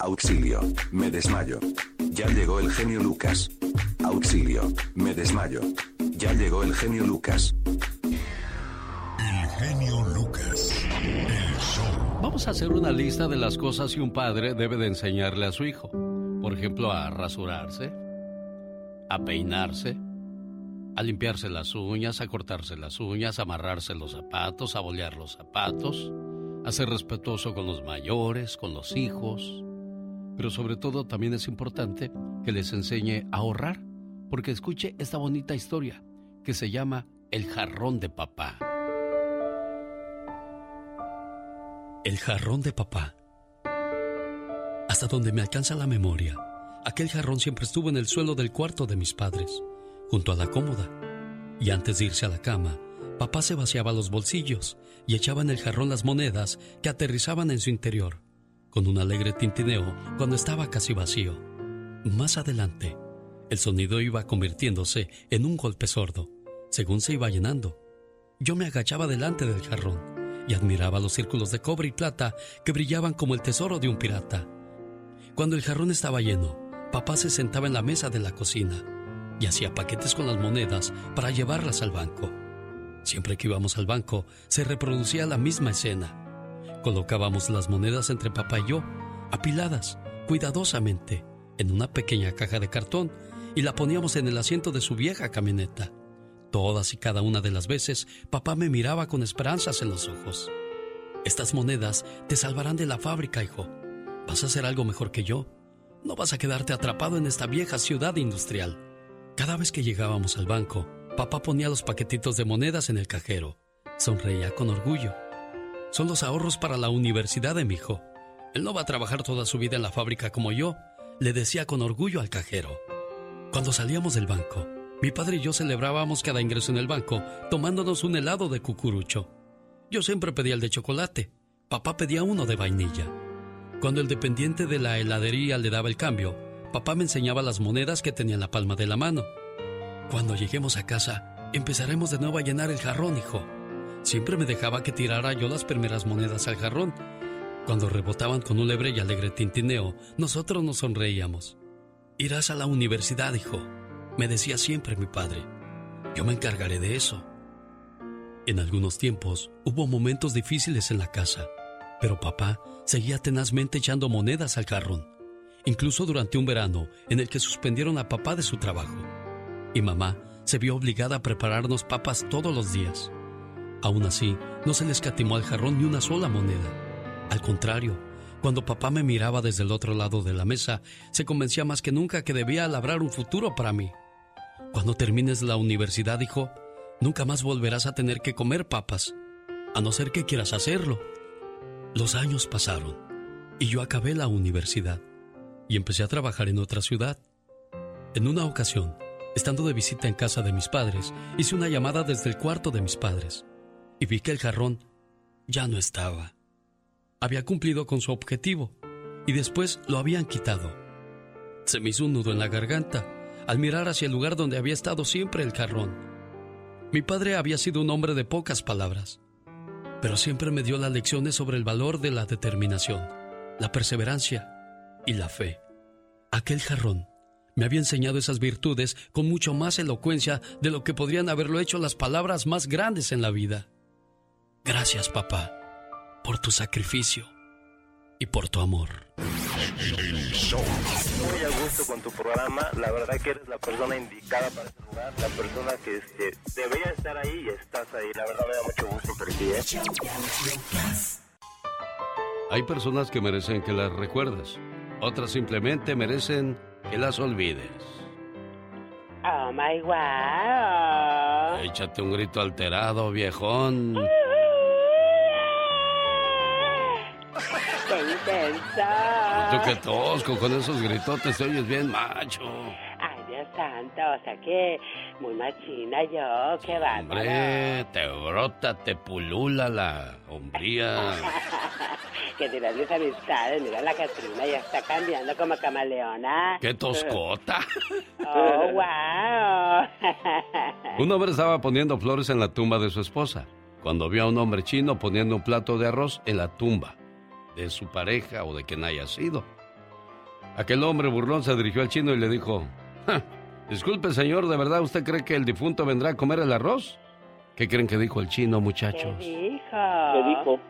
Auxilio, me desmayo. Ya llegó el genio Lucas. Auxilio, me desmayo. Ya llegó el genio Lucas. El genio Lucas. El show. Vamos a hacer una lista de las cosas que un padre debe de enseñarle a su hijo. Por ejemplo, a rasurarse, a peinarse, a limpiarse las uñas, a cortarse las uñas, a amarrarse los zapatos, a bolear los zapatos, a ser respetuoso con los mayores, con los hijos, pero sobre todo también es importante que les enseñe a ahorrar, porque escuche esta bonita historia que se llama El jarrón de papá. El jarrón de papá. Hasta donde me alcanza la memoria, aquel jarrón siempre estuvo en el suelo del cuarto de mis padres, junto a la cómoda. Y antes de irse a la cama, papá se vaciaba los bolsillos y echaba en el jarrón las monedas que aterrizaban en su interior con un alegre tintineo cuando estaba casi vacío. Más adelante, el sonido iba convirtiéndose en un golpe sordo, según se iba llenando. Yo me agachaba delante del jarrón y admiraba los círculos de cobre y plata que brillaban como el tesoro de un pirata. Cuando el jarrón estaba lleno, papá se sentaba en la mesa de la cocina y hacía paquetes con las monedas para llevarlas al banco. Siempre que íbamos al banco, se reproducía la misma escena. Colocábamos las monedas entre papá y yo, apiladas, cuidadosamente, en una pequeña caja de cartón y la poníamos en el asiento de su vieja camioneta. Todas y cada una de las veces, papá me miraba con esperanzas en los ojos. Estas monedas te salvarán de la fábrica, hijo. Vas a hacer algo mejor que yo. No vas a quedarte atrapado en esta vieja ciudad industrial. Cada vez que llegábamos al banco, papá ponía los paquetitos de monedas en el cajero. Sonreía con orgullo son los ahorros para la universidad de mi hijo. Él no va a trabajar toda su vida en la fábrica como yo, le decía con orgullo al cajero. Cuando salíamos del banco, mi padre y yo celebrábamos cada ingreso en el banco tomándonos un helado de cucurucho. Yo siempre pedía el de chocolate, papá pedía uno de vainilla. Cuando el dependiente de la heladería le daba el cambio, papá me enseñaba las monedas que tenía en la palma de la mano. Cuando lleguemos a casa, empezaremos de nuevo a llenar el jarrón, hijo. Siempre me dejaba que tirara yo las primeras monedas al jarrón. Cuando rebotaban con un lebre y alegre tintineo, nosotros nos sonreíamos. Irás a la universidad, hijo, me decía siempre mi padre. Yo me encargaré de eso. En algunos tiempos hubo momentos difíciles en la casa, pero papá seguía tenazmente echando monedas al jarrón, incluso durante un verano en el que suspendieron a papá de su trabajo. Y mamá se vio obligada a prepararnos papas todos los días. Aún así, no se le escatimó al jarrón ni una sola moneda. Al contrario, cuando papá me miraba desde el otro lado de la mesa, se convencía más que nunca que debía labrar un futuro para mí. Cuando termines la universidad, dijo, nunca más volverás a tener que comer papas, a no ser que quieras hacerlo. Los años pasaron y yo acabé la universidad y empecé a trabajar en otra ciudad. En una ocasión, estando de visita en casa de mis padres, hice una llamada desde el cuarto de mis padres y vi que el jarrón ya no estaba. Había cumplido con su objetivo y después lo habían quitado. Se me hizo un nudo en la garganta al mirar hacia el lugar donde había estado siempre el jarrón. Mi padre había sido un hombre de pocas palabras, pero siempre me dio las lecciones sobre el valor de la determinación, la perseverancia y la fe. Aquel jarrón me había enseñado esas virtudes con mucho más elocuencia de lo que podrían haberlo hecho las palabras más grandes en la vida. Gracias, papá, por tu sacrificio, y por tu amor. Muy a gusto con tu programa. La verdad que eres la persona indicada para este lugar. La persona que este, debería estar ahí y estás ahí. La verdad me da mucho gusto por ti, ¿eh? Hay personas que merecen que las recuerdes. Otras simplemente merecen que las olvides. Oh my wow. Échate un grito alterado, viejón. ¡Qué intenso! Tú que tosco, con esos gritotes te oyes bien macho. Ay, Dios santo, o sea que muy machina yo, qué bárbaro. Hombre, te brota, te pulula la hombría. que dirás mis amistades, mira la Catrina ya está cambiando como camaleona. ¡Qué toscota! ¡Oh, wow! un hombre estaba poniendo flores en la tumba de su esposa cuando vio a un hombre chino poniendo un plato de arroz en la tumba de su pareja o de quien haya sido. Aquel hombre burlón se dirigió al chino y le dijo, disculpe señor, ¿de verdad usted cree que el difunto vendrá a comer el arroz? ¿Qué creen que dijo el chino, muchachos? ¿Qué dijo? ¿Qué dijo?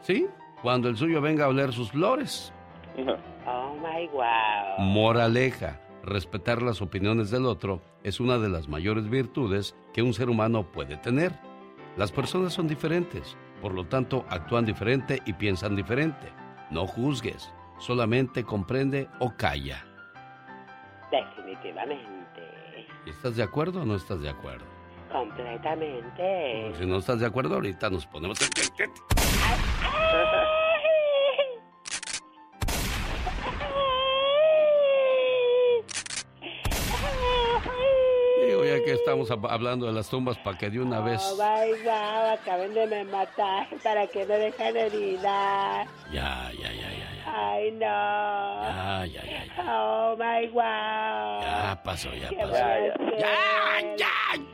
Sí, cuando el suyo venga a oler sus flores. Oh my wow. Moraleja, respetar las opiniones del otro es una de las mayores virtudes que un ser humano puede tener. Las personas son diferentes, por lo tanto actúan diferente y piensan diferente. No juzgues, solamente comprende o calla. Definitivamente. ¿Estás de acuerdo o no estás de acuerdo? Completamente. si no estás de acuerdo, ahorita nos ponemos... que estamos hablando de las tumbas, para que de una vez... Oh, my wow, acaben de me matar para que me dejen herida. Ya, ya, ya, ya, ya. Ay, no. Ya, ya, ya, ya. Oh, my wow. Ya pasó, ya pasó. placer. ¡Ya, ya!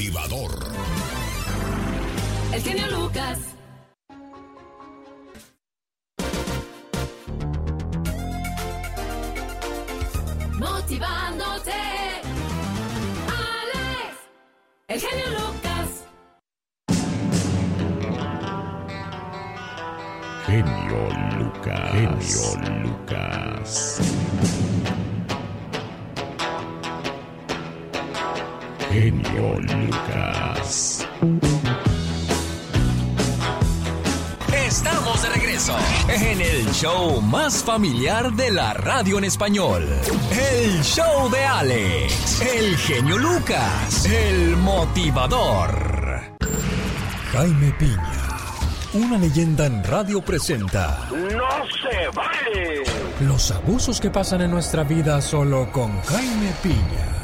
motivador. El genio Lucas. Motivándote. Alex. El genio Lucas. Genio Lucas. Genio Lucas. Genio Lucas. Estamos de regreso en el show más familiar de la radio en español. El show de Alex, el genio Lucas, el motivador. Jaime Piña, una leyenda en radio presenta ¡No se vale! los abusos que pasan en nuestra vida solo con Jaime Piña.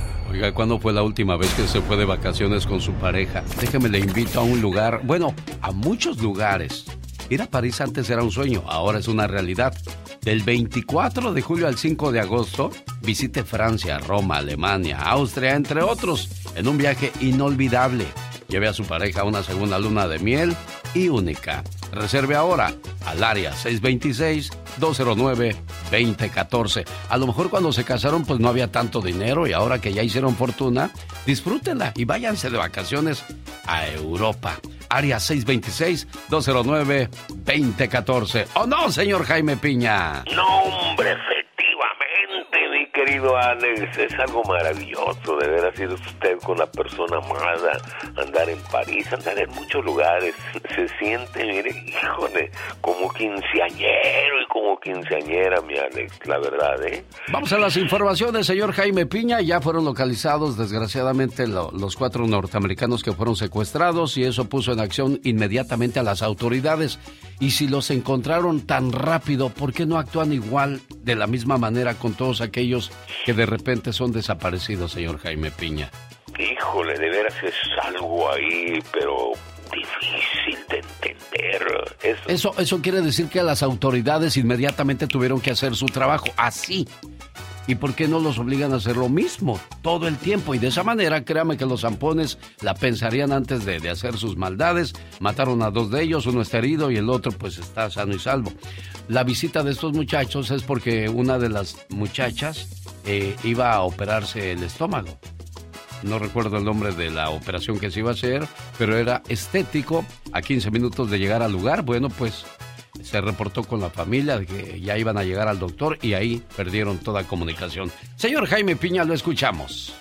¿Cuándo fue la última vez que se fue de vacaciones con su pareja? Déjeme le invito a un lugar, bueno, a muchos lugares. Ir a París antes era un sueño, ahora es una realidad. Del 24 de julio al 5 de agosto, visite Francia, Roma, Alemania, Austria, entre otros, en un viaje inolvidable. Lleve a su pareja una segunda luna de miel y única. Reserve ahora al área 626-209-2014. A lo mejor cuando se casaron pues no había tanto dinero y ahora que ya hicieron fortuna, disfrútenla y váyanse de vacaciones a Europa. Área 626-209-2014. ¿O no, señor Jaime Piña? No, hombre, mi querido Alex, es algo maravilloso de haber sido usted con la persona amada, andar en París, andar en muchos lugares. Se siente, mire, híjole, como quinceañero y como quinceañera, mi Alex, la verdad, ¿eh? Vamos a las informaciones, señor Jaime Piña. Ya fueron localizados, desgraciadamente, lo- los cuatro norteamericanos que fueron secuestrados y eso puso en acción inmediatamente a las autoridades. Y si los encontraron tan rápido, ¿por qué no actúan igual, de la misma manera, con todos aquellos que de repente son desaparecidos, señor Jaime Piña? Híjole, de veras es algo ahí, pero difícil de entender. Eso, eso quiere decir que las autoridades inmediatamente tuvieron que hacer su trabajo así. ¿Y por qué no los obligan a hacer lo mismo todo el tiempo? Y de esa manera, créame que los zampones la pensarían antes de, de, hacer sus maldades. Mataron a dos de ellos, uno está herido y el otro pues está sano y salvo. La visita de estos muchachos es porque una de las muchachas eh, iba a operarse el estómago. No recuerdo el nombre de la operación que se iba a hacer, pero era estético. A 15 minutos de llegar al lugar, bueno, pues se reportó con la familia que ya iban a llegar al doctor y ahí perdieron toda comunicación. Señor Jaime Piña, lo escuchamos.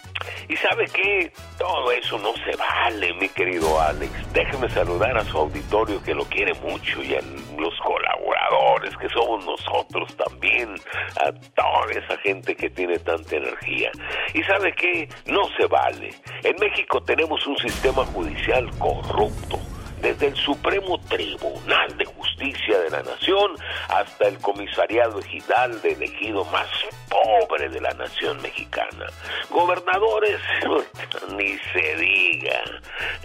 Y sabe qué, todo eso no se vale, mi querido Alex. Déjeme saludar a su auditorio que lo quiere mucho y a los colaboradores que somos nosotros también, a toda esa gente que tiene tanta energía. Y sabe qué, no se vale. En México tenemos un sistema judicial corrupto desde el Supremo Tribunal de Justicia de la Nación hasta el Comisariado Ejidal de elegido más pobre de la nación mexicana. Gobernadores, ni se diga,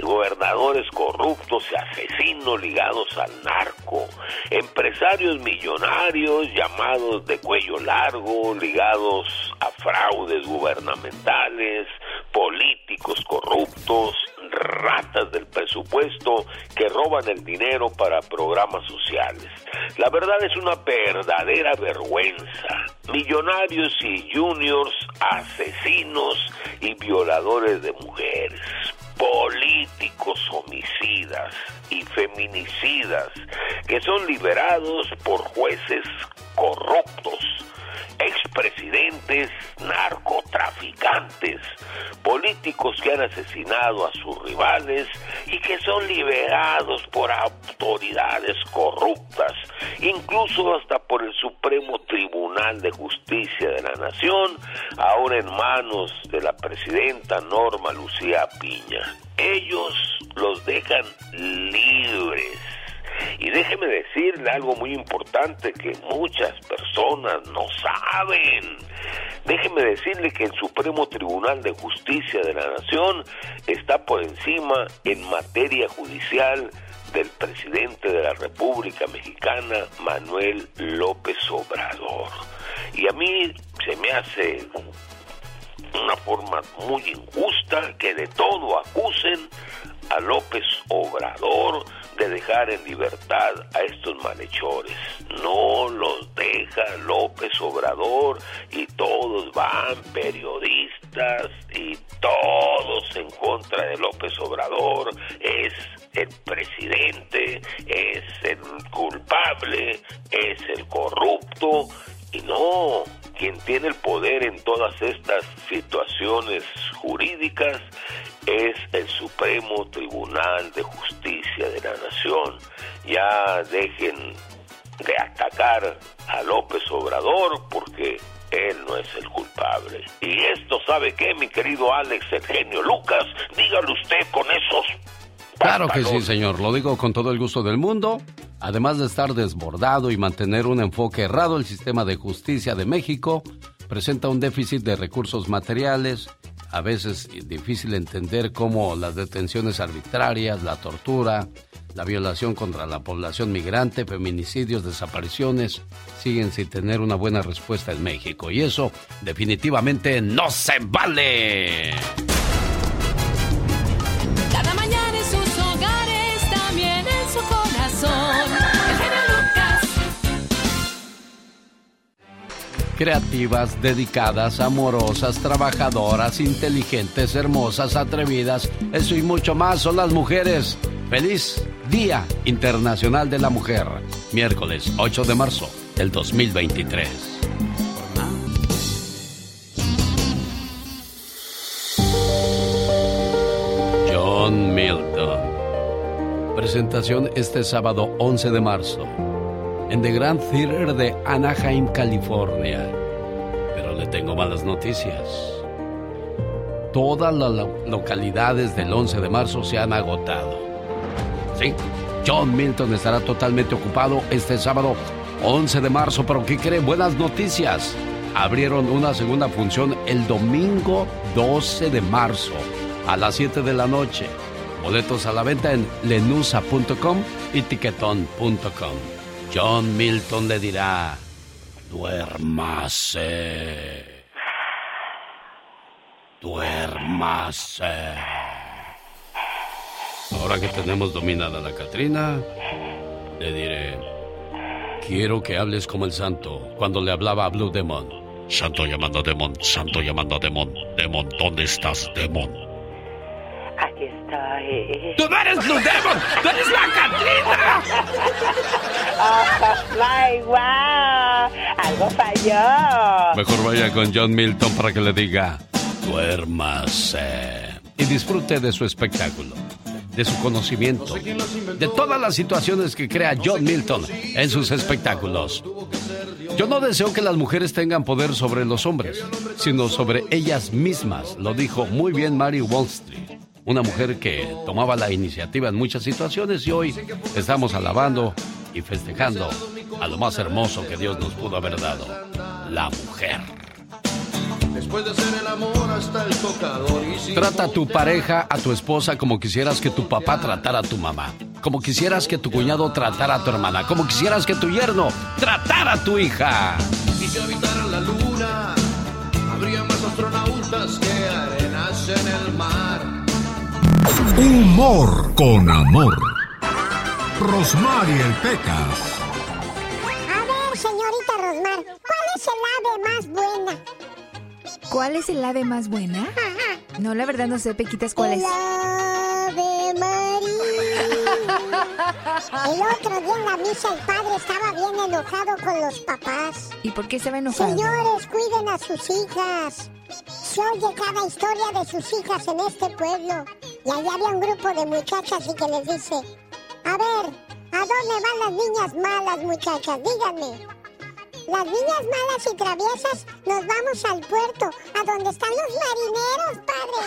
gobernadores corruptos y asesinos ligados al narco, empresarios millonarios llamados de cuello largo, ligados a fraudes gubernamentales, políticos corruptos, ratas del presupuesto que roban el dinero para programas sociales. La verdad es una verdadera vergüenza. Millonarios y juniors, asesinos y violadores de mujeres políticos homicidas y feminicidas que son liberados por jueces corruptos expresidentes, narcotraficantes, políticos que han asesinado a sus rivales y que son liberados por autoridades corruptas, incluso hasta por el Supremo Tribunal de Justicia de la Nación, ahora en manos de la presidenta Norma Lucía Piña. Ellos los dejan libres y déjeme decirle algo muy importante que muchas personas no saben. Déjeme decirle que el Supremo Tribunal de Justicia de la Nación está por encima en materia judicial del presidente de la República Mexicana, Manuel López Obrador. Y a mí se me hace una forma muy injusta que de todo acusen a López Obrador de dejar en libertad a estos malhechores. No los deja López Obrador y todos van periodistas y todos en contra de López Obrador. Es el presidente, es el culpable, es el corrupto y no, quien tiene el poder en todas estas situaciones jurídicas es el Supremo Tribunal de Justicia de la Nación. Ya dejen de atacar a López Obrador porque él no es el culpable. Y esto, ¿sabe qué, mi querido Alex, el genio Lucas? Dígalo usted con esos... Claro que sí, señor. Lo digo con todo el gusto del mundo. Además de estar desbordado y mantener un enfoque errado, el sistema de justicia de México presenta un déficit de recursos materiales, a veces difícil entender cómo las detenciones arbitrarias, la tortura, la violación contra la población migrante, feminicidios, desapariciones, siguen sin tener una buena respuesta en México. Y eso definitivamente no se vale. Creativas, dedicadas, amorosas, trabajadoras, inteligentes, hermosas, atrevidas, eso y mucho más son las mujeres. Feliz Día Internacional de la Mujer, miércoles 8 de marzo del 2023. John Milton. Presentación este sábado 11 de marzo en The Grand Theater de Anaheim, California. Pero le tengo malas noticias. Todas las localidades del 11 de marzo se han agotado. Sí, John Milton estará totalmente ocupado este sábado 11 de marzo, pero ¿qué cree? Buenas noticias. Abrieron una segunda función el domingo 12 de marzo a las 7 de la noche. Boletos a la venta en lenusa.com y tiquetón.com. John Milton le dirá, duérmase. Duérmase. Ahora que tenemos dominada la Catrina, le diré, quiero que hables como el santo cuando le hablaba a Blue Demon. Santo llamando a Demon, santo llamando a Demon. Demon, ¿dónde estás, Demon? Aquí ¡Tú no eres Blue Demon! ¡Tú eres la Catrina! ¡Oh, my, wow! Algo falló. Mejor vaya con John Milton para que le diga, duérmase. Y disfrute de su espectáculo, de su conocimiento, de todas las situaciones que crea John Milton en sus espectáculos. Yo no deseo que las mujeres tengan poder sobre los hombres, sino sobre ellas mismas, lo dijo muy bien Mary Wall Street. Una mujer que tomaba la iniciativa en muchas situaciones y hoy estamos alabando y festejando a lo más hermoso que Dios nos pudo haber dado, la mujer. Después de hacer el amor hasta el tocador y Trata a tu pareja, a tu esposa, como quisieras que tu papá tratara a tu mamá. Como quisieras que tu cuñado tratara a tu hermana. Como quisieras que tu yerno tratara a tu hija. Y si habitaran la luna, habría más astronautas que arenas en el mar. Humor con amor. Rosmarie el Pecas. A ver, señorita Rosmar, ¿cuál es el ave más buena? ¿Cuál es el ave más buena? No, la verdad no sé, Pequitas, ¿cuál es? El ave María. El otro día en la misa el padre estaba bien enojado con los papás. ¿Y por qué estaba enojado? Señores, cuiden a sus hijas. Se oye cada historia de sus hijas en este pueblo. Y allá había un grupo de muchachas y que les dice, a ver, ¿a dónde van las niñas malas, muchachas? Díganme. Las niñas malas y traviesas nos vamos al puerto, a donde están los marineros, padre.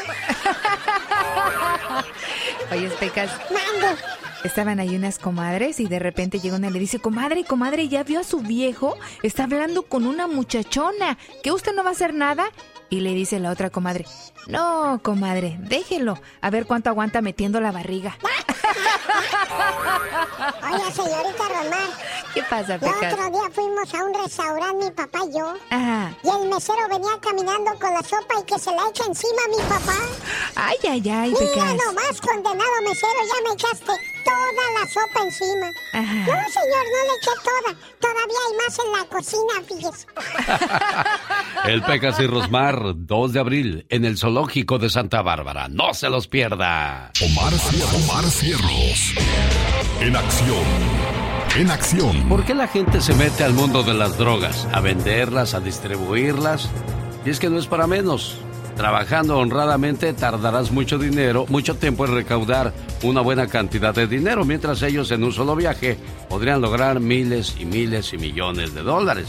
Oye, Pecas. Mande. Estaban ahí unas comadres y de repente llega una y le dice, comadre, comadre, ¿ya vio a su viejo? Está hablando con una muchachona. ¿Que usted no va a hacer nada? Y le dice la otra comadre, no, comadre, déjelo. A ver cuánto aguanta metiendo la barriga. Oye, señorita Román. ¿Qué pasa, El Pecas? otro día fuimos a un restaurante, mi papá y yo. Ajá. Y el mesero venía caminando con la sopa y que se la echa encima a mi papá. Ay, ay, ay, Mira Pecas. nomás, condenado mesero, ya me echaste toda la sopa encima. Ajá. No, señor, no le eché toda. Todavía hay más en la cocina, fíjese. El Pecas y Rosmar, 2 de abril, en el De Santa Bárbara. No se los pierda. Omar, Omar Cierros. En acción. En acción. ¿Por qué la gente se mete al mundo de las drogas? A venderlas, a distribuirlas. Y es que no es para menos. Trabajando honradamente tardarás mucho dinero, mucho tiempo en recaudar una buena cantidad de dinero, mientras ellos en un solo viaje podrían lograr miles y miles y millones de dólares.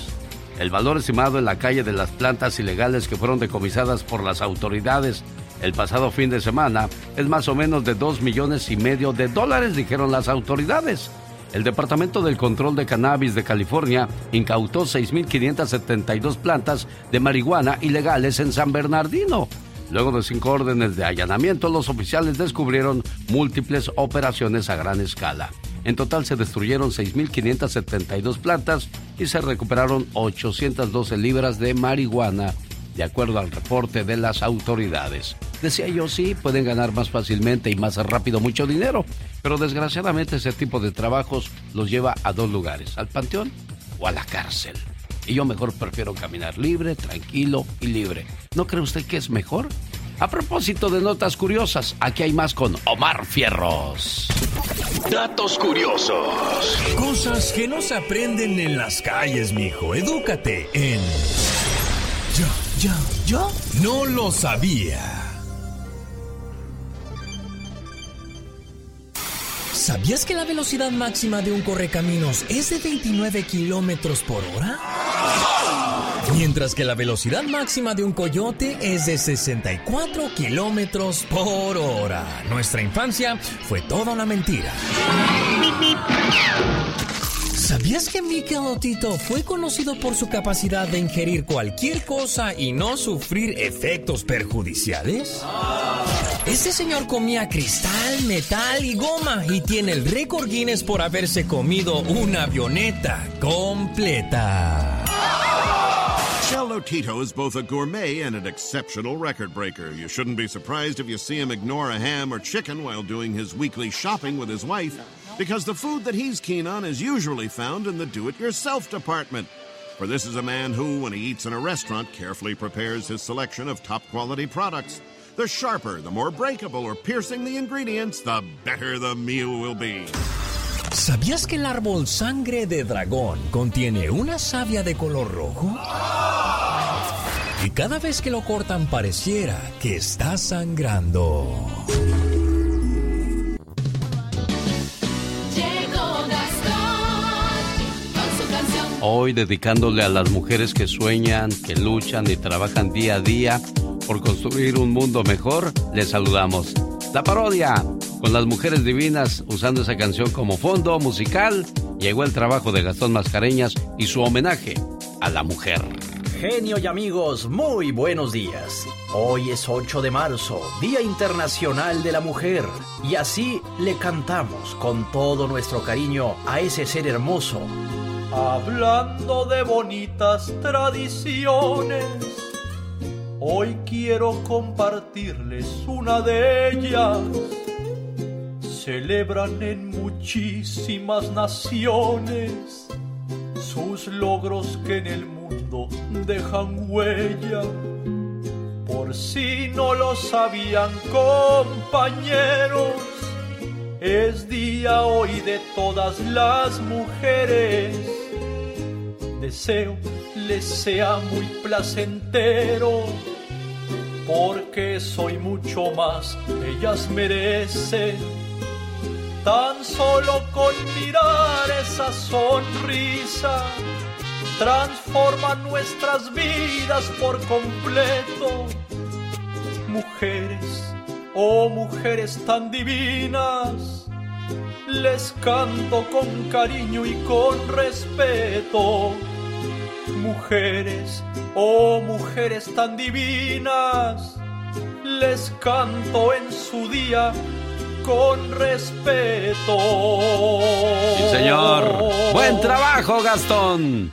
El valor estimado en la calle de las plantas ilegales que fueron decomisadas por las autoridades el pasado fin de semana es más o menos de dos millones y medio de dólares, dijeron las autoridades. El Departamento del Control de Cannabis de California incautó 6.572 plantas de marihuana ilegales en San Bernardino. Luego de cinco órdenes de allanamiento, los oficiales descubrieron múltiples operaciones a gran escala. En total se destruyeron 6.572 plantas y se recuperaron 812 libras de marihuana, de acuerdo al reporte de las autoridades. Decía yo, sí, pueden ganar más fácilmente y más rápido mucho dinero, pero desgraciadamente ese tipo de trabajos los lleva a dos lugares, al panteón o a la cárcel. Y yo mejor prefiero caminar libre, tranquilo y libre. ¿No cree usted que es mejor? A propósito de notas curiosas, aquí hay más con Omar Fierros. Datos curiosos. Cosas que no se aprenden en las calles, mijo. Edúcate en. Yo, yo, yo no lo sabía. ¿Sabías que la velocidad máxima de un correcaminos es de 29 kilómetros por hora? Mientras que la velocidad máxima de un coyote es de 64 kilómetros por hora. Nuestra infancia fue toda una mentira. ¿Sabías que Mikel Otito fue conocido por su capacidad de ingerir cualquier cosa y no sufrir efectos perjudiciales? Este señor comía cristal, metal y goma y tiene el récord Guinness por haberse comido una avioneta completa. Michel Tito is both a gourmet and an exceptional record breaker. You shouldn't be surprised if you see him ignore a ham or chicken while doing his weekly shopping with his wife, because the food that he's keen on is usually found in the do it yourself department. For this is a man who, when he eats in a restaurant, carefully prepares his selection of top quality products. The sharper, the more breakable or piercing the ingredients, the better the meal will be. ¿Sabías que el árbol sangre de dragón contiene una savia de color rojo? Y cada vez que lo cortan pareciera que está sangrando. Hoy dedicándole a las mujeres que sueñan, que luchan y trabajan día a día por construir un mundo mejor, les saludamos. La parodia con las mujeres divinas usando esa canción como fondo musical, llegó el trabajo de Gastón Mascareñas y su homenaje a la mujer. Genio y amigos, muy buenos días. Hoy es 8 de marzo, Día Internacional de la Mujer, y así le cantamos con todo nuestro cariño a ese ser hermoso. Hablando de bonitas tradiciones, hoy quiero compartirles una de ellas. Celebran en muchísimas naciones sus logros que en el mundo dejan huella. Por si no lo sabían compañeros, es día hoy de todas las mujeres. Deseo les sea muy placentero, porque soy mucho más, ellas merecen. Tan solo con mirar esa sonrisa transforma nuestras vidas por completo. Mujeres, oh mujeres tan divinas, les canto con cariño y con respeto. Mujeres, oh mujeres tan divinas, les canto en su día con respeto. Sí, señor. Buen trabajo, Gastón.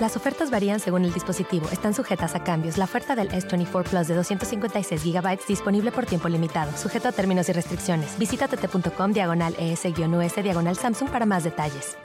Las ofertas varían según el dispositivo. Están sujetas a cambios. La oferta del S24 Plus de 256 GB disponible por tiempo limitado, sujeto a términos y restricciones. Visita tt.com diagonal ES-US diagonal Samsung para más detalles.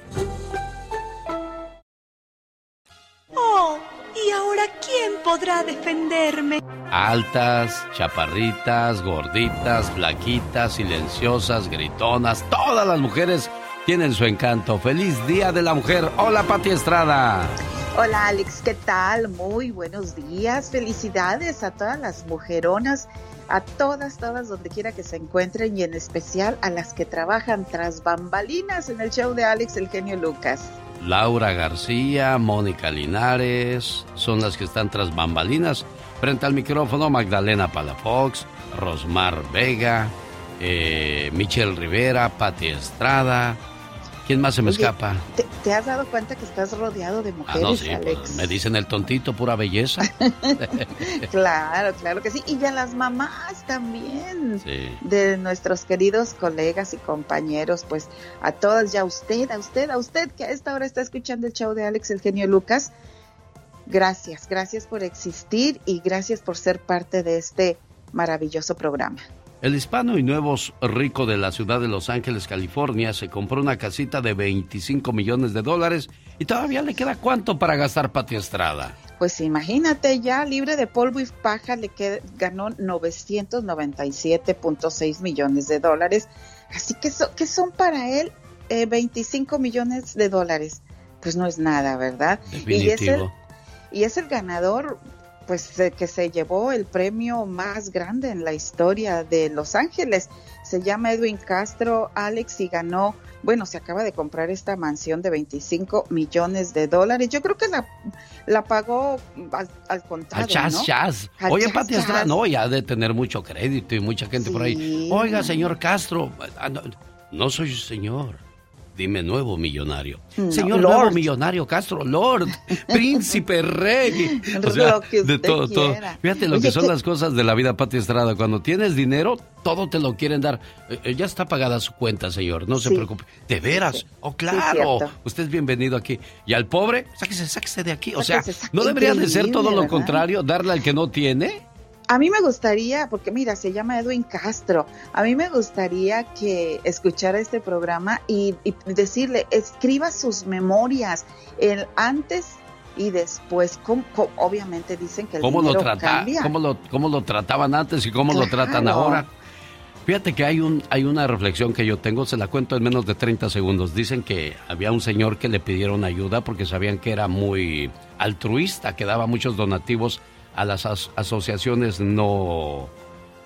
Oh, ¿y ahora quién podrá defenderme? Altas, chaparritas, gorditas, flaquitas, silenciosas, gritonas, todas las mujeres tienen su encanto. Feliz Día de la Mujer. Hola, Pati Estrada. Hola Alex, ¿qué tal? Muy buenos días. Felicidades a todas las mujeronas, a todas, todas, donde quiera que se encuentren y en especial a las que trabajan tras bambalinas en el show de Alex, el genio Lucas. Laura García, Mónica Linares, son las que están tras bambalinas. Frente al micrófono, Magdalena Palafox, Rosmar Vega, eh, Michelle Rivera, Patti Estrada. ¿Quién más se me escapa? ¿te, has dado cuenta que estás rodeado de mujeres, ah, no, sí, Alex? me dicen el tontito, pura belleza. claro, claro que sí. Y ya las mamás también. De nuestros queridos colegas y compañeros, pues a todas, ya a usted, a usted, a usted que a esta hora está escuchando el show de Alex, el genio Lucas. Gracias, gracias por existir y gracias por ser parte de este maravilloso programa. El hispano y nuevo rico de la ciudad de Los Ángeles, California, se compró una casita de 25 millones de dólares y todavía le queda cuánto para gastar Pati Estrada. Pues imagínate, ya libre de polvo y paja, le ganó 997.6 millones de dólares. Así que, ¿qué son para él 25 eh, millones de dólares? Pues no es nada, ¿verdad? Y es el, y es el ganador pues que se llevó el premio más grande en la historia de Los Ángeles. Se llama Edwin Castro Alex y ganó, bueno, se acaba de comprar esta mansión de 25 millones de dólares. Yo creo que la, la pagó al, al contrario. Al Oye, Pati no, ya de tener mucho crédito y mucha gente por ahí. Oiga, señor Castro, ah, no soy señor. Dime nuevo millonario. Señor nuevo millonario Castro, Lord, príncipe, rey. O sea, de todo, todo. Fíjate lo que son las cosas de la vida, Pati Estrada. Cuando tienes dinero, todo te lo quieren dar. Eh, eh, ya está pagada su cuenta, señor. No se preocupe. ¿De veras? Oh, claro. Usted es bienvenido aquí. Y al pobre, sáquese, sáquese de aquí. O sea, ¿no debería de ser todo lo contrario? Darle al que no tiene. A mí me gustaría, porque mira, se llama Edwin Castro, a mí me gustaría que escuchara este programa y, decirle, escriba sus memorias, el antes y después, obviamente dicen que el ¿Cómo dinero lo trata, ¿cómo lo, ¿Cómo lo trataban antes y cómo lo tratan ahora? Fíjate que hay, un, hay una reflexión que yo tengo, se la cuento en menos de 30 segundos. Dicen que había un señor que le pidieron ayuda porque sabían que era muy altruista, que daba muchos donativos a las asociaciones no,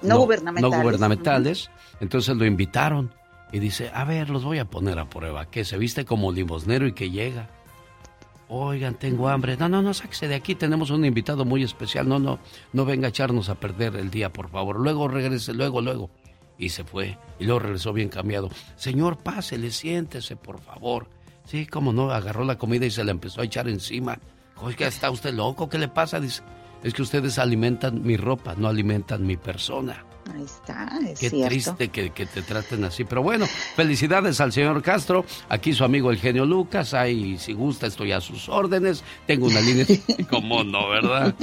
no, gubernamentales. No gubernamentales. Entonces lo invitaron y dice, a ver, los voy a poner a prueba, que se viste como limosnero y que llega. Oigan, tengo hambre. No, no, no, sáquese de aquí, tenemos un invitado muy especial. No, no, no venga a echarnos a perder el día, por favor. Luego regrese, luego, luego. Y se fue. Y luego regresó bien cambiado. Señor, pásele, siéntese, por favor. Sí, como no, agarró la comida y se la empezó a echar encima. Oiga, ¿está usted loco? ¿Qué le pasa? Dice, es que ustedes alimentan mi ropa, no alimentan mi persona. Ahí está, es Qué triste que, te traten así. Pero bueno, felicidades al señor Castro. Aquí su amigo el genio Lucas. Ahí, si gusta, estoy a sus órdenes. Tengo una línea. ¿Cómo no, verdad?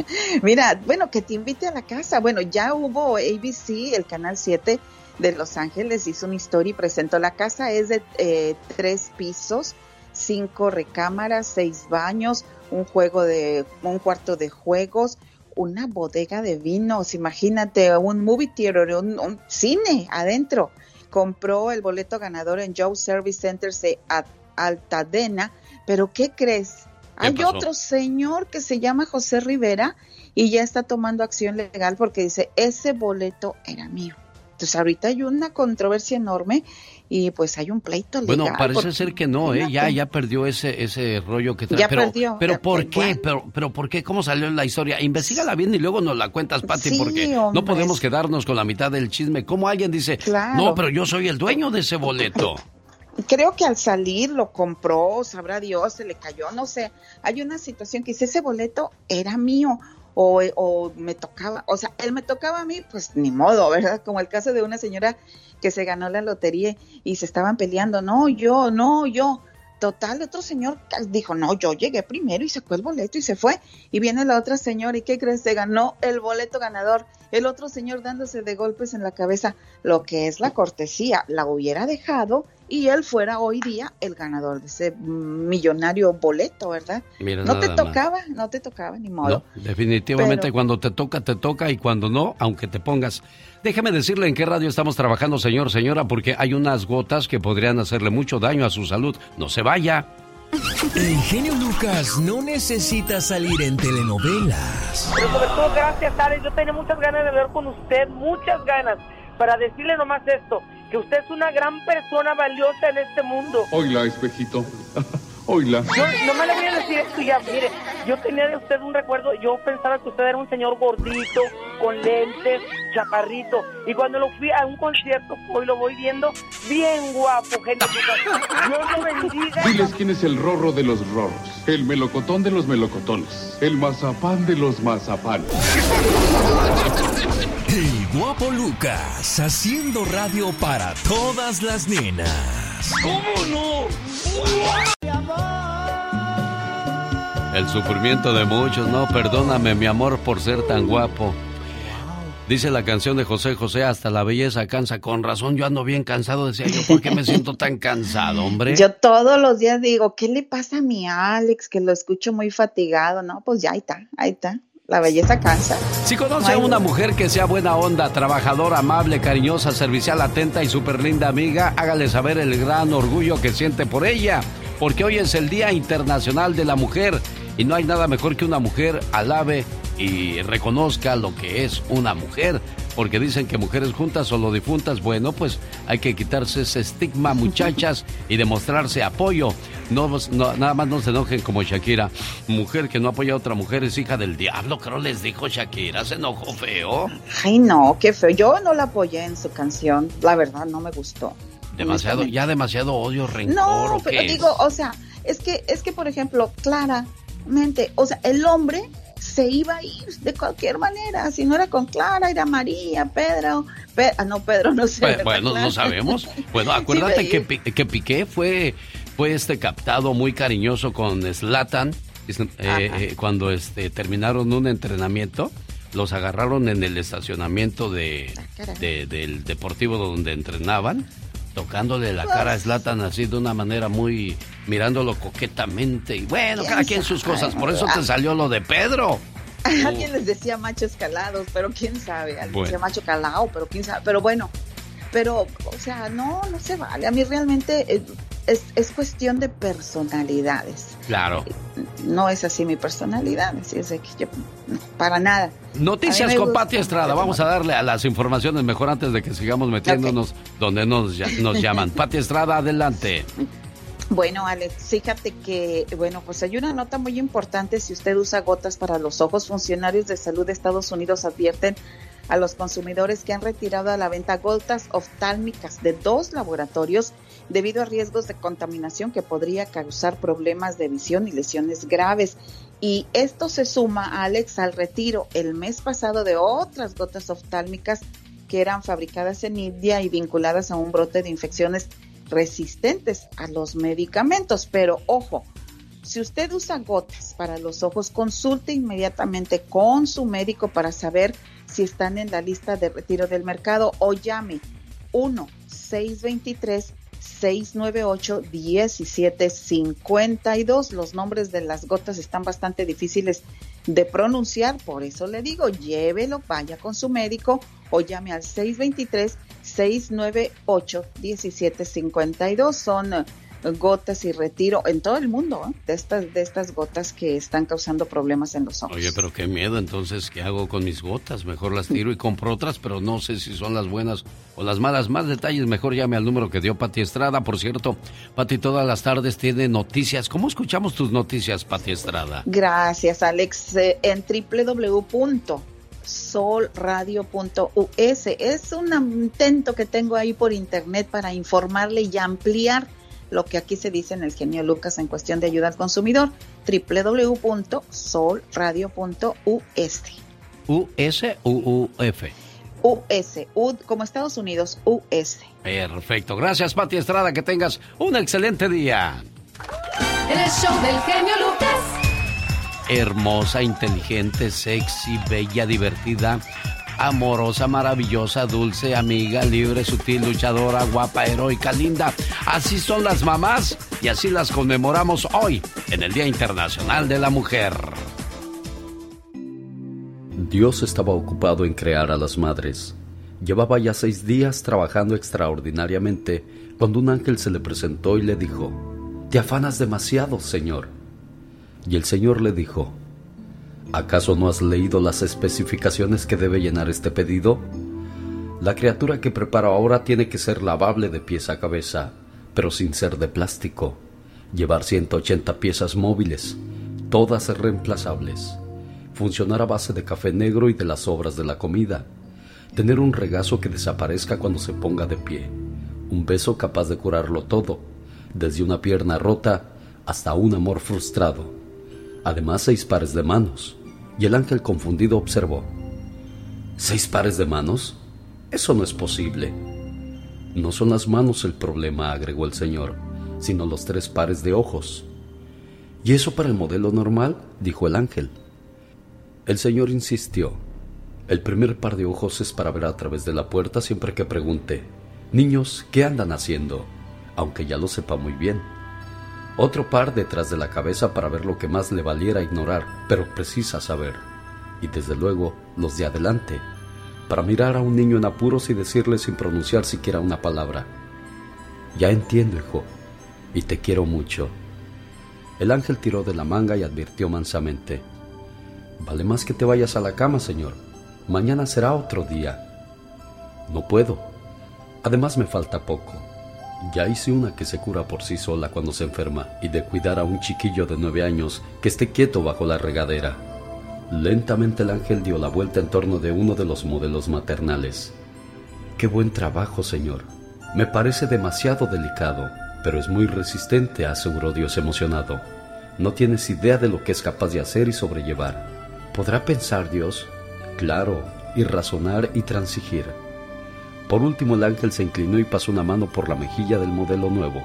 Mira, bueno, que te invite a la casa. Bueno, ya hubo ABC, el canal 7 de Los Ángeles, hizo una historia y presentó. La casa es de eh, tres pisos, cinco recámaras, seis baños, un juego de, un cuarto de juegos, una bodega de vinos, imagínate, un movie theater, un, cine adentro. Compró el boleto ganador en Joe Service Center de Altadena, pero ¿qué crees? Hay otro señor que se llama José Rivera y ya está tomando acción legal porque dice, ese boleto era mío. Entonces ahorita hay una controversia enorme y pues hay un pleito legal. Bueno, parece ser que no, ¿eh? Ya, ya perdió ese, ese rollo que trae. Ya pero, perdió. Pero ¿por qué? Pero, pero ¿por qué? ¿Cómo salió la historia? Investígala bien y luego nos la cuentas, Pati, porque no podemos quedarnos con la mitad del chisme. ¿Cómo alguien dice, no, pero yo soy el dueño de ese boleto? Creo que al salir lo compró, sabrá Dios, se le cayó, no sé. Hay una situación que dice, ese boleto era mío o, o, me tocaba, o sea, él me tocaba a mí, pues ni modo, ¿verdad? Como el caso de una señora que se ganó la lotería y se estaban peleando, no, yo, no, yo. Total, otro señor dijo, no, yo llegué primero y sacó el boleto y se fue. Y viene la otra señora y ¿qué crees? Se ganó el boleto ganador. El otro señor dándose de golpes en la cabeza, lo que es la cortesía, la hubiera dejado y él fuera hoy día el ganador de ese millonario boleto, ¿verdad? no te tocaba, no te tocaba, ni modo. definitivamente cuando te toca, te toca y cuando no, aunque te pongas. Déjeme decirle en qué radio estamos trabajando, señor, señora, porque hay unas gotas que podrían hacerle mucho daño a su salud. No se vaya. El genio Lucas no necesita salir en telenovelas. Pero sobre todo, gracias, Alex. Yo tenía muchas ganas de hablar con usted, muchas ganas, para decirle nomás esto, que usted es una gran persona valiosa en este mundo. Oiga, espejito. Oila. Yo no me le voy a decir esto ya, mire, yo tenía de usted un recuerdo, yo pensaba que usted era un señor gordito, con lentes, chaparrito, y cuando lo fui a un concierto, hoy lo voy viendo bien guapo, gente. Dios lo bendiga. Diles quién es el rorro de los rorros, el melocotón de los melocotones, el mazapán de los mazapanes. El guapo Lucas haciendo radio para todas las nenas. ¿Cómo no? El sufrimiento de muchos, no, perdóname mi amor por ser tan guapo. Dice la canción de José José, hasta la belleza cansa. Con razón, yo ando bien cansado. Decía yo, ¿por qué me siento tan cansado, hombre? Yo todos los días digo, ¿qué le pasa a mi Alex? Que lo escucho muy fatigado. No, pues ya ahí está, ahí está. La belleza cansa. Si conoce a una mujer que sea buena onda, trabajadora, amable, cariñosa, servicial, atenta y súper linda amiga, hágale saber el gran orgullo que siente por ella. Porque hoy es el Día Internacional de la Mujer y no hay nada mejor que una mujer alabe y reconozca lo que es una mujer. Porque dicen que mujeres juntas o lo difuntas, bueno, pues hay que quitarse ese estigma, muchachas, y demostrarse apoyo. No, no, nada más no se enojen como Shakira. Mujer que no apoya a otra mujer es hija del diablo, creo les dijo Shakira. Se enojó feo. Ay, no, qué feo. Yo no la apoyé en su canción. La verdad, no me gustó. Demasiado, ya demasiado odio, rencor. No, ¿o pero digo, o sea, es que, es que, por ejemplo, claramente, o sea, el hombre se iba a ir de cualquier manera. Si no era con Clara, era María, Pedro. Pe- ah, no, Pedro, no sé. Pues, ¿verdad, bueno, Clara? no sabemos. Bueno, acuérdate que, que Piqué fue, fue este captado muy cariñoso con Slatan cuando este, terminaron un entrenamiento. Los agarraron en el estacionamiento de, de- del deportivo donde entrenaban, tocándole la cara a Slatan así de una manera muy mirándolo coquetamente. Y bueno, ¿Quién cada quien sus cosas. Por eso te salió lo de Pedro. Alguien les decía machos calados, pero quién sabe. Alguien Bueno. decía macho calado, pero quién sabe. Pero bueno, pero, o sea, no, no se vale. A mí realmente eh, es, es cuestión de personalidades. Claro. No es así mi personalidad. Así es que yo, para nada. Noticias con Pati Estrada. Vamos a darle a las informaciones mejor antes de que sigamos metiéndonos donde nos, nos llaman. Pati Estrada, adelante. Bueno, Alex, fíjate que, bueno, pues hay una nota muy importante. Si usted usa gotas para los ojos, funcionarios de salud de Estados Unidos advierten a los consumidores que han retirado a la venta gotas oftálmicas de dos laboratorios debido a riesgos de contaminación que podría causar problemas de visión y lesiones graves. Y esto se suma, Alex, al retiro el mes pasado de otras gotas oftálmicas que eran fabricadas en India y vinculadas a un brote de infecciones resistentes a los medicamentos. Pero ojo, si usted usa gotas para los ojos, consulte inmediatamente con su médico para saber si están en la lista de retiro del mercado o llame 1-623-698-1752. Los nombres de las gotas están bastante difíciles de pronunciar, por eso le digo, llévelo, vaya con su médico o llame al 623-698-1752. Son gotas y retiro en todo el mundo ¿eh? de estas de estas gotas que están causando problemas en los ojos. Oye, pero qué miedo, entonces, ¿qué hago con mis gotas? Mejor las tiro y compro otras, pero no sé si son las buenas o las malas. Más detalles, mejor llame al número que dio Pati Estrada. Por cierto, Pati todas las tardes tiene noticias. ¿Cómo escuchamos tus noticias, Pati Estrada? Gracias, Alex. Eh, En www.solradio.us. Es un intento que tengo ahí por internet para informarle y ampliar lo que aquí se dice en el genio Lucas en cuestión de ayuda al consumidor. www.solradio.us. U-S-U-U-F. US, U, como Estados Unidos, US. Perfecto. Gracias, Pati Estrada. Que tengas un excelente día. En el show del genio Lucas. Hermosa, inteligente, sexy, bella, divertida, amorosa, maravillosa, dulce, amiga, libre, sutil, luchadora, guapa, heroica, linda. Así son las mamás y así las conmemoramos hoy en el Día Internacional de la Mujer. Dios estaba ocupado en crear a las madres. Llevaba ya seis días trabajando extraordinariamente cuando un ángel se le presentó y le dijo, Te afanas demasiado, Señor. Y el Señor le dijo, ¿acaso no has leído las especificaciones que debe llenar este pedido? La criatura que preparo ahora tiene que ser lavable de pies a cabeza, pero sin ser de plástico. llevar 180 piezas móviles, todas reemplazables, funcionar a base de café negro y de las sobras de la comida, tener un regazo que desaparezca cuando se ponga de pie, un beso capaz de curarlo todo, desde una pierna rota hasta un amor frustrado, además seis pares de manos, y el ángel confundido observó, ¿seis pares de manos? Eso no es posible. No son las manos el problema, agregó el señor sino los tres pares de ojos. ¿Y eso para el modelo normal? dijo el ángel. El señor insistió. El primer par de ojos es para ver a través de la puerta siempre que pregunte, Niños, ¿qué andan haciendo? Aunque ya lo sepa muy bien. Otro par detrás de la cabeza para ver lo que más le valiera ignorar, pero precisa saber. Y desde luego los de adelante, para mirar a un niño en apuros y decirle sin pronunciar siquiera una palabra. Ya entiendo, hijo, y te quiero mucho. El ángel tiró de la manga y advirtió mansamente, Vale más que te vayas a la cama, señor. Mañana será otro día. No puedo. Además me falta poco. Ya hice una que se cura por sí sola cuando se enferma y de cuidar a un chiquillo de nueve años que esté quieto bajo la regadera. Lentamente el ángel dio la vuelta en torno de uno de los modelos maternales. Qué buen trabajo, señor. Me parece demasiado delicado pero es muy resistente, aseguró Dios emocionado. No tienes idea de lo que es capaz de hacer y sobrellevar. ¿Podrá pensar Dios? Claro, y razonar y transigir. Por último el ángel se inclinó y pasó una mano por la mejilla del modelo nuevo.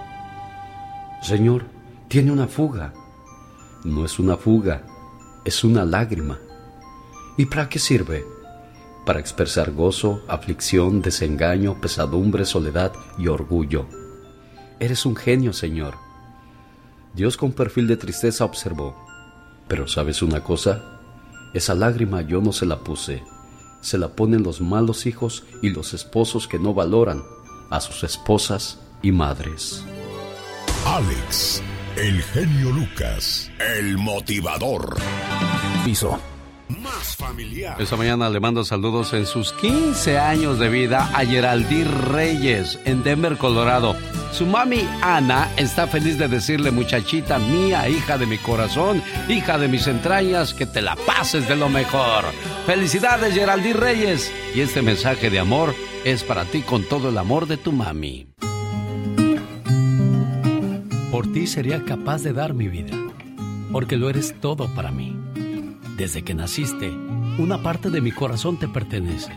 Señor, tiene una fuga. No es una fuga, es una lágrima. ¿Y para qué sirve? Para expresar gozo, aflicción, desengaño, pesadumbre, soledad y orgullo. Eres un genio, Señor. Dios con perfil de tristeza observó. Pero ¿sabes una cosa? Esa lágrima yo no se la puse. Se la ponen los malos hijos y los esposos que no valoran a sus esposas y madres. Alex, el genio Lucas, el motivador. Piso. Más familiar. Esta mañana le mando saludos en sus 15 años de vida a Geraldine Reyes en Denver, Colorado. Su mami Ana está feliz de decirle, muchachita mía, hija de mi corazón, hija de mis entrañas, que te la pases de lo mejor. Felicidades, Geraldine Reyes. Y este mensaje de amor es para ti con todo el amor de tu mami. Por ti sería capaz de dar mi vida, porque lo eres todo para mí. Desde que naciste, una parte de mi corazón te pertenece.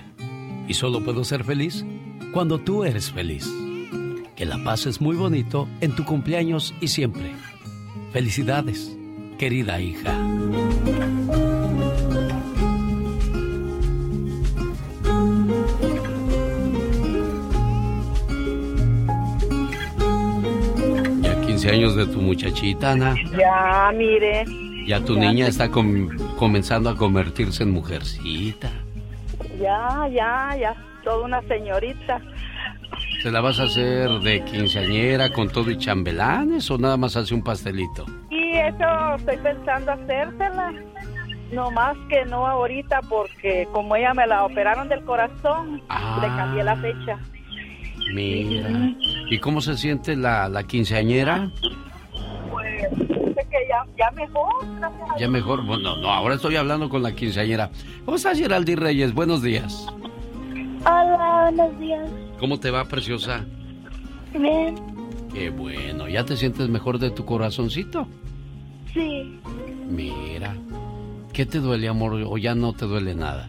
Y solo puedo ser feliz cuando tú eres feliz. Que la pases muy bonito en tu cumpleaños y siempre. Felicidades, querida hija. Ya 15 años de tu muchachita, Ana. Ya, mire. Ya tu niña está comenzando a convertirse en mujercita. Ya, ya, ya, toda una señorita. ¿Se la vas a hacer de quinceañera con todo y chambelanes o nada más hace un pastelito? Y eso estoy pensando hacérsela. No más que no ahorita porque como ella me la operaron del corazón, le cambié la fecha. Mira. ¿Y cómo se siente la, la quinceañera? Ya, ya mejor. gracias Ya mejor. Bueno, no, ahora estoy hablando con la quinceañera. ¿Cómo estás, Geraldi Reyes? Buenos días. Hola, buenos días. ¿Cómo te va, preciosa? Bien, Qué bueno. ¿Ya te sientes mejor de tu corazoncito? sí. Mira. ¿Qué te duele, amor? ¿O ya no te duele nada?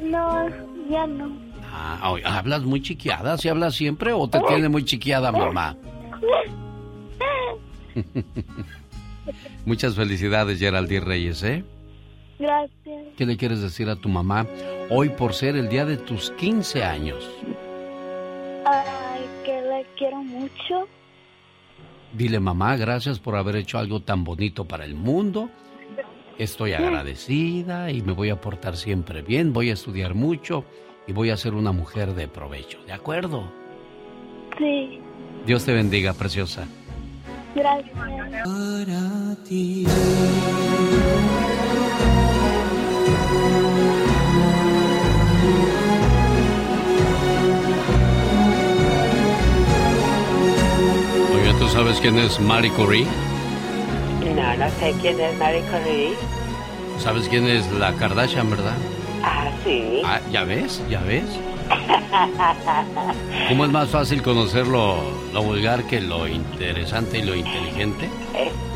No, ya no. Ah, ¿hablas muy chiquiada? ¿Si hablas siempre o te tiene muy chiquiada, mamá? Muchas felicidades, Geraldine Reyes, ¿eh? Gracias. ¿Qué le quieres decir a tu mamá hoy por ser el día de tus 15 años? Ay, que le quiero mucho. Dile, mamá, gracias por haber hecho algo tan bonito para el mundo. Estoy agradecida y me voy a portar siempre bien, voy a estudiar mucho y voy a ser una mujer de provecho, ¿de acuerdo? Sí, Dios te bendiga, preciosa. Gracias. Para ti. Oye, ¿Tú sabes quién es Marie Curie? No, no sé quién es Marie Curie. ¿Sabes quién es la Kardashian, verdad? Ah, sí. Ah, ¿Ya ves? ¿Ya ves? ¿Cómo es más fácil conocer lo, vulgar que lo interesante y lo inteligente?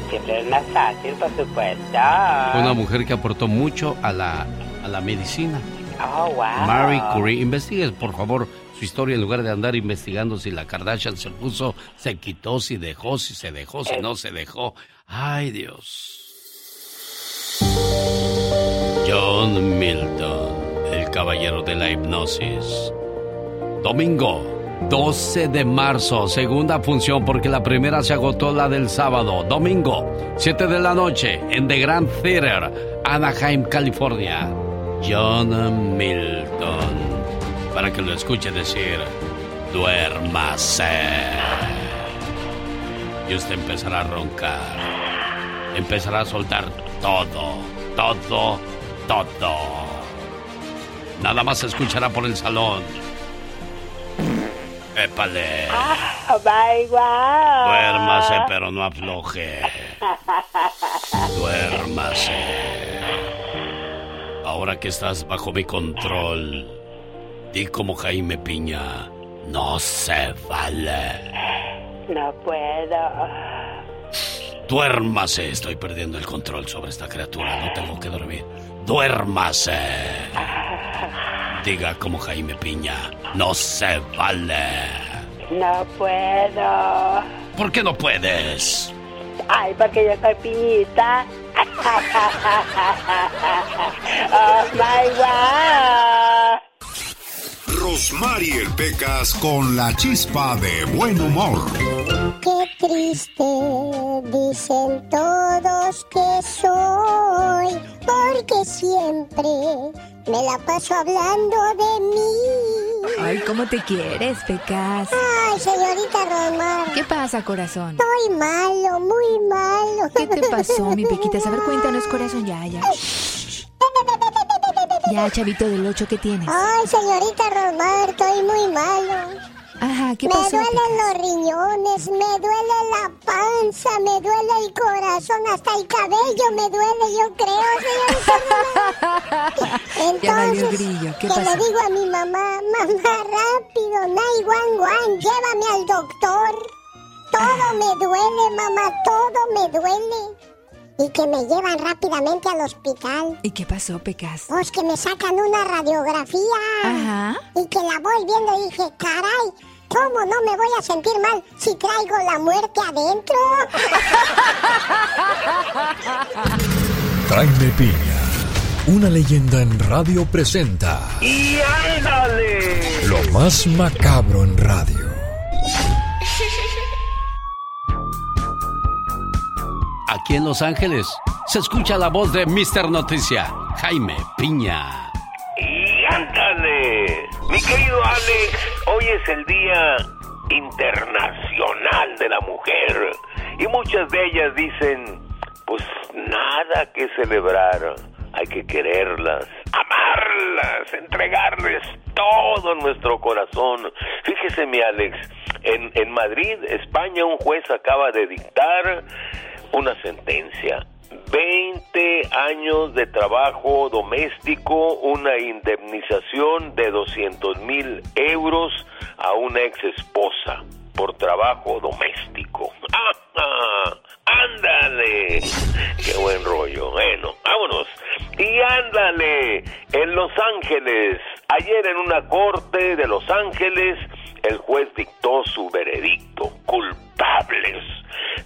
Siempre es más fácil, por supuesto. Fue una mujer que aportó mucho a la, a la medicina. Oh, wow. Marie Curie. Investigue, por favor, su historia en lugar de andar investigando si la Kardashian se puso, se quitó, si dejó, si se dejó, si no se dejó. Ay, Dios. John Milton, caballero de la hipnosis. Domingo, 12 de marzo, segunda función porque la primera se agotó la del sábado. Domingo, 7 de la noche, en The Grand Theater, Anaheim, California. John Milton. Para que lo escuche decir, duérmase. Y usted empezará a roncar. Empezará a soltar todo, todo, todo. Nada más se escuchará por el salón. Épale. Ah, bye, wow. Duérmase, pero no afloje. Duérmase. Ahora que estás bajo mi control, di como Jaime Piña, no se vale. No puedo. Duérmase, estoy perdiendo el control sobre esta criatura, no tengo que dormir. Duérmase. Diga como Jaime Piña, no se vale. No puedo. ¿Por qué no puedes? Ay, porque yo soy piñita. oh my god. Rosmarie Pecas con la chispa de buen humor. Qué triste dicen todos que soy, porque siempre me la paso hablando de mí. Ay, ¿cómo te quieres, Pecas? Ay, señorita Rosmar. ¿Qué pasa, corazón? Estoy malo, muy malo. ¿Qué te pasó, mi Pequitas? A ver, cuéntanos, corazón, ya, ya. Ya, chavito del 8, ¿qué tienes? Ay, señorita Rosmar, estoy muy malo. Ajá, ¿qué me pasó? duelen Pecas? los riñones, me duele la panza, me duele el corazón, hasta el cabello me duele, yo creo, señorita Entonces, grillo, ¿qué que le digo a mi mamá, mamá, rápido, 911, llévame al doctor. Todo me duele, mamá, todo me duele. Y que me llevan rápidamente al hospital. ¿Y qué pasó, Pecas? Pues que me sacan una radiografía. Ajá. Y que la voy viendo y dije, caray, ¿cómo no me voy a sentir mal si traigo la muerte adentro? Jaime Piña, una leyenda en radio presenta ¡Y ándale! lo más macabro en radio. Aquí en Los Ángeles se escucha la voz de Mr. Noticia, Jaime Piña. ¡Y ándale! Mi querido Alex, hoy es el Día Internacional de la Mujer. Y muchas de ellas dicen, pues nada que celebrar. Hay que quererlas, amarlas, entregarles todo nuestro corazón. Fíjese, mi Alex, en, en Madrid, España, un juez acaba de dictar una sentencia. 20 años de trabajo doméstico, una indemnización de 200 mil euros a una ex esposa por trabajo doméstico. ¡Ah, ah! ¡Ándale! ¡Qué buen rollo! Bueno, vámonos. Y ándale, en Los Ángeles, ayer en una corte de Los Ángeles, el juez dictó su veredicto. Culpables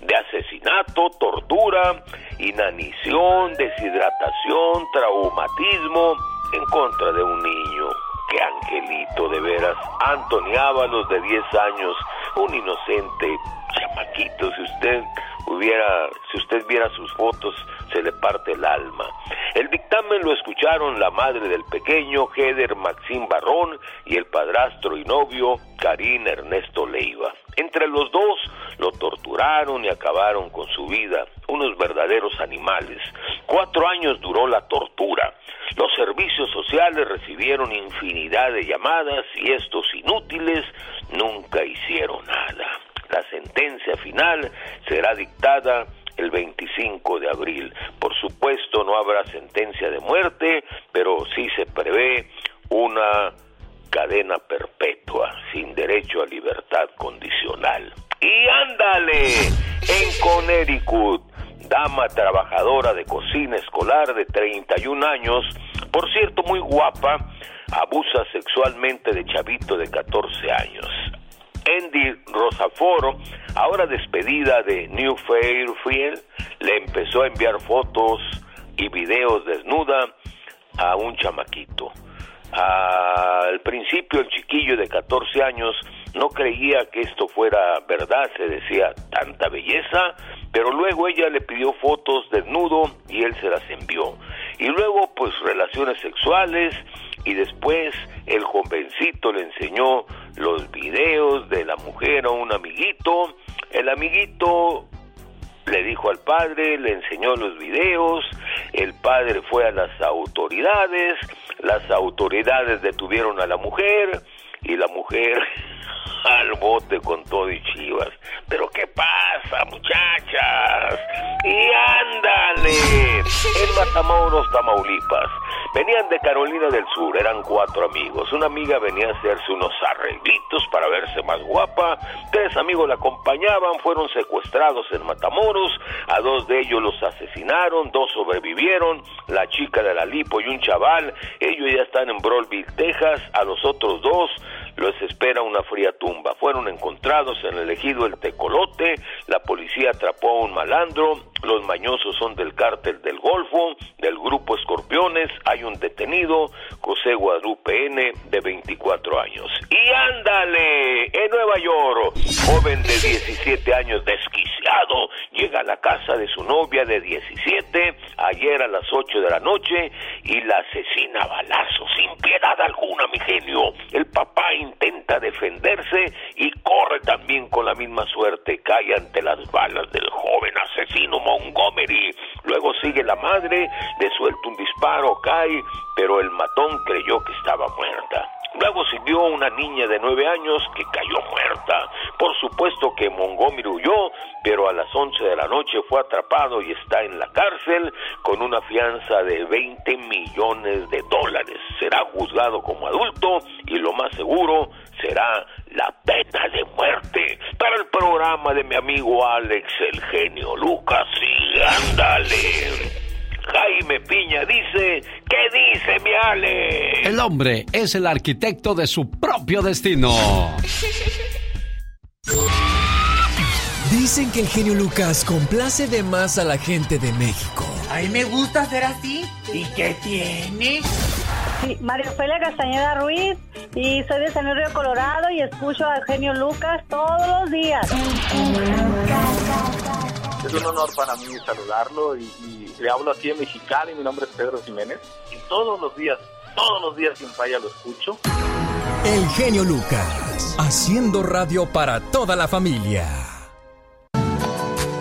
de asesinato, tortura, inanición, deshidratación, traumatismo en contra de un niño. Qué angelito de veras. Anthony Ábalos de 10 años, un inocente chamaquito. Si usted hubiera, si usted viera sus fotos, se le parte el alma. El dictamen lo escucharon la madre del pequeño, Heder Maxim Barrón, y el padrastro y novio, Karim Ernesto Leiva. Entre los dos lo torturaron y acabaron con su vida, unos verdaderos animales. Cuatro años duró la tortura. Los servicios sociales recibieron infinidad de llamadas y estos inútiles nunca hicieron nada. La sentencia final será dictada el 25 de abril. Por supuesto no habrá sentencia de muerte, pero sí se prevé una cadena perpetua sin derecho a libertad condicional. Y ándale, en Connecticut, dama trabajadora de cocina escolar de 31 años, por cierto muy guapa, abusa sexualmente de chavito de 14 años. Andy Rosaforo, ahora despedida de New Fairfield, le empezó a enviar fotos y videos desnuda a un chamaquito. Al principio el chiquillo de 14 años no creía que esto fuera verdad, se decía tanta belleza, pero luego ella le pidió fotos desnudo y él se las envió. Y luego pues relaciones sexuales y después el jovencito le enseñó los videos de la mujer a un amiguito, el amiguito le dijo al padre, le enseñó los videos, el padre fue a las autoridades, las autoridades detuvieron a la mujer y la mujer al bote con todo y chivas. Pero ¿qué pasa, muchachas? Y ándale, en Matamoros, Tamaulipas. Venían de Carolina del Sur, eran cuatro amigos. Una amiga venía a hacerse unos arreglitos para verse más guapa. Tres amigos la acompañaban, fueron secuestrados en Matamoros. A dos de ellos los asesinaron, dos sobrevivieron. La chica de la lipo y un chaval. Ellos ya están en Broadville, Texas. A los otros dos los espera una fría tumba. Fueron encontrados en el ejido El Tecolote, la policía atrapó a un malandro, los mañosos son del cártel del Golfo, del grupo Escorpiones, hay un detenido, José Guadalupe N, de 24 años. Y ándale, en Nueva York, joven de 17 años desquiciado, llega a la casa de su novia de 17, ayer a las 8 de la noche, y la asesina a balazos, sin piedad alguna, mi genio. El papá intenta defenderse y corre también con la misma suerte, cae ante las balas del joven asesino Montgomery. Luego sigue la madre, le suelta un disparo, cae, pero el matón creyó que estaba muerta. Luego siguió una niña de nueve años que cayó muerta. Por supuesto que Montgomery huyó, pero a las once de la noche fue atrapado y está en la cárcel con una fianza de 20 millones de dólares. Será juzgado como adulto y lo más seguro será la pena de muerte. Para el programa de mi amigo Alex, el genio Lucas, y ándale. Jaime Piña dice, ¿qué dice mi Ale? El hombre es el arquitecto de su propio destino. Dicen que el genio Lucas complace de más a la gente de México. A mí me gusta ser así. ¿Y qué tiene? Sí, María Ofelia Castañeda Ruiz y soy de San Luis Río Colorado y escucho al genio Lucas todos los días. Es un honor para mí saludarlo y, y le hablo aquí en Mexicali. Mi nombre es Pedro Jiménez y todos los días, todos los días sin falla lo escucho. El genio Lucas, haciendo radio para toda la familia.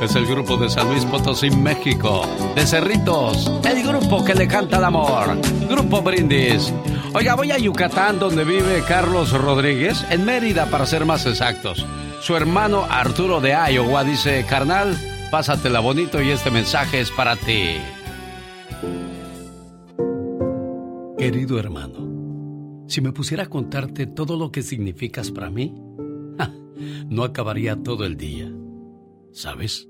Es el grupo de San Luis Potosí, México. De Cerritos, el grupo que le canta el amor. Grupo Brindis. Oiga, voy a Yucatán, donde vive Carlos Rodríguez, en Mérida, para ser más exactos. Su hermano Arturo de Iowa dice, carnal, pásatela bonito y este mensaje es para ti. Querido hermano, si me pusiera a contarte todo lo que significas para mí, no acabaría todo el día. ¿Sabes?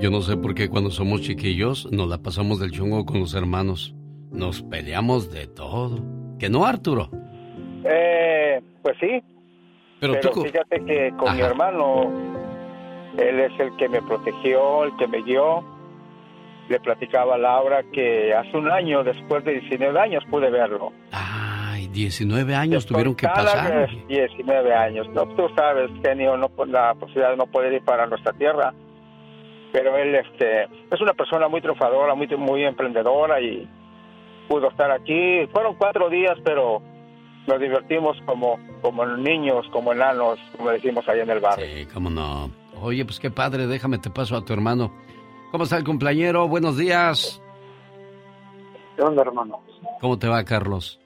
Yo no sé por qué cuando somos chiquillos nos la pasamos del chungo con los hermanos. Nos peleamos de todo. ¿Que no, Arturo? Eh, pues sí. Pero, Pero tú... fíjate que con mi hermano, él es el que me protegió, el que me guió. Le platicaba a Laura que hace un año, después de 19 años, pude verlo. Ay, 19 años tuvieron que pasar. vez 19 años. No, tú sabes, genio, no, la posibilidad de no poder ir para nuestra tierra. Pero él este, es una persona muy triunfadora, muy, muy emprendedora y pudo estar aquí. Fueron cuatro días, pero nos divertimos como, como niños, como enanos, como decimos ahí en el barrio. Sí, cómo no. Oye, pues qué padre, déjame te paso a tu hermano. ¿Cómo está el cumpleañero? Buenos días. ¿Qué onda, hermano? ¿Cómo te va, Carlos?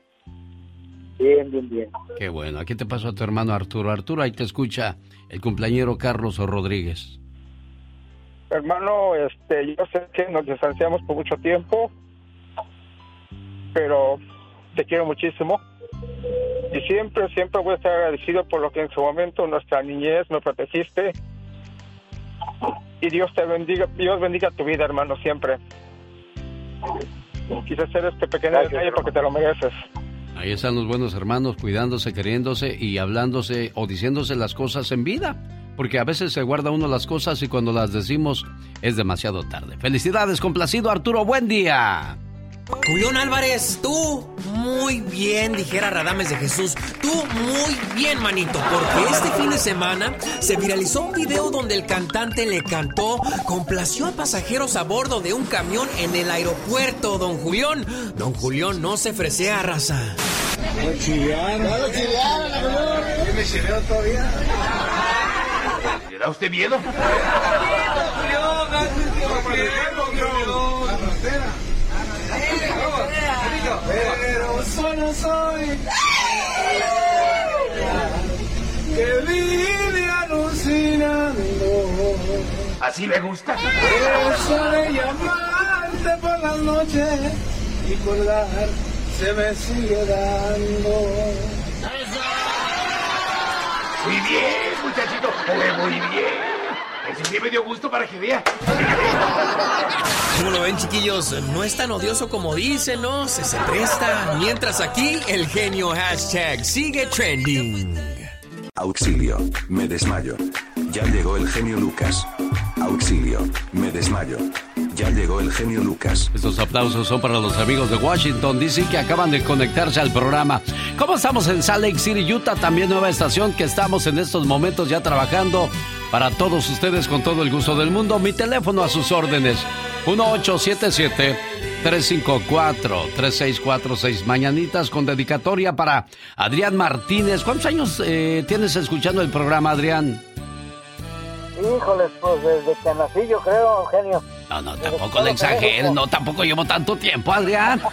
Bien, bien, bien. Qué bueno. Aquí te paso a tu hermano Arturo. Arturo, ahí te escucha el cumpleañero Carlos Rodríguez. Hermano, este, yo sé que nos distanciamos por mucho tiempo, pero te quiero muchísimo. Y siempre, siempre voy a estar agradecido por lo que en su momento nuestra niñez me protegiste. Y Dios te bendiga, Dios bendiga tu vida, hermano, siempre. Quise hacer este pequeño Gracias, detalle porque te lo mereces. Ahí están los buenos hermanos cuidándose, queriéndose y hablándose o diciéndose las cosas en vida. Porque a veces se guarda uno las cosas y cuando las decimos es demasiado tarde. Felicidades, complacido Arturo, buen día. Julián Álvarez, tú muy bien, dijera Radames de Jesús. Tú muy bien, manito, porque este fin de semana se viralizó un video donde el cantante le cantó, complació a pasajeros a bordo de un camión en el aeropuerto, don Julián. Don Julián, no se fresea, raza. Me chilearon. ¿Qué me chilearon todavía? ¿Le da usted miedo? Pero solo soy que vive alucinando. ¿Así le gusta? Llamarte por las noches y colgar se me sigue dando. Muy bien, muchachito. Eh, Muy bien. Ese sí me dio gusto para que vea. ¿Cómo lo ven, chiquillos? No es tan odioso como dicen, ¿no? Se, se presta. Mientras aquí, el genio hashtag sigue trending. Auxilio, me desmayo. Ya llegó el genio Lucas. Auxilio, me desmayo. Ya llegó el genio Lucas. Estos aplausos son para los amigos de Washington DC que acaban de conectarse al programa. ¿Cómo estamos en Salt Lake City, Utah? También nueva estación que estamos en estos momentos ya trabajando para todos ustedes con todo el gusto del mundo. Mi teléfono a sus órdenes. 1877-354-3646. Mañanitas con dedicatoria para Adrián Martínez. ¿Cuántos años eh, tienes escuchando el programa, Adrián? Híjoles, pues desde que nací yo creo, Eugenio. No, no, tampoco le exageres, no, tampoco llevo tanto tiempo, Adrián.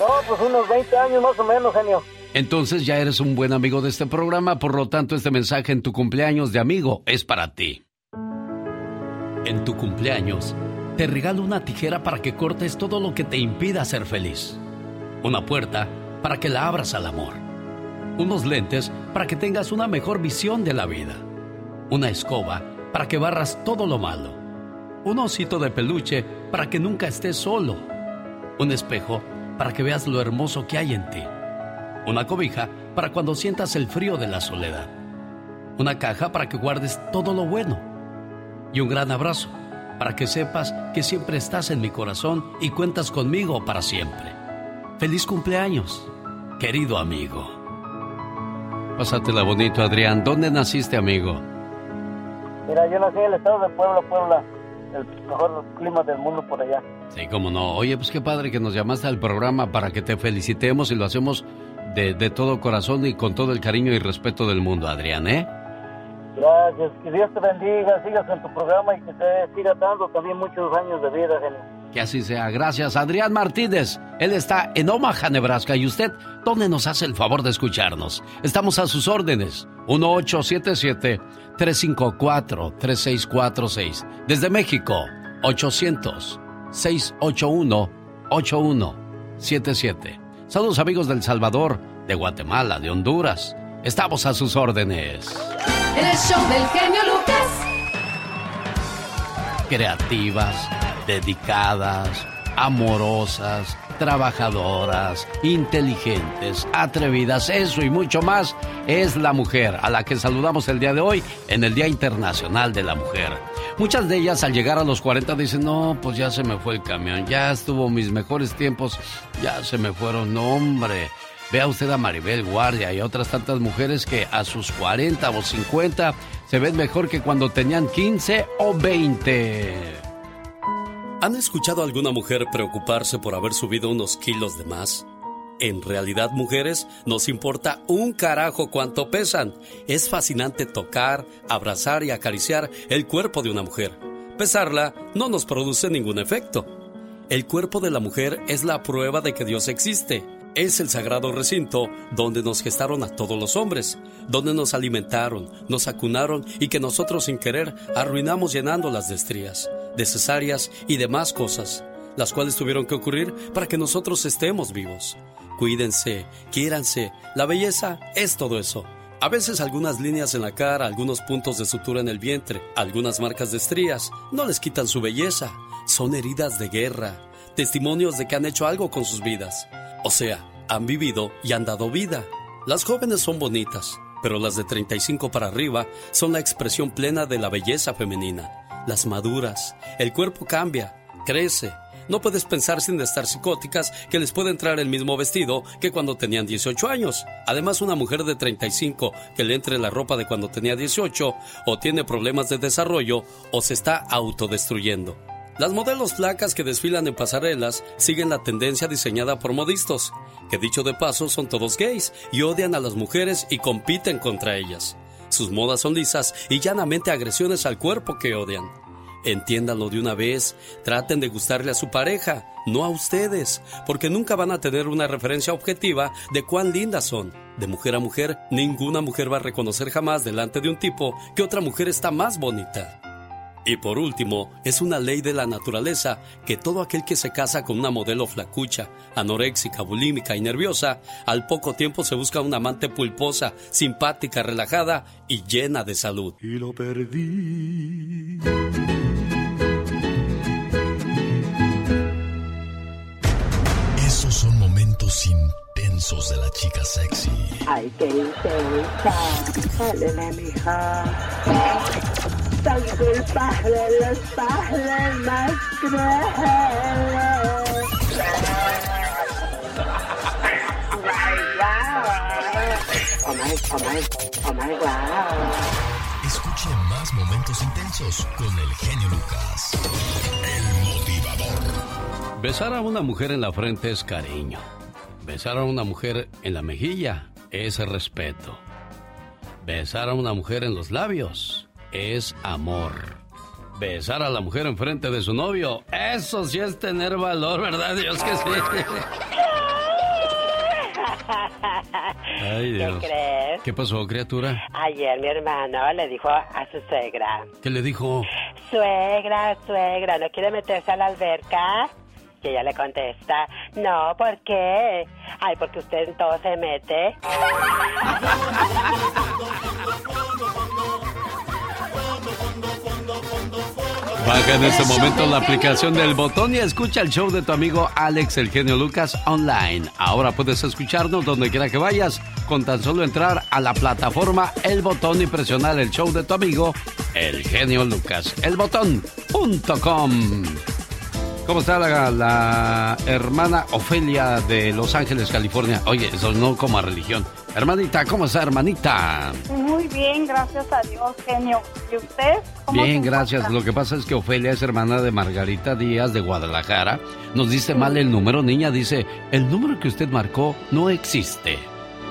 No, pues unos 20 años más o menos, genio. Entonces ya eres un buen amigo de este programa, por lo tanto este mensaje en tu cumpleaños de amigo es para ti. En tu cumpleaños, te regalo una tijera para que cortes todo lo que te impida ser feliz. Una puerta para que la abras al amor. Unos lentes para que tengas una mejor visión de la vida. Una escoba para que barras todo lo malo. Un osito de peluche para que nunca estés solo. Un espejo para que veas lo hermoso que hay en ti. Una cobija para cuando sientas el frío de la soledad. Una caja para que guardes todo lo bueno. Y un gran abrazo para que sepas que siempre estás en mi corazón y cuentas conmigo para siempre. Feliz cumpleaños, querido amigo. Pásatela bonito, Adrián. ¿Dónde naciste, amigo? Mira, yo nací en el estado de Puebla, Puebla. El mejor clima del mundo por allá. Sí, cómo no. Oye, pues qué padre que nos llamaste al programa para que te felicitemos y lo hacemos de, de todo corazón y con todo el cariño y respeto del mundo, Adrián, ¿eh? Gracias, que Dios te bendiga, sigas en tu programa y que te siga dando también muchos años de vida, genio. Que así sea. Gracias, Adrián Martínez. Él está en Omaha, Nebraska. ¿Y usted dónde nos hace el favor de escucharnos? Estamos a sus órdenes. 1877-354-3646. Desde México, 800-681-8177. Saludos amigos del Salvador, de Guatemala, de Honduras. Estamos a sus órdenes. El show del genio Lucas. Creativas, dedicadas, amorosas, trabajadoras, inteligentes, atrevidas, eso y mucho más es la mujer a la que saludamos el día de hoy en el Día Internacional de la Mujer. Muchas de ellas al llegar a los 40 dicen, no, pues ya se me fue el camión, ya estuvo mis mejores tiempos, ya se me fueron, no hombre. Vea usted a Maribel Guardia y otras tantas mujeres que a sus 40 o 50 se ven mejor que cuando tenían 15 o 20. ¿Han escuchado alguna mujer preocuparse por haber subido unos kilos de más? En realidad, mujeres, nos importa un carajo cuánto pesan. Es fascinante tocar, abrazar y acariciar el cuerpo de una mujer. Pesarla no nos produce ningún efecto. El cuerpo de la mujer es la prueba de que Dios existe. Es el sagrado recinto donde nos gestaron a todos los hombres, donde nos alimentaron, nos acunaron y que nosotros sin querer arruinamos llenándolas de estrías, de cesáreas y demás cosas, las cuales tuvieron que ocurrir para que nosotros estemos vivos. Cuídense, quiéranse, la belleza es todo eso. A veces algunas líneas en la cara, algunos puntos de sutura en el vientre, algunas marcas de estrías, no les quitan su belleza. Son heridas de guerra, testimonios de que han hecho algo con sus vidas. O sea, han vivido y han dado vida. Las jóvenes son bonitas, pero las de 35 para arriba son la expresión plena de la belleza femenina. Las maduras, el cuerpo cambia, crece. No puedes pensar sin estar psicóticas que les puede entrar el mismo vestido que cuando tenían 18 años. Además, una mujer de 35 que le entre la ropa de cuando tenía 18 o tiene problemas de desarrollo o se está autodestruyendo. Las modelos flacas que desfilan en pasarelas siguen la tendencia diseñada por modistos, que dicho de paso son todos gays y odian a las mujeres y compiten contra ellas. Sus modas son lisas y llanamente agresiones al cuerpo que odian. Entiéndanlo de una vez, traten de gustarle a su pareja, no a ustedes, porque nunca van a tener una referencia objetiva de cuán lindas son. De mujer a mujer, ninguna mujer va a reconocer jamás delante de un tipo que otra mujer está más bonita. Y por último, es una ley de la naturaleza que todo aquel que se casa con una modelo flacucha, anoréxica, bulímica y nerviosa, al poco tiempo se busca una amante pulposa, simpática, relajada y llena de salud. Y lo perdí. Esos son momentos intensos de la chica sexy. Ay, qué intensa. Dale, mija. Escuche más momentos intensos con el genio Lucas. El motivador. Besar a una mujer en la frente es cariño. Besar a una mujer en la mejilla es respeto. Besar a una mujer en los labios es amor. Besar a la mujer en frente de su novio, eso sí es tener valor, ¿verdad? Dios que sí. Ay, Dios. ¿Qué crees? ¿Qué pasó, criatura? Ayer mi hermano le dijo a su suegra, ¿Qué le dijo? suegra, suegra, ¿no quiere meterse a la alberca? Y ella le contesta, no, ¿por qué? Ay, porque usted en todo se mete. Baja en este momento la aplicación del botón y escucha el show de tu amigo Alex El Genio Lucas online. Ahora puedes escucharnos donde quiera que vayas con tan solo entrar a la plataforma El Botón y presionar el show de tu amigo El Genio Lucas. Elbotón.com. ¿Cómo está la, la hermana Ofelia de Los Ángeles, California? Oye, eso no como a religión. Hermanita, ¿cómo está, hermanita? Muy bien, gracias a Dios, genio. ¿Y usted? ¿Cómo Bien, gracias. encuentra? Lo que pasa es que Ofelia es hermana de Margarita Díaz de Guadalajara. Nos dice mal el número, niña. Dice, el número que usted marcó no existe.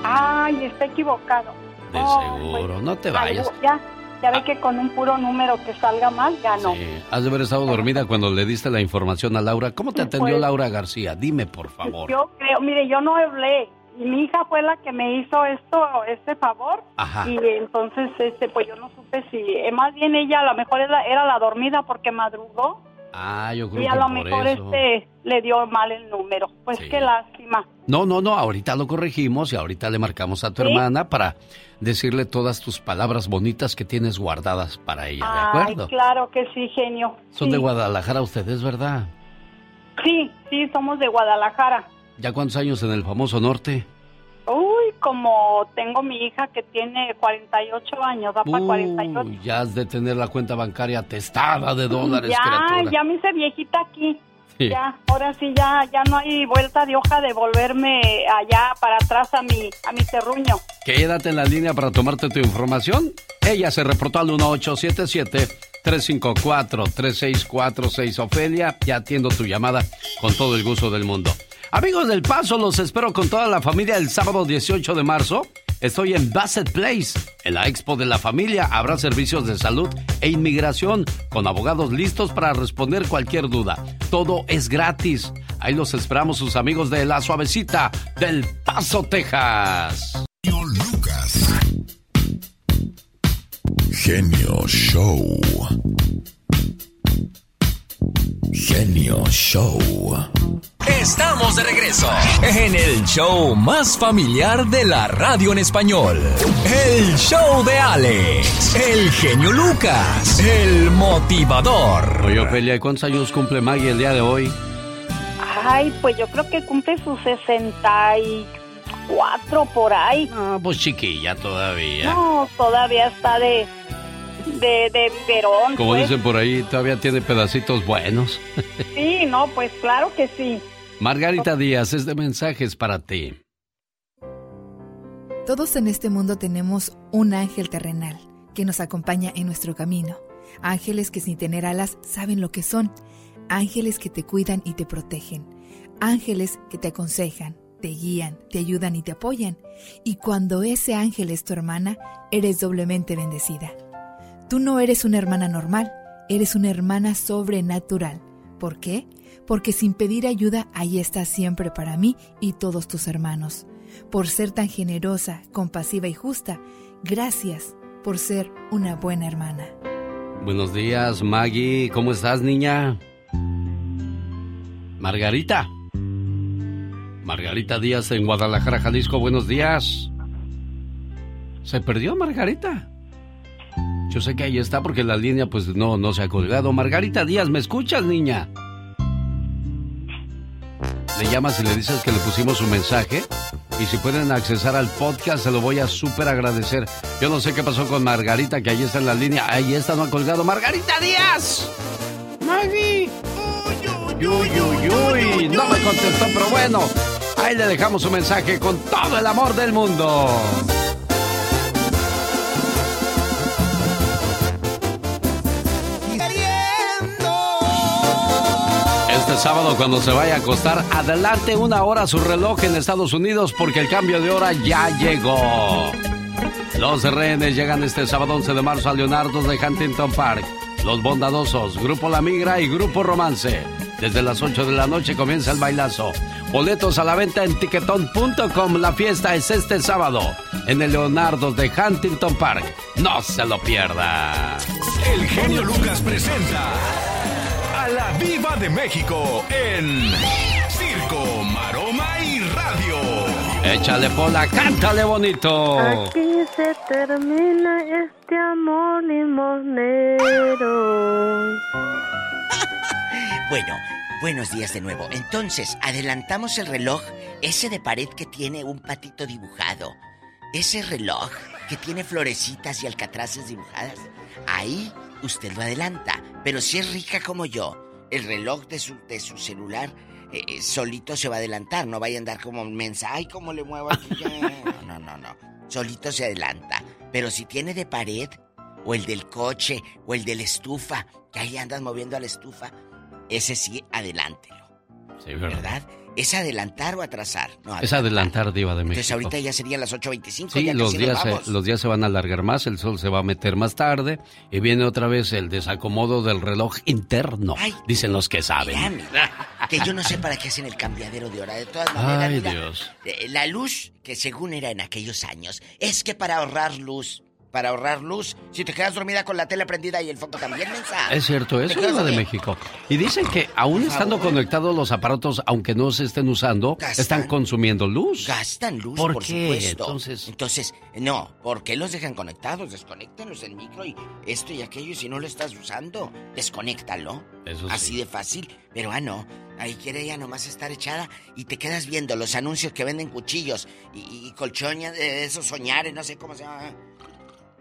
Ay, está equivocado. De Oh, seguro, no te algo- vayas. Ya, ya ve que con un puro número que salga mal, ya no. Eh, has de haber estado dormida cuando le diste la información a Laura. ¿Cómo te atendió Pues- Laura García? Dime, por favor. Yo creo, mire, yo no hablé. Y mi hija fue la que me hizo esto, este favor. Ajá. Y entonces, este, pues yo no supe si, eh, más bien ella a lo mejor era, era la dormida porque madrugó. Ah, yo creo Y a que lo mejor eso. este le dio mal el número. Pues Sí. qué lástima. No, no, no, ahorita lo corregimos y ahorita le marcamos a tu ¿Sí? hermana para decirle todas tus palabras bonitas que tienes guardadas para ella, ¿de Ay, acuerdo? claro que sí, genio. Son Sí. de Guadalajara ustedes, ¿verdad? Sí, sí, somos de Guadalajara. ¿Ya cuántos años en el famoso norte? Uy, como tengo mi hija que tiene 48 años, va para 48. Uy, ya has de tener la cuenta bancaria testada de dólares, ya, criatura. ya me hice viejita aquí. Sí. Ya, ahora sí ya ya no hay vuelta de hoja de volverme allá para atrás a mi a mi terruño. Quédate en la línea para tomarte tu información. Ella se reportó al 1877-354-3646. Ofelia, ya atiendo tu llamada con todo el gusto del mundo. Amigos del Paso, los espero con toda la familia el sábado 18 de marzo. Estoy en Bassett Place, en la Expo de la Familia. Habrá servicios de salud e inmigración con abogados listos para responder cualquier duda. Todo es gratis. Ahí los esperamos sus amigos de La Suavecita del Paso, Texas. Lucas. Genio Show. Genio Show. Estamos de regreso en el show más familiar de la radio en español. El show de Alex, el genio Lucas, el motivador. Oye, Ofelia, ¿y cuántos años cumple Maggie el día de hoy? Ay, pues yo creo que cumple sus 64 por ahí. Ah, pues chiquilla todavía. No, todavía está de de, de biberón. Como pues. dicen por ahí, todavía tiene pedacitos buenos. Sí, no, pues claro que sí. Margarita Díaz, este mensaje es para ti. Todos en este mundo tenemos un ángel terrenal que nos acompaña en nuestro camino. Ángeles que sin tener alas saben lo que son. Ángeles que te cuidan y te protegen. Ángeles que te aconsejan, te guían, te ayudan y te apoyan. Y cuando ese ángel es tu hermana, eres doblemente bendecida. Tú no eres una hermana normal, eres una hermana sobrenatural. ¿Por qué? Porque sin pedir ayuda, ahí estás siempre para mí y todos tus hermanos. Por ser tan generosa, compasiva y justa, gracias por ser una buena hermana. Buenos días, Maggie. ¿Cómo estás, niña? Margarita. Margarita Díaz en Guadalajara, Jalisco. Buenos días. ¿Se perdió Margarita? Yo sé que ahí está porque la línea pues no, no se ha colgado. Margarita Díaz, ¿me escuchas, niña? Le llamas y le dices que le pusimos su mensaje. Y si pueden accesar al podcast, se lo voy a súper agradecer. Yo no sé qué pasó con Margarita, que ahí está en la línea. Ahí está, no ha colgado. ¡Margarita Díaz! ¡Maggie! ¡Uy, uy, uy, uy! No me contestó, pero bueno. Ahí le dejamos su mensaje con todo el amor del mundo. Sábado cuando se vaya a acostar, adelante una hora su reloj en Estados Unidos porque el cambio de hora ya llegó. Los rehenes llegan este sábado 11 de marzo a Leonardo de Huntington Park. Los Bondadosos, Grupo La Migra y Grupo Romance. Desde las 8 de la noche comienza el bailazo. Boletos a la venta en tiquetón.com. La fiesta es este sábado en el Leonardo de Huntington Park. No se lo pierda. El genio Lucas presenta a la Viva de México en Circo, Maroma y Radio. Échale pola, cántale bonito. Aquí se termina este amor limosnero. Bueno, buenos días de nuevo. Entonces, adelantamos el reloj, ese de pared que tiene un patito dibujado. Ese reloj que tiene florecitas y alcatraces dibujadas. Ahí usted lo adelanta. Pero si es rica como yo, el reloj de su, de su celular eh, eh, solito se va a adelantar. No vaya a andar como mensa. Ay, cómo le muevo aquí ya. No, no, no, no. Solito se adelanta. Pero si tiene de pared, o el del coche, o el de la estufa, que ahí andas moviendo a la estufa, ese sí, adelántelo. Sí, ¿verdad? ¿Verdad? ¿Es adelantar o atrasar? No, Es adelantar, Diva de México. Entonces ahorita ya serían las 8.25. Sí, ya los días, se, los días se van a alargar más, el sol se va a meter más tarde y viene otra vez el desacomodo del reloj interno, dicen los que saben. Que yo no sé para qué hacen el cambiadero de hora. De todas maneras, Ay, mira, Dios. eh, la luz, que según era en aquellos años, es que para ahorrar luz, para ahorrar luz, si te quedas dormida con la tele prendida y el foco también, mensa. Es cierto, ¿Te eso es lo de? México. Y dicen que aún estando conectados los aparatos, aunque no se estén usando, Gastan. están consumiendo luz. Gastan luz, ¿Por por, qué? supuesto. Entonces- Entonces, no, ¿por qué los dejan conectados? Desconéctalos el micro y esto y aquello, y si no lo estás usando, desconéctalo. Eso Así sí. de fácil. Pero ah, no. Ahí quiere ella nomás estar echada y te quedas viendo los anuncios que venden cuchillos y, y colchones de esos soñares, no sé cómo se llama.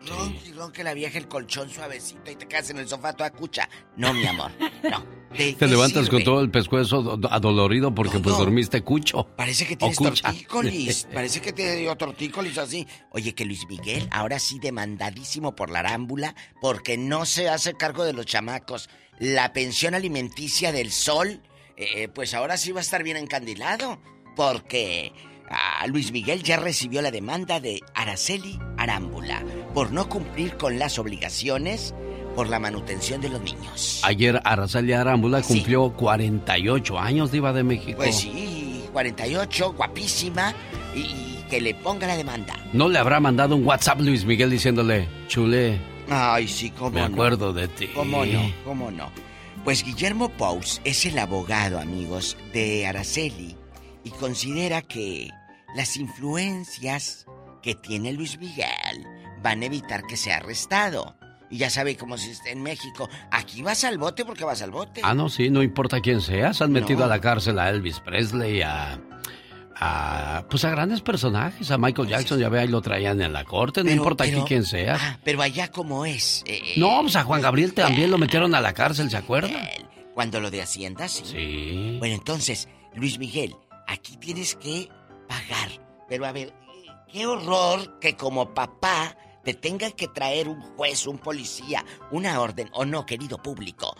Ronque y ronque la vieja el colchón suavecito y te quedas en el sofá toda cucha. No, mi amor, no. ¿De Te levantas sirve? con todo el pescuezo do- adolorido porque pues dormiste cucho. Parece que tienes tortícolis. Parece que te dio tortícolis así. Oye, que Luis Miguel ahora sí demandadísimo por la arámbula porque no se hace cargo de los chamacos. La pensión alimenticia del sol, eh, pues ahora sí va a estar bien encandilado. Porque ah, Luis Miguel ya recibió la demanda de Araceli Arámbula por no cumplir con las obligaciones por la manutención de los niños. Ayer Araceli Arámbula cumplió 48 años, Diva de México. Pues sí, 48, guapísima, y, y que le ponga la demanda. ¿No le habrá mandado un WhatsApp Luis Miguel diciéndole, chule, Ay, sí, cómo me no. acuerdo de ti? ¿Cómo no? ¿Cómo no? Pues Guillermo Pous es el abogado, amigos, de Araceli y considera que las influencias que tiene Luis Miguel van a evitar que sea arrestado. Y ya sabe cómo si está en México. Aquí vas al bote porque vas al bote. Ah, no, sí, no importa quién seas. Han metido a la cárcel a Elvis Presley, a, a. Pues a grandes personajes. A Michael Jackson, ya ve, ahí lo traían en la corte. No Pero- importa aquí quién seas. Ah, pero allá como es. eh, eh, no, pues a Juan Gabriel también lo metieron a la cárcel, ¿se acuerda? Cuando lo de Hacienda, sí. Sí. Bueno, entonces, Luis Miguel, aquí tienes que pagar. Pero a ver, qué horror que como papá te tenga que traer un juez, un policía, una orden, o no, querido público.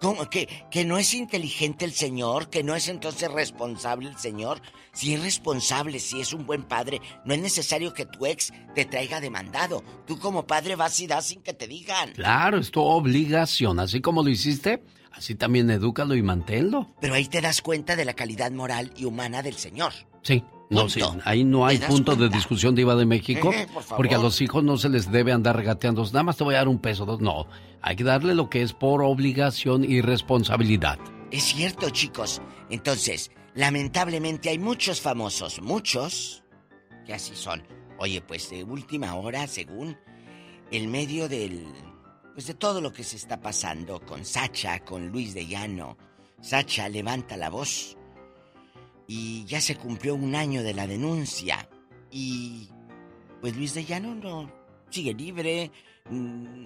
¿Cómo? ¿Que, que no es inteligente el señor, que no es entonces responsable el señor. Si es responsable, si es un buen padre, no es necesario que tu ex te traiga demandado. Tú como padre vas y das sin que te digan. Claro, es tu obligación. Así como lo hiciste, así también edúcalo y manténlo. Pero ahí te das cuenta de la calidad moral y humana del señor. Sí. No, sí, ahí no hay ¿Te das punto de discusión Diva de México, Eh, por porque a los hijos no se les debe andar regateando, nada más te voy a dar un peso, dos, no, hay que darle lo que es por obligación y responsabilidad. Es cierto, chicos. Entonces, lamentablemente hay muchos famosos, muchos, que así son. Oye, pues de última hora, según el medio del... Pues de todo lo que se está pasando con Sacha, con Luis de Llano. Sacha levanta la voz y ya se cumplió un año de la denuncia. Y pues Luis de Llano no sigue libre, mm,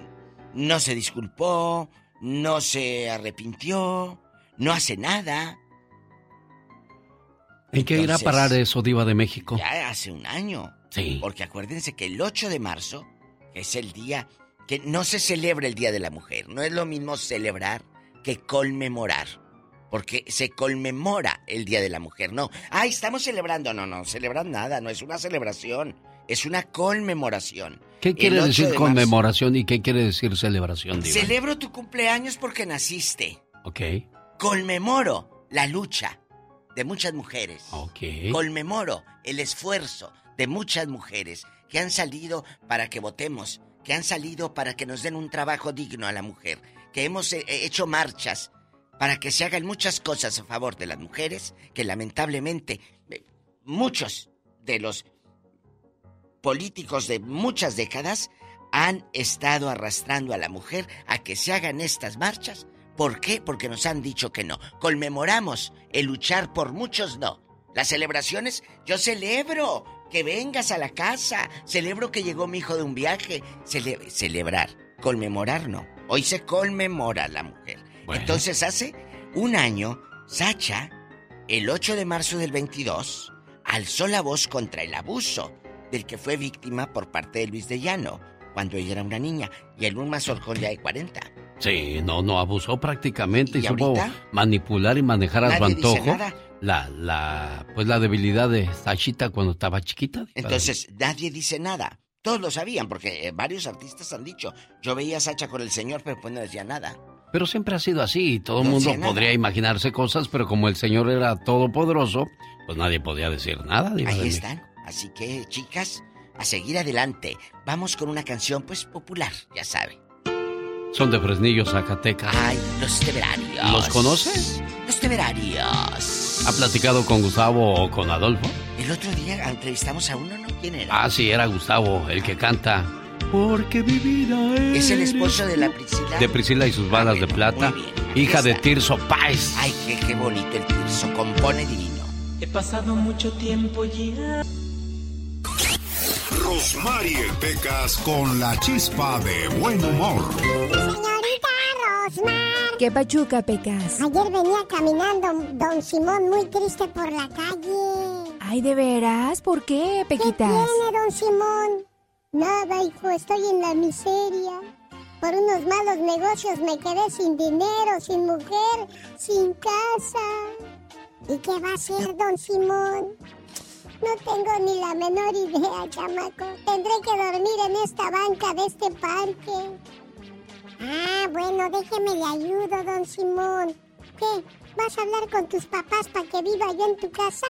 no se disculpó, no se arrepintió, no hace nada. ¿En qué irá a parar eso, Diva de México? Ya hace un año. Sí. Porque acuérdense que el 8 de marzo es el día que no se celebra el Día de la Mujer. No es lo mismo celebrar que conmemorar. Porque se conmemora el Día de la Mujer. No, ay, estamos celebrando. No, no, celebran nada. No es una celebración. Es una conmemoración. ¿Qué quiere 8 decir de marzo. conmemoración y qué quiere decir celebración, Diva? Celebro tu cumpleaños porque naciste. Ok, Conmemoro la lucha de muchas mujeres. ok. Conmemoro el esfuerzo de muchas mujeres que han salido para que votemos, que han salido para que nos den un trabajo digno a la mujer, que hemos eh, hecho marchas para que se hagan muchas cosas a favor de las mujeres, que lamentablemente eh, muchos de los políticos de muchas décadas han estado arrastrando a la mujer a que se hagan estas marchas. ¿Por qué? Porque nos han dicho que no. Conmemoramos el luchar por muchos no. Las celebraciones, yo celebro que vengas a la casa, celebro que llegó mi hijo de un viaje. Cele- celebrar, conmemorar no. Hoy se conmemora la mujer. Entonces hace un año, Sacha, el 8 de marzo del 22, alzó la voz contra el abuso del que fue víctima por parte de Luis de Llano cuando ella era una niña y el un mazorcón ya de 40. Sí, no, no, abusó prácticamente y, ¿Y supo manipular y manejar a su antojo nada. la, la, pues la debilidad de Sachita cuando estaba chiquita. Entonces, nadie dice nada. Todos lo sabían porque eh, varios artistas han dicho. Yo veía a Sacha con el señor, pero pues no decía nada. Pero siempre ha sido así todo el mundo nada. podría imaginarse cosas, pero como el señor era todopoderoso, pues nadie podía decir nada. Diva Ahí están. Así que, chicas, a seguir adelante. Vamos con una canción, pues, popular, ya sabe. Son de Fresnillo, Zacatecas. Ay, los temerarios. ¿Los conoce? Los temerarios. ¿Ha platicado con Gustavo o con Adolfo? El otro día entrevistamos a uno, ¿no? ¿Quién era? Ah, sí, era Gustavo, el que canta. Porque mi vida es. Es el esposo de la Priscila. De Priscila y sus balas de plata. Hija de Tirso Páez. Ay, qué, qué bonito el Tirso. Compone divino. He pasado mucho tiempo ya. Rosmarie Pecas con la chispa de buen humor. Señorita Rosmar. ¿Qué pachuca, Pecas? Ayer venía caminando don Simón muy triste por la calle. Ay, ¿de veras? ¿Por qué, Pequitas? ¿Qué tiene don Simón? Nada, hijo, estoy en la miseria. Por unos malos negocios me quedé sin dinero, sin mujer, sin casa. ¿Y qué va a hacer don Simón? No tengo ni la menor idea, chamaco. Tendré que dormir en esta banca de este parque. Ah, bueno, déjeme le ayudo, don Simón. ¿Qué? ¿Vas a hablar con tus papás para que viva yo en tu casa?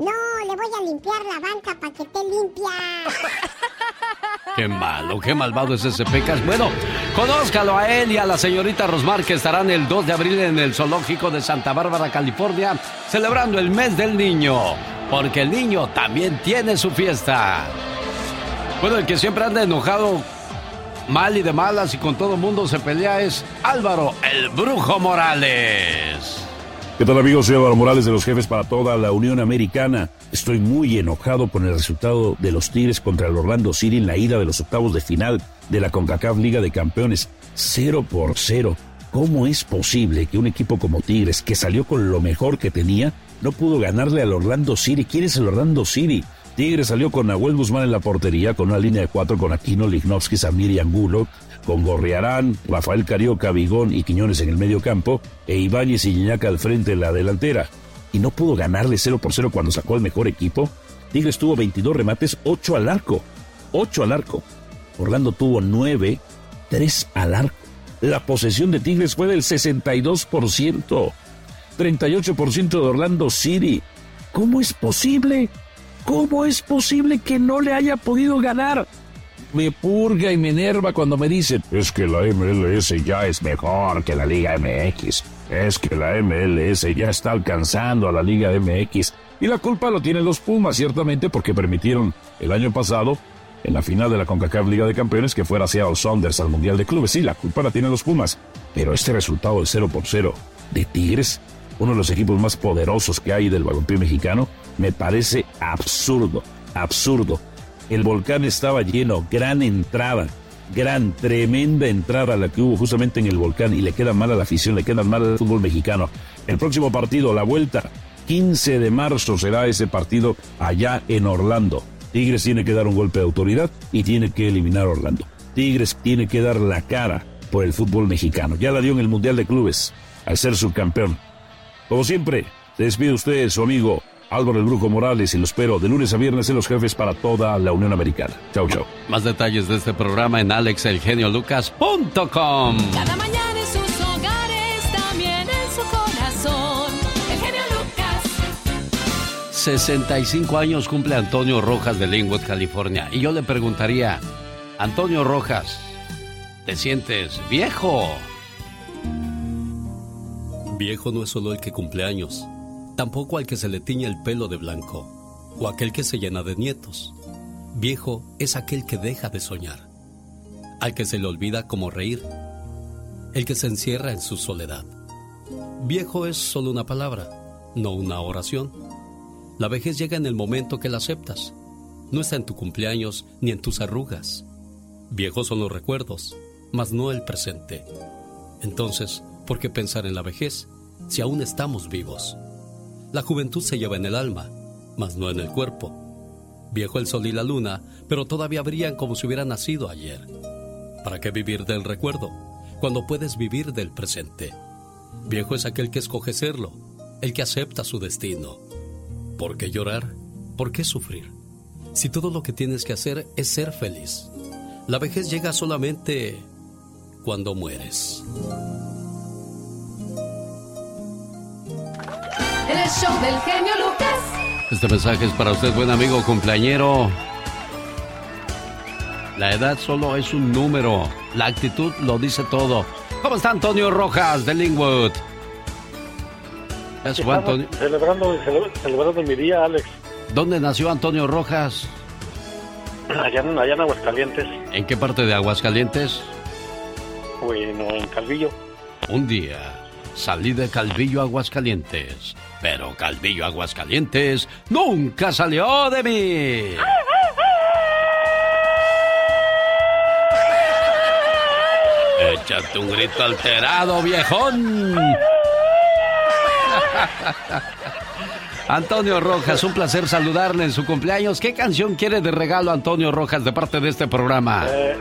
No, le voy a limpiar la banca para que esté limpia. Qué malo, qué malvado es ese Pecas. Bueno, conózcalo a él y a la señorita Rosmar que estarán el 2 de abril en el Zoológico de Santa Bárbara, California, celebrando el mes del niño. Porque el niño también tiene su fiesta. Bueno, el que siempre anda enojado, mal y de malas y con todo mundo se pelea es Álvaro, el Brujo Morales. ¿Qué tal amigos? Soy Álvaro Morales de los jefes para toda la Unión Americana. Estoy muy enojado con el resultado de los Tigres contra el Orlando City en la ida de los octavos de final de la CONCACAF Liga de Campeones. 0 por 0. ¿Cómo es posible que un equipo como Tigres, que salió con lo mejor que tenía, no pudo ganarle al Orlando City? ¿Quién es el Orlando City? Tigres salió con Nahuel Guzmán en la portería, con una línea de cuatro con Aquino, Lignovsky, Samir y Angulo, con Gorriarán, Rafael Carioca, Vigón y Quiñones en el medio campo, e Ibáñez y Iñaca al frente en la delantera. Y no pudo ganarle 0 por 0 cuando sacó el mejor equipo. Tigres tuvo 22 remates, 8 al arco. 8 al arco. Orlando tuvo 9, 3 al arco. La posesión de Tigres fue del 62%. 38% de Orlando City. ¿Cómo es posible? ¿Cómo es posible que no le haya podido ganar? Me purga y me enerva cuando me dicen, es que la MLS ya es mejor que la Liga MX. Es que la MLS ya está alcanzando a la Liga MX. Y la culpa lo tienen los Pumas, ciertamente, porque permitieron el año pasado, en la final de la CONCACAF Liga de Campeones, que fuera Seattle Saunders al Mundial de Clubes. Sí, la culpa la tienen los Pumas. Pero este resultado de 0 por 0 de Tigres, uno de los equipos más poderosos que hay del balompié mexicano, me parece absurdo, absurdo. El volcán estaba lleno, gran entrada, gran, tremenda entrada la que hubo justamente en el volcán y le queda mal a la afición, le queda mal al fútbol mexicano. El próximo partido, la vuelta, 15 de marzo será ese partido allá en Orlando. Tigres tiene que dar un golpe de autoridad y tiene que eliminar a Orlando. Tigres tiene que dar la cara por el fútbol mexicano. Ya la dio en el Mundial de Clubes al ser subcampeón. Como siempre, se despide usted, su amigo Álvaro el Brujo Morales y lo espero de lunes a viernes en los jefes para toda la Unión Americana. Chau, chau. Más detalles de este programa en alexelgeniolucas.com. Cada mañana en sus hogares, también en su corazón. El genio Lucas. 65 años cumple Antonio Rojas de Linwood, California. Y yo le preguntaría, Antonio Rojas, ¿te sientes viejo? Viejo no es solo el que cumple años, tampoco al que se le tiñe el pelo de blanco o aquel que se llena de nietos. Viejo es aquel que deja de soñar, al que se le olvida cómo reír, el que se encierra en su soledad. Viejo es solo una palabra, no una oración. La vejez llega en el momento que la aceptas. No está en tu cumpleaños ni en tus arrugas. Viejos son los recuerdos, mas no el presente. Entonces, ¿por qué pensar en la vejez si aún estamos vivos? La juventud se lleva en el alma, mas no en el cuerpo. Viejo el sol y la luna, pero todavía brillan como si hubieran nacido ayer. ¿Para qué vivir del recuerdo cuando puedes vivir del presente? Viejo es aquel que escoge serlo, el que acepta su destino. ¿Por qué llorar? ¿Por qué sufrir? Si todo lo que tienes que hacer es ser feliz. La vejez llega solamente cuando mueres. El show del genio Lucas. Este mensaje es para usted, buen amigo cumpleañero. La edad solo es un número. La actitud lo dice todo. ¿Cómo está Antonio Rojas de Antonio. Celebrando, celebrando mi día, Alex. ¿Dónde nació Antonio Rojas? Allá, allá en Aguascalientes. ¿En qué parte de Aguascalientes? Bueno, en Calvillo. Un día salí de Calvillo a Aguascalientes, pero Calvillo Aguascalientes nunca salió de mí. Échate un grito alterado, viejón. Antonio Rojas, un placer saludarle en su cumpleaños. ¿Qué canción quiere de regalo Antonio Rojas de parte de este programa? Eh,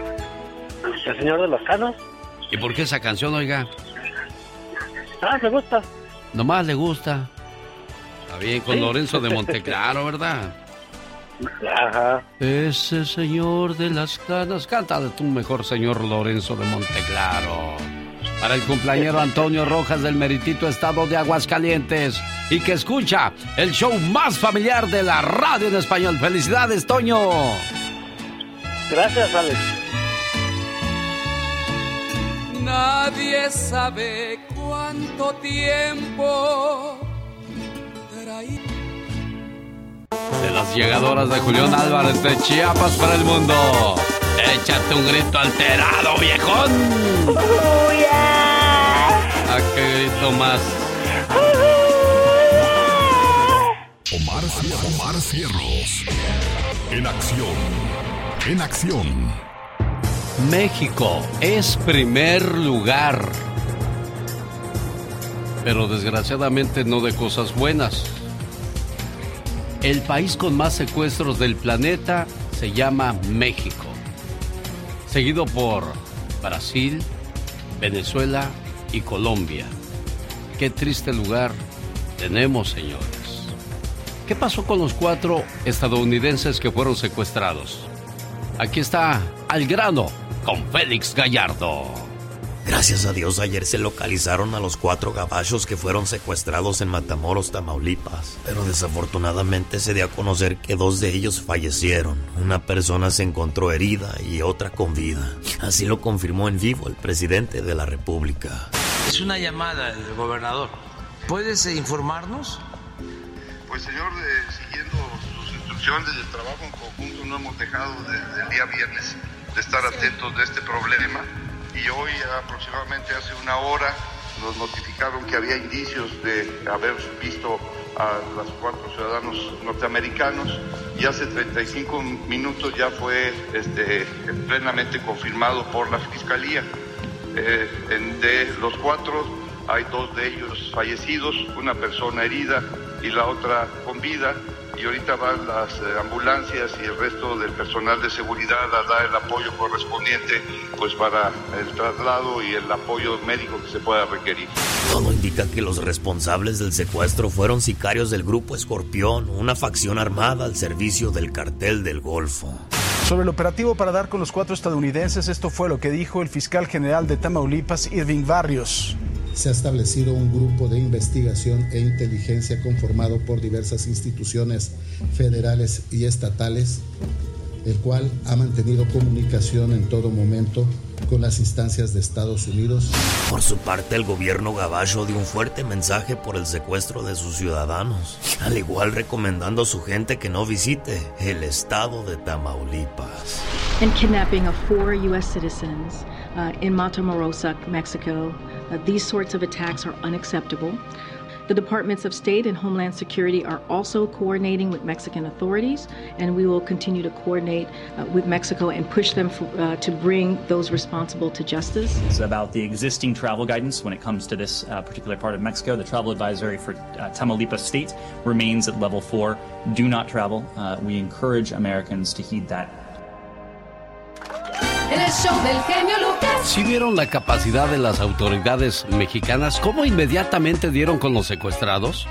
el Señor de los Canos. ¿Y por qué esa canción, oiga? Ah, me gusta. Nomás le gusta. Está bien, con Lorenzo de Monteclaro, ¿verdad? Ajá. Ese señor de las canas. Cántale tú mejor, señor Lorenzo de Monteclaro. Para el cumpleañero Antonio Rojas del Meritito Estado de Aguascalientes. Y que escucha el show más familiar de la radio en español. ¡Felicidades, Toño! Gracias, Alex. Nadie sabe cuánto tiempo De las llegadoras de Julián Álvarez de Chiapas para el mundo. Échate un grito alterado, viejón. ¿A qué grito más? Omar, Omar Cierros. En acción. En acción. México es primer lugar. Pero desgraciadamente no de cosas buenas. El país con más secuestros del planeta se llama México. Seguido por Brasil, Venezuela y Colombia. Qué triste lugar tenemos, señores. ¿Qué pasó con los cuatro estadounidenses que fueron secuestrados? Aquí está Al grano con Félix Gallardo. Gracias a Dios ayer se localizaron a los cuatro gabachos que fueron secuestrados en Matamoros, Tamaulipas. Pero desafortunadamente se dio a conocer que dos de ellos fallecieron. Una persona se encontró herida y otra con vida. Así lo confirmó en vivo el presidente de la República. Es una llamada del gobernador. ¿Puedes eh, informarnos? Pues señor, siguiendo sus instrucciones del trabajo en conjunto, no hemos dejado desde el día viernes de estar atentos de este problema y hoy aproximadamente hace una hora nos notificaron que había indicios de haber visto a los cuatro ciudadanos norteamericanos y hace 35 minutos ya fue este, plenamente confirmado por la Fiscalía. Eh, de los cuatro hay dos de ellos fallecidos, una persona herida y la otra con vida y ahorita van las eh, ambulancias y el resto del personal de seguridad a dar el apoyo correspondiente pues para el traslado y el apoyo médico que se pueda requerir. Todo indica que los responsables del secuestro fueron sicarios del grupo Escorpión, una facción armada al servicio del cartel del Golfo. Sobre el operativo para dar con los cuatro estadounidenses, esto fue lo que dijo el fiscal general de Tamaulipas, Irving Barrios se ha establecido un grupo de investigación e inteligencia conformado por diversas instituciones federales y estatales, el cual ha mantenido comunicación en todo momento con las instancias de Estados Unidos. Por su parte, el gobierno gabacho dio un fuerte mensaje por el secuestro de sus ciudadanos, al igual recomendando a su gente que no visite el estado de Tamaulipas. And kidnapping of four U.S. citizens uh, in Matamoros, Mexico. These sorts of attacks are unacceptable. The Departments of State and Homeland Security are also coordinating with Mexican authorities, and we will continue to coordinate uh, with Mexico and push them for, uh, to bring those responsible to justice. It's about the existing travel guidance when it comes to this uh, particular part of Mexico. The travel advisory for uh, Tamaulipas State remains at level four. Do not travel. Uh, we encourage Americans to heed that. Lucas. ¿Sí vieron la capacidad de las autoridades mexicanas? ¿Cómo inmediatamente dieron con los secuestrados?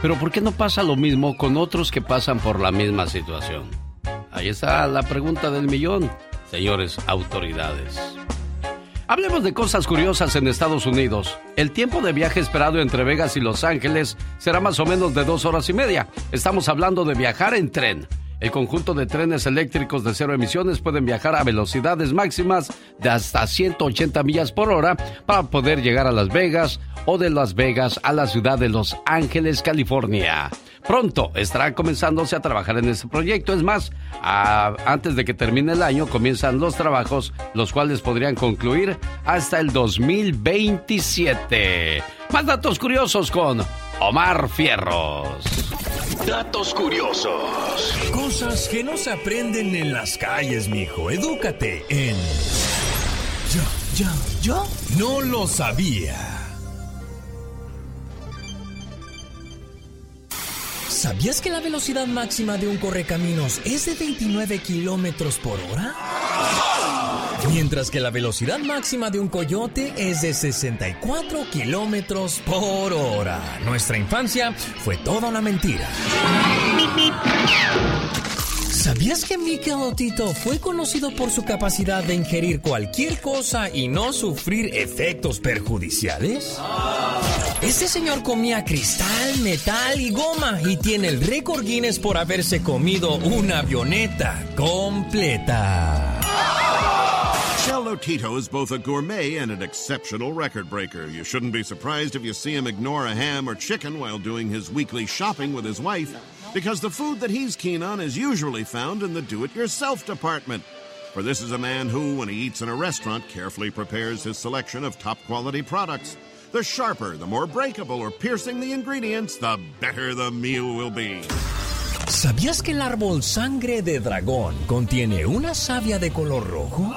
Pero ¿por qué no pasa lo mismo con otros que pasan por la misma situación? Ahí está la pregunta del millón, señores autoridades. Hablemos de cosas curiosas en Estados Unidos. El tiempo de viaje esperado entre Vegas y Los Ángeles será más o menos de dos horas y media. Estamos hablando de viajar en tren. El conjunto de trenes eléctricos de cero emisiones pueden viajar a velocidades máximas de hasta 180 millas por hora para poder llegar a Las Vegas o de Las Vegas a la ciudad de Los Ángeles, California. Pronto estará comenzándose a trabajar en este proyecto. Es más, antes de que termine el año comienzan los trabajos, los cuales podrían concluir hasta el 2027. Más datos curiosos con Omar Fierros. Datos curiosos. Cosas que no se aprenden en las calles, mijo. Edúcate en. Yo, yo, yo no lo sabía. ¿Sabías que la velocidad máxima de un correcaminos es de 29 kilómetros por hora? Mientras que la velocidad máxima de un coyote es de 64 kilómetros por hora. Nuestra infancia fue toda una mentira. ¿Sabías que Mikel Tito fue conocido por su capacidad de ingerir cualquier cosa y no sufrir efectos perjudiciales? Este señor comía cristal, metal y goma y tiene el récord Guinness por haberse comido una avioneta completa. Cello Tito is both a gourmet and an exceptional record breaker. You shouldn't be surprised if you see him ignore a ham or chicken while doing his weekly shopping with his wife, because the food that he's keen on is usually found in the do it yourself department. For this is a man who, when he eats in a restaurant, carefully prepares his selection of top quality products. The sharper, the more breakable or piercing the ingredients, the better the meal will be. ¿Sabías que el árbol sangre de dragón contiene una savia de color rojo?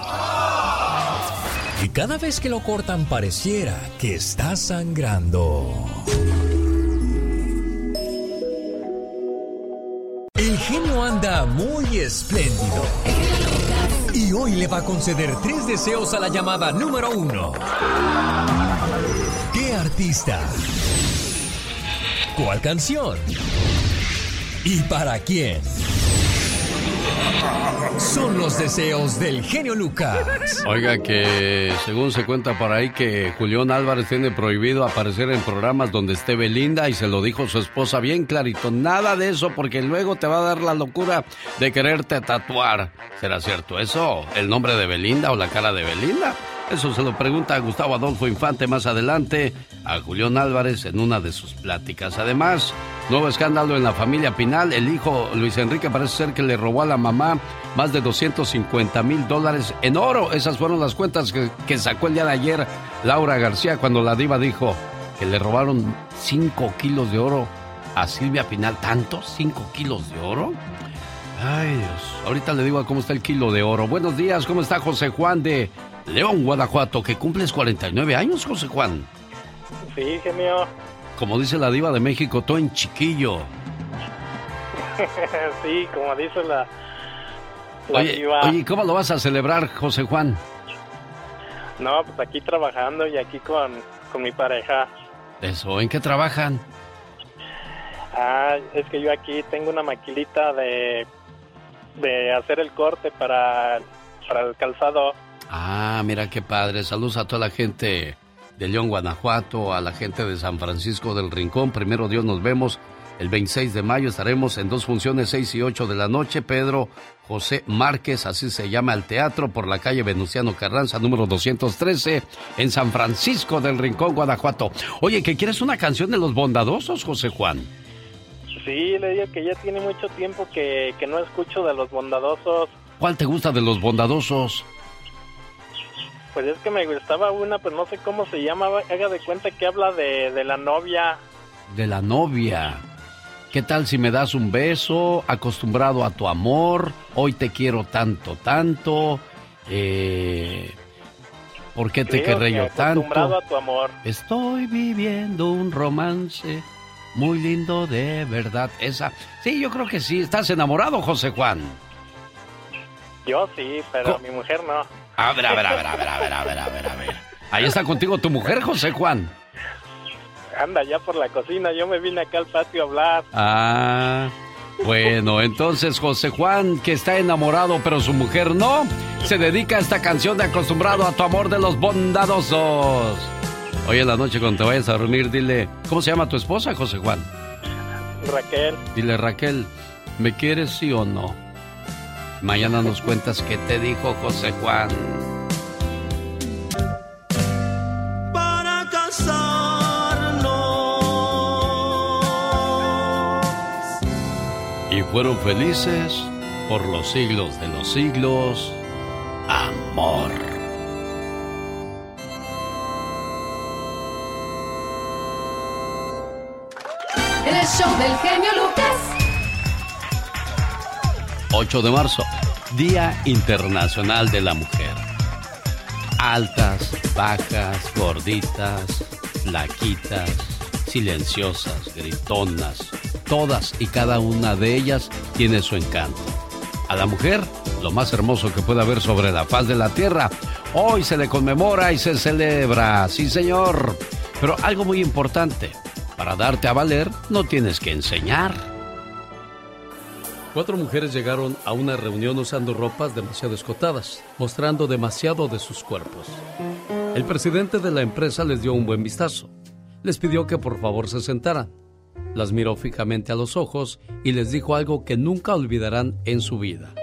Y cada vez que lo cortan pareciera que está sangrando. El genio anda muy espléndido. Y hoy le va a conceder tres deseos a la llamada número uno. ¿Qué artista? ¿Cuál canción? ¿Y para quién? Son los deseos del genio Lucas. Oiga que según se cuenta por ahí que Julián Álvarez tiene prohibido aparecer en programas donde esté Belinda y se lo dijo su esposa bien clarito. Nada de eso porque luego te va a dar la locura de quererte tatuar. ¿Será cierto eso? ¿El nombre de Belinda o la cara de Belinda? Eso se lo pregunta a Gustavo Adolfo Infante más adelante a Julián Álvarez en una de sus pláticas. Además, nuevo escándalo en la familia Pinal. El hijo Luis Enrique parece ser que le robó a la mamá más de 250 mil dólares en oro. Esas fueron las cuentas que, sacó el día de ayer Laura García cuando la diva dijo que le robaron 5 kilos de oro a Silvia Pinal. ¿Tanto? ¿5 kilos de oro? Ay Dios, ahorita le digo a cómo está el kilo de oro. Buenos días, ¿cómo está José Juan de León, Guanajuato? Que cumples 49 años, José Juan. Sí, genio. Como dice la diva de México, todo en chiquillo. sí, como dice la, la Oye, diva. oye, ¿cómo lo vas a celebrar, José Juan? No, pues aquí trabajando y aquí con, con mi pareja. Eso, ¿en qué trabajan? Ah, es que yo aquí tengo una maquilita de, de hacer el corte para, para el calzado. Ah, mira qué padre. Saludos a toda la gente de León, Guanajuato, a la gente de San Francisco del Rincón. Primero Dios nos vemos. El 26 de mayo estaremos en dos funciones, 6 y 8 de la noche. Pedro José Márquez, así se llama el teatro, por la calle Venustiano Carranza, número 213, en San Francisco del Rincón, Guanajuato. Oye, ¿que quieres una canción de los bondadosos, José Juan? Sí, le digo que ya tiene mucho tiempo que, que no escucho de los bondadosos. ¿Cuál te gusta de los bondadosos? Pues es que me gustaba una, pues no sé cómo se llama. Haga de cuenta que habla de, de la novia. de la novia. ¿Qué tal si me das un beso? Acostumbrado a tu amor. Hoy te quiero tanto, tanto. Eh, ¿Por qué te Creo querré que yo acostumbrado tanto? a tu amor. Estoy viviendo un romance muy lindo de verdad. Esa. Sí, yo creo que sí. ¿Estás enamorado, José Juan? Yo sí, pero mi mujer no. A ver, a ver, a ver, a ver, a ver, a ver, a ver, a ver. Ahí está contigo tu mujer, José Juan. Anda ya por la cocina, yo me vine acá al patio a hablar. Ah, bueno, entonces José Juan, que está enamorado pero su mujer no, se dedica a esta canción de acostumbrado a tu amor de los bondadosos. Hoy en la noche cuando te vayas a dormir, dile, ¿cómo se llama tu esposa, José Juan? Raquel, Dile, Raquel, ¿me quieres sí o no? Mañana nos cuentas qué te dijo José Juan. para casarnos. Y fueron felices por los siglos de los siglos. Amor. El show del genio Lucas. 8 de marzo, Día Internacional de la Mujer. Altas, bajas, gorditas, flaquitas, silenciosas, gritonas, todas y cada una de ellas tiene su encanto. A la mujer, lo más hermoso que puede haber sobre la faz de la tierra, hoy se le conmemora y se celebra, sí señor. Pero algo muy importante, para darte a valer no tienes que enseñar. Cuatro mujeres llegaron a una reunión usando ropas demasiado escotadas, mostrando demasiado de sus cuerpos. El presidente de la empresa les dio un buen vistazo. Les pidió que por favor se sentaran. Las miró fijamente a los ojos y les dijo algo que nunca olvidarán en su vida.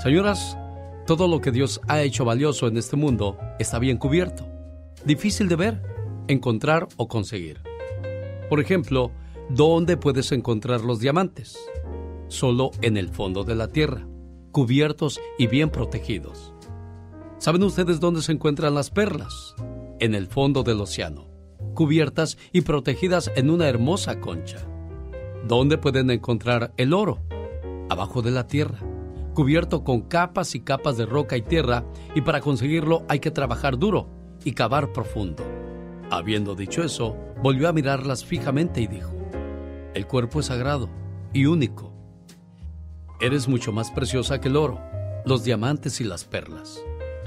Señoras, todo lo que Dios ha hecho valioso en este mundo está bien cubierto. Difícil de ver, encontrar o conseguir. Por ejemplo, ¿dónde puedes encontrar los diamantes? Solo en el fondo de la tierra, cubiertos y bien protegidos. ¿Saben ustedes dónde se encuentran las perlas? En el fondo del océano, cubiertas y protegidas en una hermosa concha. ¿Dónde pueden encontrar el oro? Abajo de la tierra, cubierto con capas y capas de roca y tierra, y para conseguirlo hay que trabajar duro y cavar profundo. Habiendo dicho eso, volvió a mirarlas fijamente y dijo, el cuerpo es sagrado y único. Eres mucho más preciosa que el oro, los diamantes y las perlas.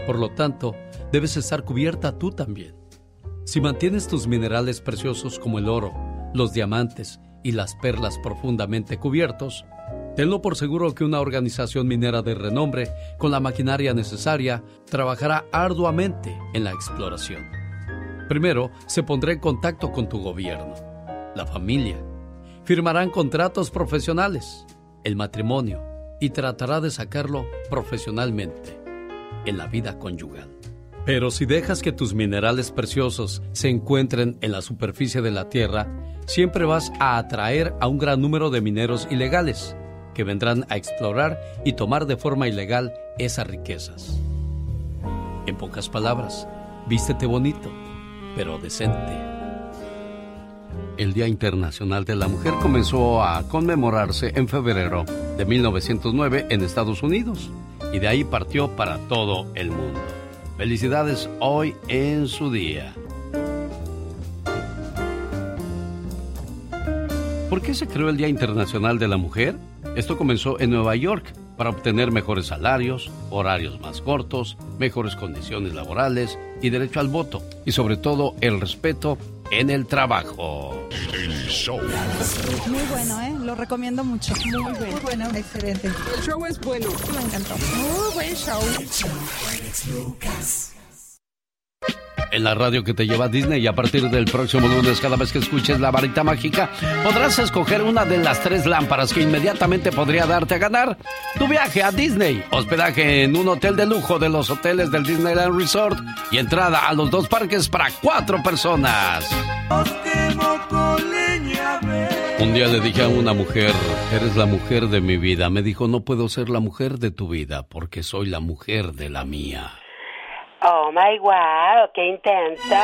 Por lo tanto, debes estar cubierta tú también. Si mantienes tus minerales preciosos como el oro, los diamantes y las perlas profundamente cubiertos, tenlo por seguro que una organización minera de renombre, con la maquinaria necesaria, trabajará arduamente en la exploración. Primero, se pondrá en contacto con tu gobierno, la familia. Firmarán contratos profesionales, el matrimonio, y tratará de sacarlo profesionalmente en la vida conyugal. Pero si dejas que tus minerales preciosos se encuentren en la superficie de la Tierra, siempre vas a atraer a un gran número de mineros ilegales que vendrán a explorar y tomar de forma ilegal esas riquezas. En pocas palabras, vístete bonito, pero decente. El Día Internacional de la Mujer comenzó a conmemorarse en febrero de 1909 en Estados Unidos y de ahí partió para todo el mundo. Felicidades hoy en su día. ¿Por qué se creó el Día Internacional de la Mujer? Esto comenzó en Nueva York para obtener mejores salarios, horarios más cortos, mejores condiciones laborales y derecho al voto. Y sobre todo el respeto en el trabajo. Muy bueno, ¿eh? Lo recomiendo mucho. Muy bueno. Muy bueno. Excelente. El show es bueno. Me encantó. Muy buen show. En la radio que te lleva a Disney y a partir del próximo lunes, cada vez que escuches la varita mágica, podrás escoger una de las tres lámparas que inmediatamente podría darte a ganar tu viaje a Disney, hospedaje en un hotel de lujo de los hoteles del Disneyland Resort y entrada a los dos parques para cuatro personas. Un día le dije a una mujer, eres la mujer de mi vida. Me dijo, no puedo ser la mujer de tu vida porque soy la mujer de la mía. Oh my wow, qué intenso.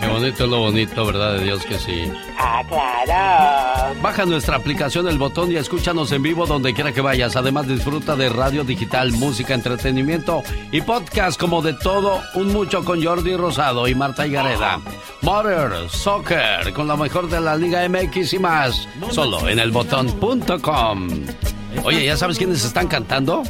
¿Qué bonito es lo bonito, ¿verdad? De Dios que sí. Ah, claro. Baja nuestra aplicación El Botón y escúchanos en vivo donde quiera que vayas. Además disfruta de radio digital, música, entretenimiento y podcast como de todo un mucho con Jordi Rosado y Marta Higareda. Motor, soccer, con lo mejor de la Liga MX y más. Solo en elbotón.com. Oye, ¿ya sabes quiénes están cantando?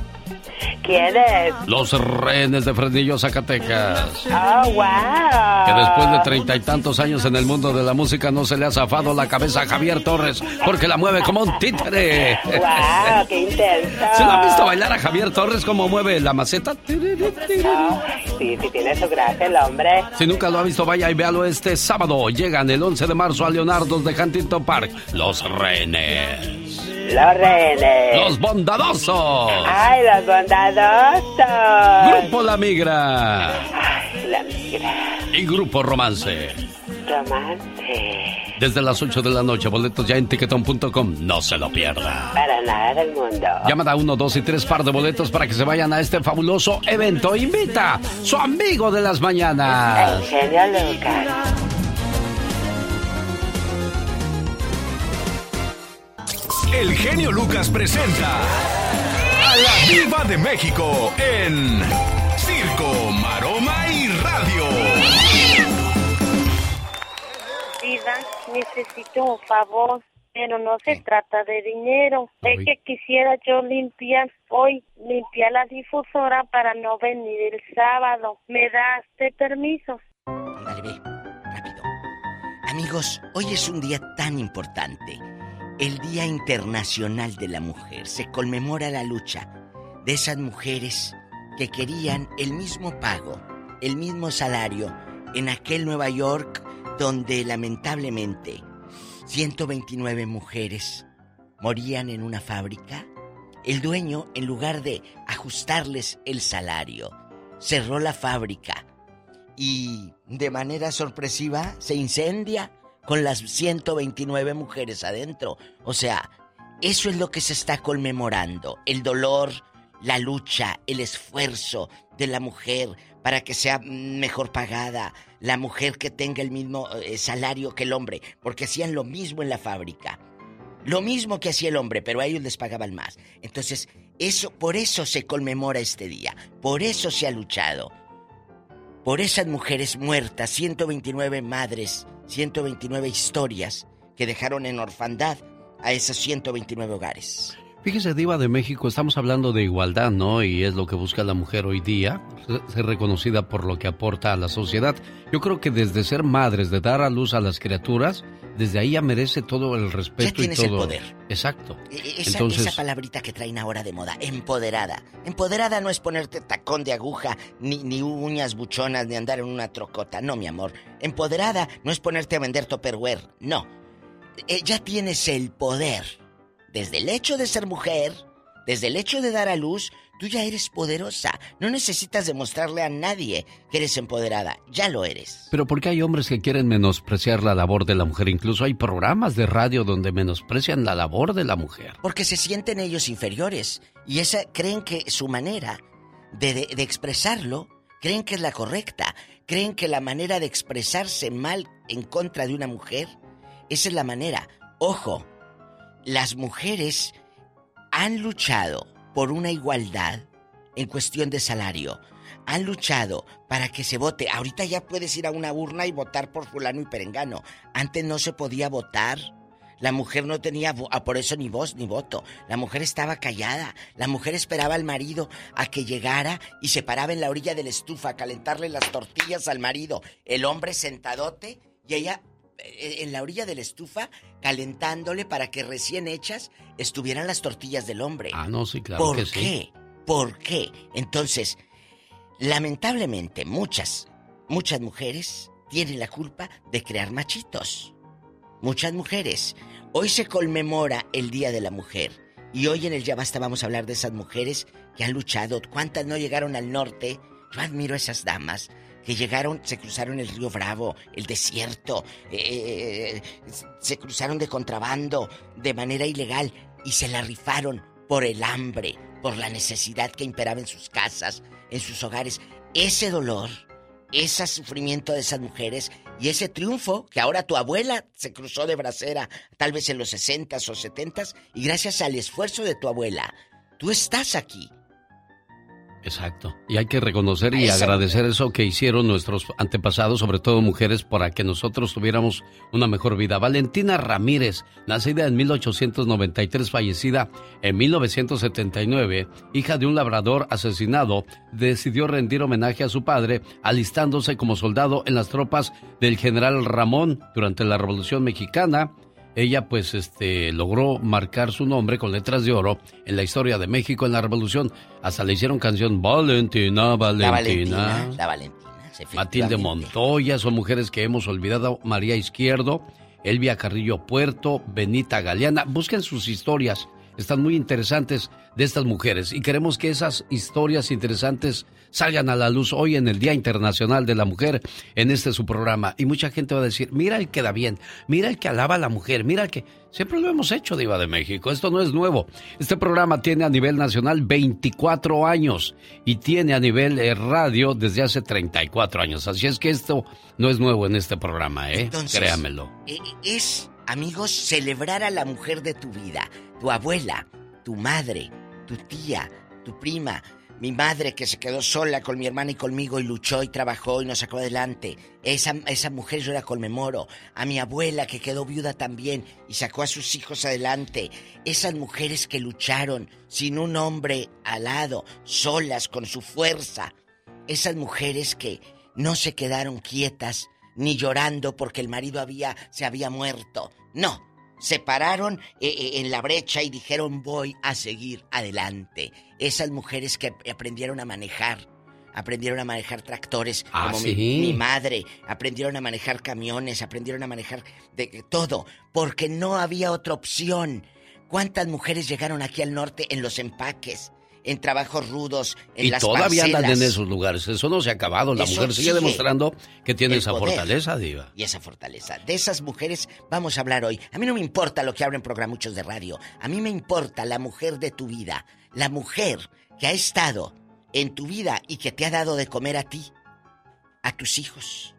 ¿Quién es? Los rehenes de Fresnillo, Zacatecas. Oh, wow. Que después de treinta y tantos años en el mundo de la música no se le ha zafado la cabeza a Javier Torres porque la mueve como un títere. Wow, qué intenso. ¿Se lo han visto bailar a Javier Torres cómo mueve la maceta? Sí, sí tiene su gracia el hombre. Si nunca lo ha visto, vaya y véalo este sábado. Llegan el 11 de marzo a Leonardo de Huntington Park. Los rehenes. Los rehenes. Los bondadosos. Ay, los bondadosos. Grupo La Migra. Ay, la migra. Y Grupo Romance. Romance. Desde las 8 de la noche, boletos ya en tiquetón.com. No se lo pierda. Para nada del mundo. Llamada 1, 2 y 3 par de boletos para que se vayan a este fabuloso evento. Invita su amigo de las mañanas. El genio Lucas. El genio Lucas presenta a la Viva de México en Circo, Maroma y Radio. Vida, necesito un favor, pero no se trata de dinero. Es que quisiera yo limpiar hoy, limpiar la difusora para no venir el sábado. ¿Me das de permiso? Ándale, ve, rápido. Amigos, hoy es un día tan importante. El Día Internacional de la Mujer. Se conmemora la lucha de esas mujeres que querían el mismo pago, el mismo salario en aquel Nueva York donde lamentablemente 129 mujeres morían en una fábrica. El dueño, en lugar de ajustarles el salario, cerró la fábrica y de manera sorpresiva se incendia con las 129 mujeres adentro. O sea, eso es lo que se está conmemorando, el dolor, la lucha, el esfuerzo de la mujer para que sea mejor pagada, la mujer que tenga el mismo eh, salario que el hombre, porque hacían lo mismo en la fábrica. Lo mismo que hacía el hombre, pero a ellos les pagaban más. Entonces, eso por eso se conmemora este día, por eso se ha luchado. Por esas mujeres muertas, 129 madres, 129 historias que dejaron en orfandad a esos 129 hogares. Fíjese, Diva de México, estamos hablando de igualdad, ¿no? Y es lo que busca la mujer hoy día, ser reconocida por lo que aporta a la sociedad. Yo creo que desde ser madres, de dar a luz a las criaturas, desde ahí ya merece todo el respeto Ya tienes y el todo. poder. Exacto. E- Esa, Entonces, esa palabrita que traen ahora de moda, empoderada. Empoderada no es ponerte tacón de aguja, ni, ni uñas buchonas, ni andar en una trocota. No, mi amor. Empoderada no es ponerte a vender topperware. No. Eh, ya tienes el poder. Desde el hecho de ser mujer, desde el hecho de dar a luz, tú ya eres poderosa. No necesitas demostrarle a nadie que eres empoderada. Ya lo eres. pero ¿por qué hay hombres que quieren menospreciar la labor de la mujer? Incluso hay programas de radio donde menosprecian la labor de la mujer. Porque se sienten ellos inferiores. Y esa creen que su manera de, de- de expresarlo, creen que es la correcta. Creen que la manera de expresarse mal en contra de una mujer, esa es la manera. Ojo, las mujeres han luchado por una igualdad en cuestión de salario. Han luchado para que se vote. Ahorita ya puedes ir a una urna y votar por fulano y perengano. Antes no se podía votar. La mujer no tenía ah, por eso ni voz ni voto. La mujer estaba callada. La mujer esperaba al marido a que llegara y se paraba en la orilla de la estufa a calentarle las tortillas al marido. El hombre sentadote y ella en la orilla de la estufa calentándole para que recién hechas estuvieran las tortillas del hombre. Ah, no, sí, claro ¿Por que qué? sí. ¿Por qué? Entonces, lamentablemente muchas, muchas mujeres tienen la culpa de crear machitos. Muchas mujeres. Hoy se conmemora el Día de la Mujer. Y hoy en el Ya Basta vamos a hablar de esas mujeres que han luchado. ¿Cuántas no llegaron al norte? Yo admiro a esas damas que llegaron, se cruzaron el río Bravo, el desierto, eh, se cruzaron de contrabando, de manera ilegal, y se la rifaron por el hambre, por la necesidad que imperaba en sus casas, en sus hogares. Ese dolor ese sufrimiento de esas mujeres y ese triunfo que ahora tu abuela se cruzó de bracera, tal vez en los 60s o 70s, y gracias al esfuerzo de tu abuela, tú estás aquí. Exacto. Y hay que reconocer y agradecer eso que hicieron nuestros antepasados, sobre todo mujeres, para que nosotros tuviéramos una mejor vida. Valentina Ramírez, nacida en 1893, fallecida en 1979, hija de un labrador asesinado, decidió rendir homenaje a su padre, alistándose como soldado en las tropas del general Ramón durante la Revolución Mexicana ella pues este logró marcar su nombre con letras de oro en la historia de México en la Revolución. Hasta le hicieron canción Valentina, Valentina. La Valentina, Matilde Montoya, son mujeres que hemos olvidado. María Izquierdo, Elvia Carrillo Puerto, Benita Galeana. Busquen sus historias están muy interesantes de estas mujeres y queremos que esas historias interesantes salgan a la luz hoy en el Día Internacional de la Mujer en este su programa. Y mucha gente va a decir, mira el que da bien, mira el que alaba a la mujer, mira el que... Siempre lo hemos hecho, Diva de México. Esto no es nuevo. Este programa tiene a nivel nacional 24 años y tiene a nivel eh, radio desde hace 34 años. Así es que esto no es nuevo en este programa, ¿eh? Créamelo. Eh, es, amigos, celebrar a la mujer de tu vida tu abuela, tu madre, tu tía, tu prima, mi madre que se quedó sola con mi hermana y conmigo y luchó y trabajó y nos sacó adelante. Esa, esa mujer yo la conmemoro. A mi abuela que quedó viuda también y sacó a sus hijos adelante. Esas mujeres que lucharon sin un hombre al lado, solas con su fuerza. Esas mujeres que no se quedaron quietas ni llorando porque el marido había se había muerto. No, se pararon eh, eh, en la brecha y dijeron voy a seguir adelante. Esas mujeres que aprendieron a manejar, aprendieron a manejar tractores, ah, como mi, madre, aprendieron a manejar camiones, aprendieron a manejar de, todo, porque no había otra opción. ¿Cuántas mujeres llegaron aquí al norte en los empaques? En trabajos rudos, en y las todavía andan en esos lugares. Eso no se ha acabado. La mujer sigue, demostrando que tiene esa fortaleza, Diva. Y esa fortaleza. De esas mujeres vamos a hablar hoy. A mí no me importa lo que abren programuchos de radio. A mí me importa la mujer de tu vida. La mujer que ha estado en tu vida y que te ha dado de comer a ti, a tus hijos,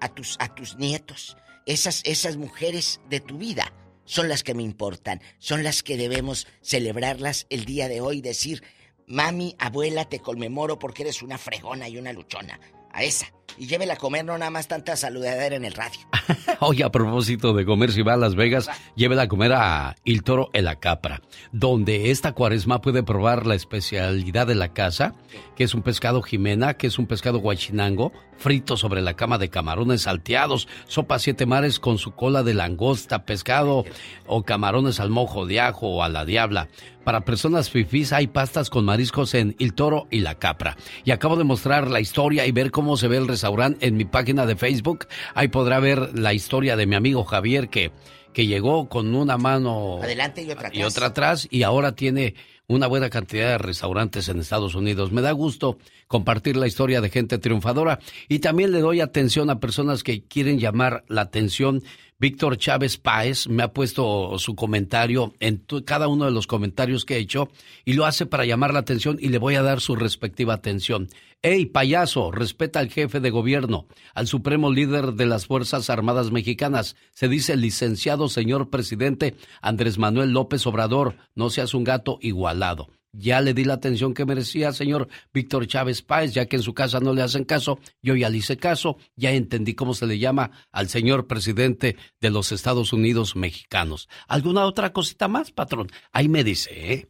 a tus, a tus nietos. Esas, esas mujeres de tu vida son las que me importan, son las que debemos celebrarlas el día de hoy, decir, Mami, abuela, te conmemoro porque eres una fregona y una luchona. A esa. Y llévela a comer, no nada más tanta saludadera en el radio. Oye, a propósito de comer, si va a Las Vegas, llévela a comer a Il Toro en la Capra, donde esta cuaresma puede probar la especialidad de la casa, que es un pescado jimena, que es un pescado guachinango, frito sobre la cama de camarones salteados, sopa siete mares con su cola de langosta, pescado o camarones al mojo de ajo o a la diabla. Para personas fifís hay pastas con mariscos en Il Toro y la Capra. Y acabo de mostrar la historia y ver cómo se ve el restaurante en mi página de Facebook. Ahí podrá ver la historia de mi amigo Javier que, que llegó con una mano adelante y otra atrás. Y otra atrás y ahora tiene una buena cantidad de restaurantes en Estados Unidos. Me da gusto compartir la historia de gente triunfadora y también le doy atención a personas que quieren llamar la atención Víctor Chávez Páez me ha puesto su comentario en cada uno de los comentarios que he hecho y lo hace para llamar la atención y le voy a dar su respectiva atención. ¡Ey, payaso! Respeta al jefe de gobierno, al supremo líder de las Fuerzas Armadas Mexicanas. Se dice licenciado señor presidente Andrés Manuel López Obrador. No seas un gato igualado. Ya le di la atención que merecía, señor Víctor Chávez Páez, ya que en su casa no le hacen caso. Yo ya le hice caso, ya entendí cómo se le llama al señor presidente de los Estados Unidos mexicanos. ¿Alguna otra cosita más, patrón? Ahí me dice, ¿eh?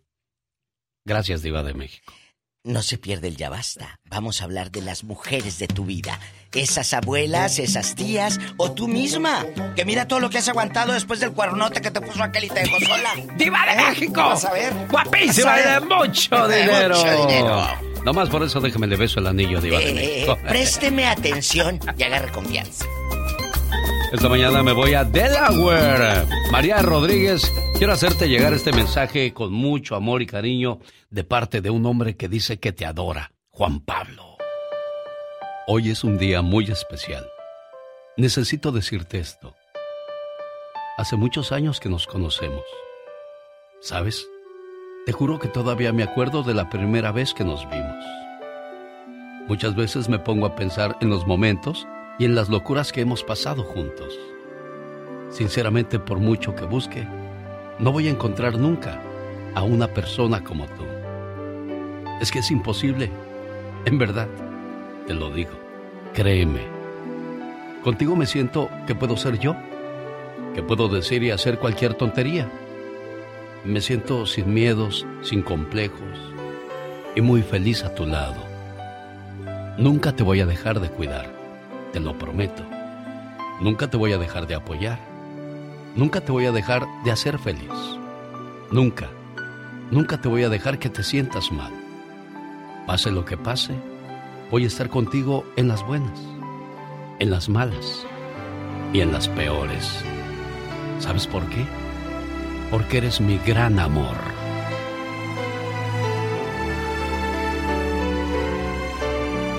Gracias, Diva de México. No se pierde el ya basta. Vamos a hablar de las mujeres de tu vida. Esas abuelas, esas tías o tú misma. Que mira todo lo que has aguantado después del cuernote que te puso aquel y te dejó sola. ¡Diva de ¿Eh? México! Vas a ver. Guapísima de mucho De dinero. mucho dinero. Nomás por eso déjeme le beso el anillo, Diva de Eh, México. présteme atención y agarre confianza. Esta mañana me voy a Delaware. María Rodríguez, quiero hacerte llegar este mensaje con mucho amor y cariño de parte de un hombre que dice que te adora, Juan Pablo. Hoy es un día muy especial. Necesito decirte esto. Hace muchos años que nos conocemos. ¿Sabes? Te juro que todavía me acuerdo de la primera vez que nos vimos. Muchas veces me pongo a pensar en los momentos y en las locuras que hemos pasado juntos. Sinceramente, por mucho que busque, no voy a encontrar nunca a una persona como tú. Es que es imposible. En verdad, te lo digo. Créeme. Contigo me siento que puedo ser yo, que puedo decir y hacer cualquier tontería. Me siento sin miedos, sin complejos y muy feliz a tu lado. Nunca te voy a dejar de cuidar, te lo prometo. Nunca te voy a dejar de apoyar. Nunca te voy a dejar de hacer feliz. Nunca, nunca te voy a dejar que te sientas mal. Pase lo que pase, voy a estar contigo en las buenas, en las malas y en las peores. ¿Sabes por qué? Porque eres mi gran amor.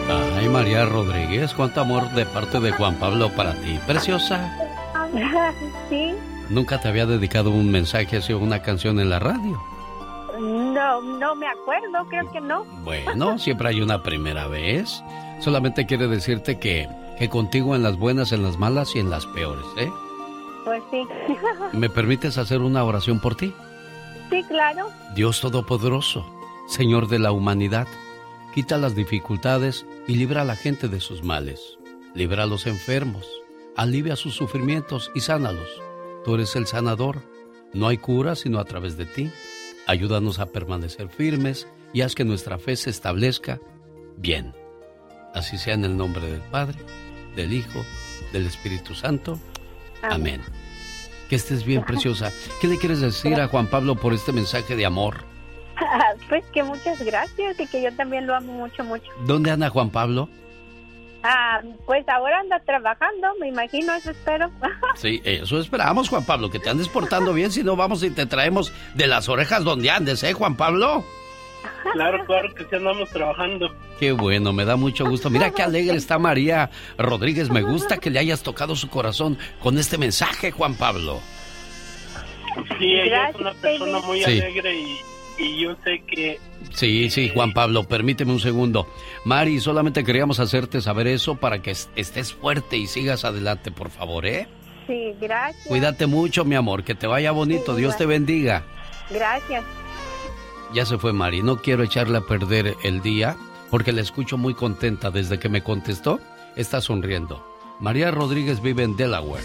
Ay, María Rodríguez, cuánto amor de parte de Juan Pablo para ti, preciosa. Sí. Nunca te había dedicado un mensaje así o una canción en la radio. No, no me acuerdo, creo que no. Bueno, siempre hay una primera vez. Solamente quiere decirte que, que contigo en las buenas, en las malas y en las peores, ¿eh? Pues sí. ¿Me permites hacer una oración por ti? Sí, claro. Dios Todopoderoso, Señor de la humanidad, quita las dificultades y libra a la gente de sus males. Libra a los enfermos, alivia sus sufrimientos y sánalos. Tú eres el sanador. No hay cura sino a través de ti. Ayúdanos a permanecer firmes y haz que nuestra fe se establezca bien. Así sea en el nombre del Padre, del Hijo, del Espíritu Santo. Amén. Que estés bien, preciosa. ¿Qué le quieres decir a Juan Pablo por este mensaje de amor? Pues que muchas gracias y que yo también lo amo mucho, mucho. ¿Dónde anda Juan Pablo? Ah, pues ahora anda trabajando, me imagino, eso espero. Sí, eso esperamos, Juan Pablo, que te andes portando bien, si no vamos y te traemos de las orejas donde andes, ¿eh, Juan Pablo? Claro, claro que sí andamos trabajando. Qué bueno, me da mucho gusto. Mira qué alegre está María Rodríguez. Me gusta que le hayas tocado su corazón con este mensaje, Juan Pablo. Sí, ella es una persona muy Sí. alegre y, y yo sé que Sí, sí, Juan Pablo, permíteme un segundo. Mari, solamente queríamos hacerte saber eso para que es- estés fuerte y sigas adelante, por favor, ¿eh? Sí, gracias. Cuídate mucho, mi amor, que te vaya bonito, Sí, Dios te bendiga. Gracias. Ya se fue Mari, no quiero echarle a perder el día porque la escucho muy contenta desde que me contestó, está sonriendo. María Rodríguez vive en Delaware,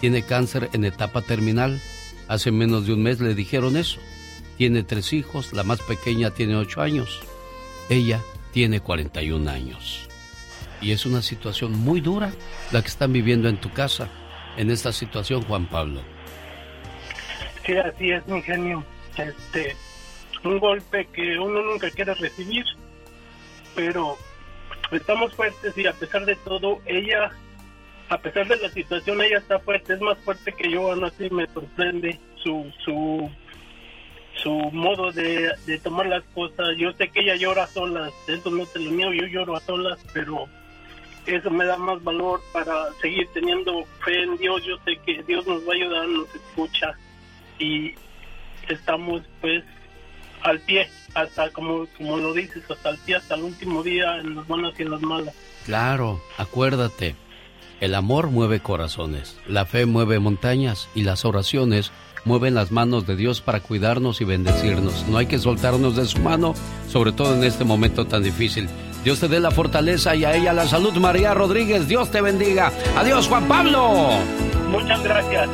tiene cáncer en etapa terminal, hace menos de un mes le dijeron eso. Tiene tres hijos, la más pequeña tiene ocho años, ella tiene 41 años. Y es una situación muy dura la que están viviendo en tu casa, en esta situación, Juan Pablo. sí, así es, mi genio. Este, un golpe que uno nunca quiere recibir, pero estamos fuertes y a pesar de todo, ella, a pesar de la situación, ella está fuerte, es más fuerte que yo, aún así me sorprende su, su, su modo de, tomar las cosas. Yo sé que ella llora a solas, eso no te lo niego, yo lloro a solas, pero eso me da más valor para seguir teniendo fe en Dios. Yo sé que Dios nos va a ayudar, nos escucha y estamos pues al pie, hasta como, como lo dices, hasta el pie, hasta el último día, en las buenas y en las malas. Claro, acuérdate, el amor mueve corazones, la fe mueve montañas y las oraciones mueven las manos de Dios para cuidarnos y bendecirnos. No hay que soltarnos de su mano, sobre todo en este momento tan difícil. Dios te dé la fortaleza y a ella la salud, María Rodríguez. Dios te bendiga. Adiós, Juan Pablo. Muchas gracias.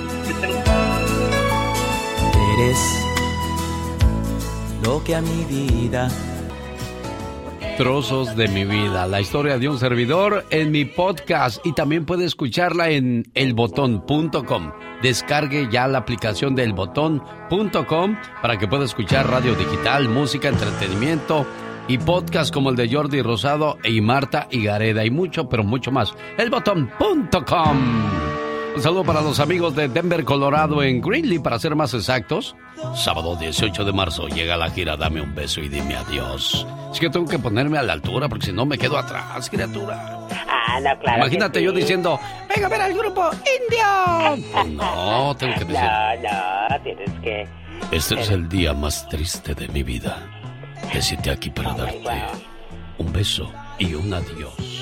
Eres lo que a mi vida Trozos de mi vida, la historia de un servidor en mi podcast y también puede escucharla en elbotón.com. Descargue ya la aplicación de elbotón.com para que pueda escuchar radio digital, música, entretenimiento y podcast como el de Jordi Rosado y Marta Gareda y mucho, pero mucho más. Elbotón.com. Un saludo para los amigos de Denver, Colorado, en Greenlee, para ser más exactos. Sábado 18 de marzo llega la gira Dame un beso y dime adiós. Es que tengo que ponerme a la altura porque si no me quedo atrás, criatura. Ah, no, claro. Imagínate yo diciendo, venga a ver al grupo indio. Pues no, tengo que decir, No, no, tienes que. este es el día más triste de mi vida. Decirte aquí para darte un beso y un adiós.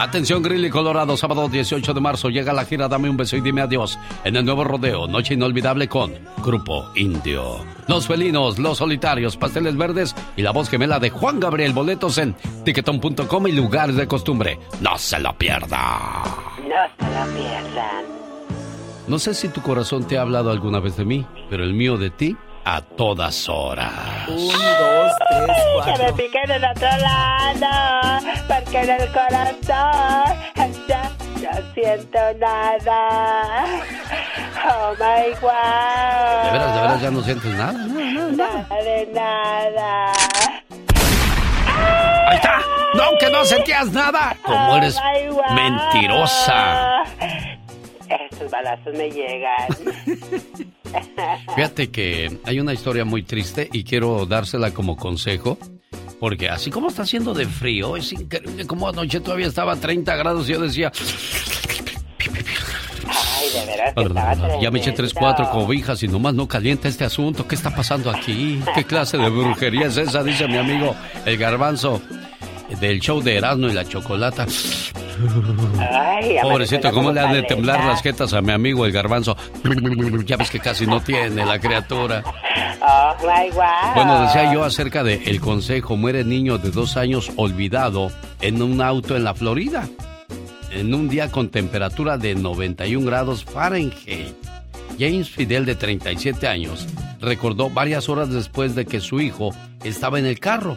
Atención Grilly Colorado, sábado 18 de marzo llega la gira Dame un beso y dime adiós en el nuevo rodeo, noche inolvidable con Grupo Indio. Los felinos, los solitarios, pasteles verdes y la voz gemela de Juan Gabriel, boletos en tiquetón.com y lugares de costumbre. No se lo pierda. No se lo pierdan. No sé si tu corazón te ha hablado alguna vez de mí, pero el mío de ti a todas horas. Un, dos, tres, cuatro. Que me piquen en otro lado, porque en el corazón ya no siento nada. Oh my wow. ¿De veras, de veras ya no sientes nada? Nada de nada. ¡Ahí está! ¡No, que no sentías nada! Como eres Oh, my God. mentirosa. Esos balazos me llegan. Fíjate que hay una historia muy triste y quiero dársela como consejo. Porque así como está haciendo de frío, es increíble como anoche todavía estaba a 30 grados y yo decía, Ay, de veras que estaba ya me eché tres, cuatro cobijas y nomás no calienta este asunto. ¿Qué está pasando aquí? ¿Qué clase de brujería es esa? Dice mi amigo el garbanzo del show de Erasmo y la Chocolata. Ay, Pobrecito, ¿cómo le han de temblar las jetas a mi amigo el garbanzo? Ya ves que casi no tiene la criatura. Oh my wow. Bueno, decía yo acerca de el consejo, muere niño de dos años olvidado en un auto en la Florida, en un día con temperatura de 91 grados Fahrenheit. James Fidel, de 37 años, recordó varias horas después de que su hijo estaba en el carro.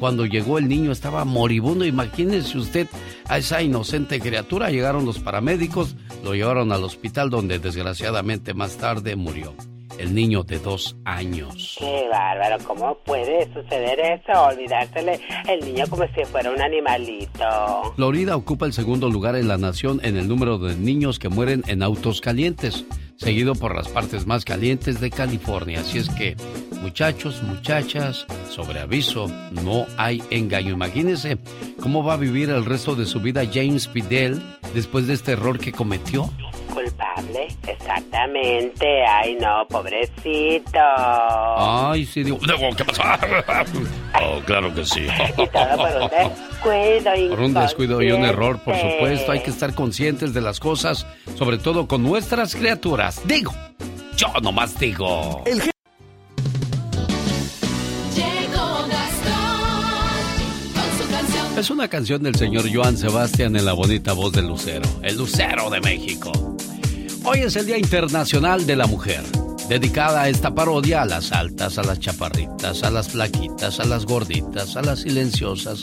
Cuando llegó el niño estaba moribundo. Imagínese usted a esa inocente criatura. Llegaron los paramédicos, lo llevaron al hospital donde desgraciadamente más tarde murió. El niño de dos años. Qué bárbaro, ¿cómo puede suceder eso? Olvidársele el niño como si fuera un animalito. Florida ocupa el segundo lugar en la nación en el número de niños que mueren en autos calientes, seguido por las partes más calientes de California. Así es que, muchachos, muchachas, sobre aviso, no hay engaño. Imagínense cómo va a vivir el resto de su vida James Fidel después de este error que cometió. Culpable, exactamente. Ay, no, pobrecito. Ay, sí, digo, ¿qué pasó? Oh, claro que sí. Y todo por un descuido. Por un descuido y un error, por supuesto. Hay que estar conscientes de las cosas, sobre todo con nuestras criaturas. Digo, yo nomás digo. Llegó Gastón con su canción. Es una canción del señor Joan Sebastián en la bonita voz del Lucero, el Lucero de México. Hoy es el Día Internacional de la Mujer, dedicada a esta parodia a las altas, a las chaparritas, a las flaquitas, a las gorditas, a las silenciosas,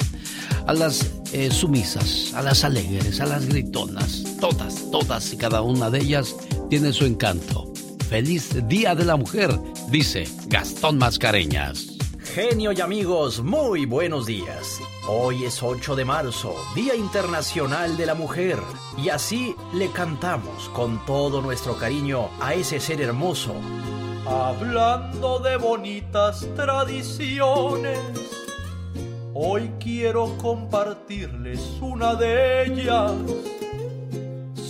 a las eh, sumisas, a las alegres, a las gritonas. Todas, todas y cada una de ellas tiene su encanto. Feliz Día de la Mujer, dice Gastón Mascareñas. Genio y amigos, muy buenos días. Hoy es 8 de marzo, Día Internacional de la Mujer, y así le cantamos con todo nuestro cariño a ese ser hermoso. Hablando de bonitas tradiciones, hoy quiero compartirles una de ellas.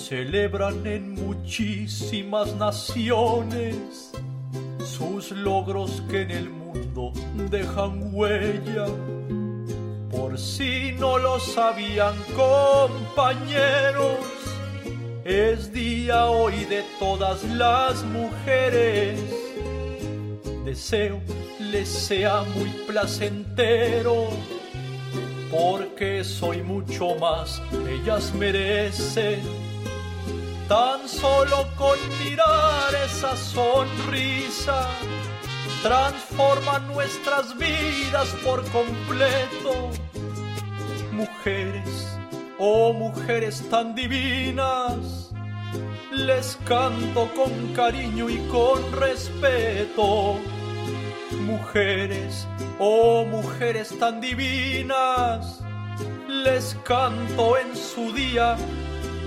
Celebran en muchísimas naciones sus logros que en el mundo dejan huella. Por si no lo sabían compañeros, es día hoy de todas las mujeres. Deseo les sea muy placentero, porque soy mucho más, ellas merecen. Tan solo con mirar esa sonrisa, transforma nuestras vidas por completo. Mujeres, oh mujeres tan divinas, les canto con cariño y con respeto. Mujeres, oh mujeres tan divinas, les canto en su día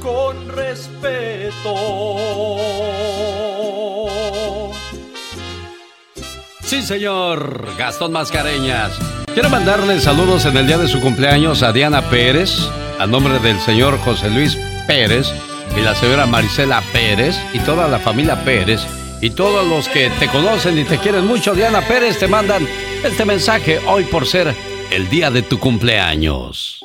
con respeto. Sí, señor. Gastón Mascareñas. Quiero mandarle saludos en el día de su cumpleaños a Diana Pérez, a nombre del señor José Luis Pérez y la señora Marisela Pérez y toda la familia Pérez y todos los que te conocen y te quieren mucho, Diana Pérez, te mandan este mensaje hoy por ser el día de tu cumpleaños.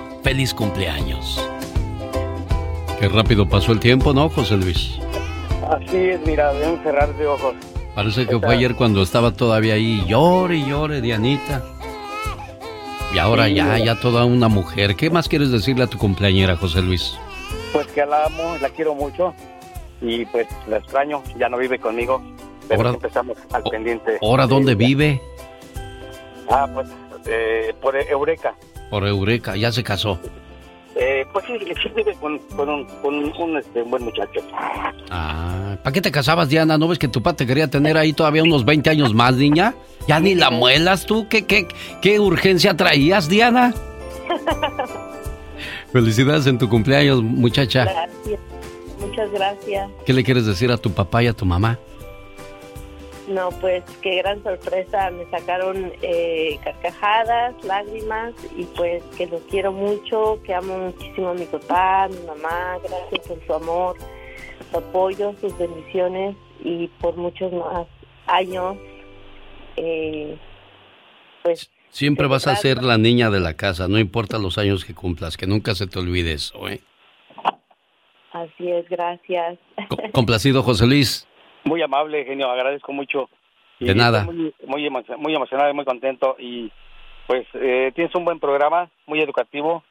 Feliz cumpleaños. Qué rápido pasó el tiempo, ¿no, José Luis? Así es, mira, de un cerrar de ojos. Parece que fue ayer cuando estaba todavía ahí, llore y llore, Dianita. Y ahora ya, ya toda una mujer. ¿Qué más quieres decirle a tu cumpleañera, José Luis? Pues que la amo, la quiero mucho y pues la extraño, ya no vive conmigo, pero Ahora- empezamos al pendiente. ¿Ahora dónde vive? Ah, pues eh, por Eureka. Por Eureka, ya se casó. Eh, pues sí, sí vive con, con un, con un, este, buen muchacho. Ah, ¿para qué te casabas, Diana? ¿No ves que tu papá te quería tener ahí todavía unos 20 años más, niña? Ya ni la muelas tú. ¿Qué, qué, qué urgencia traías, Diana? Felicidades en tu cumpleaños, muchacha. Gracias. Muchas gracias. ¿Qué le quieres decir a tu papá y a tu mamá? No, pues qué gran sorpresa. Me sacaron eh, carcajadas, lágrimas y pues que los quiero mucho, que amo muchísimo a mi papá, a mi mamá. Gracias por su amor, su apoyo, sus bendiciones y por muchos más años. Eh, pues Siempre vas a ser la niña de la casa, no importa los años que cumplas, que nunca se te olvide eso, ¿eh? así es, gracias. Complacido, José Luis. Muy amable, genio, agradezco mucho. Y De nada. Muy, muy emocionado y muy contento. Y pues eh, tienes un buen programa, muy educativo,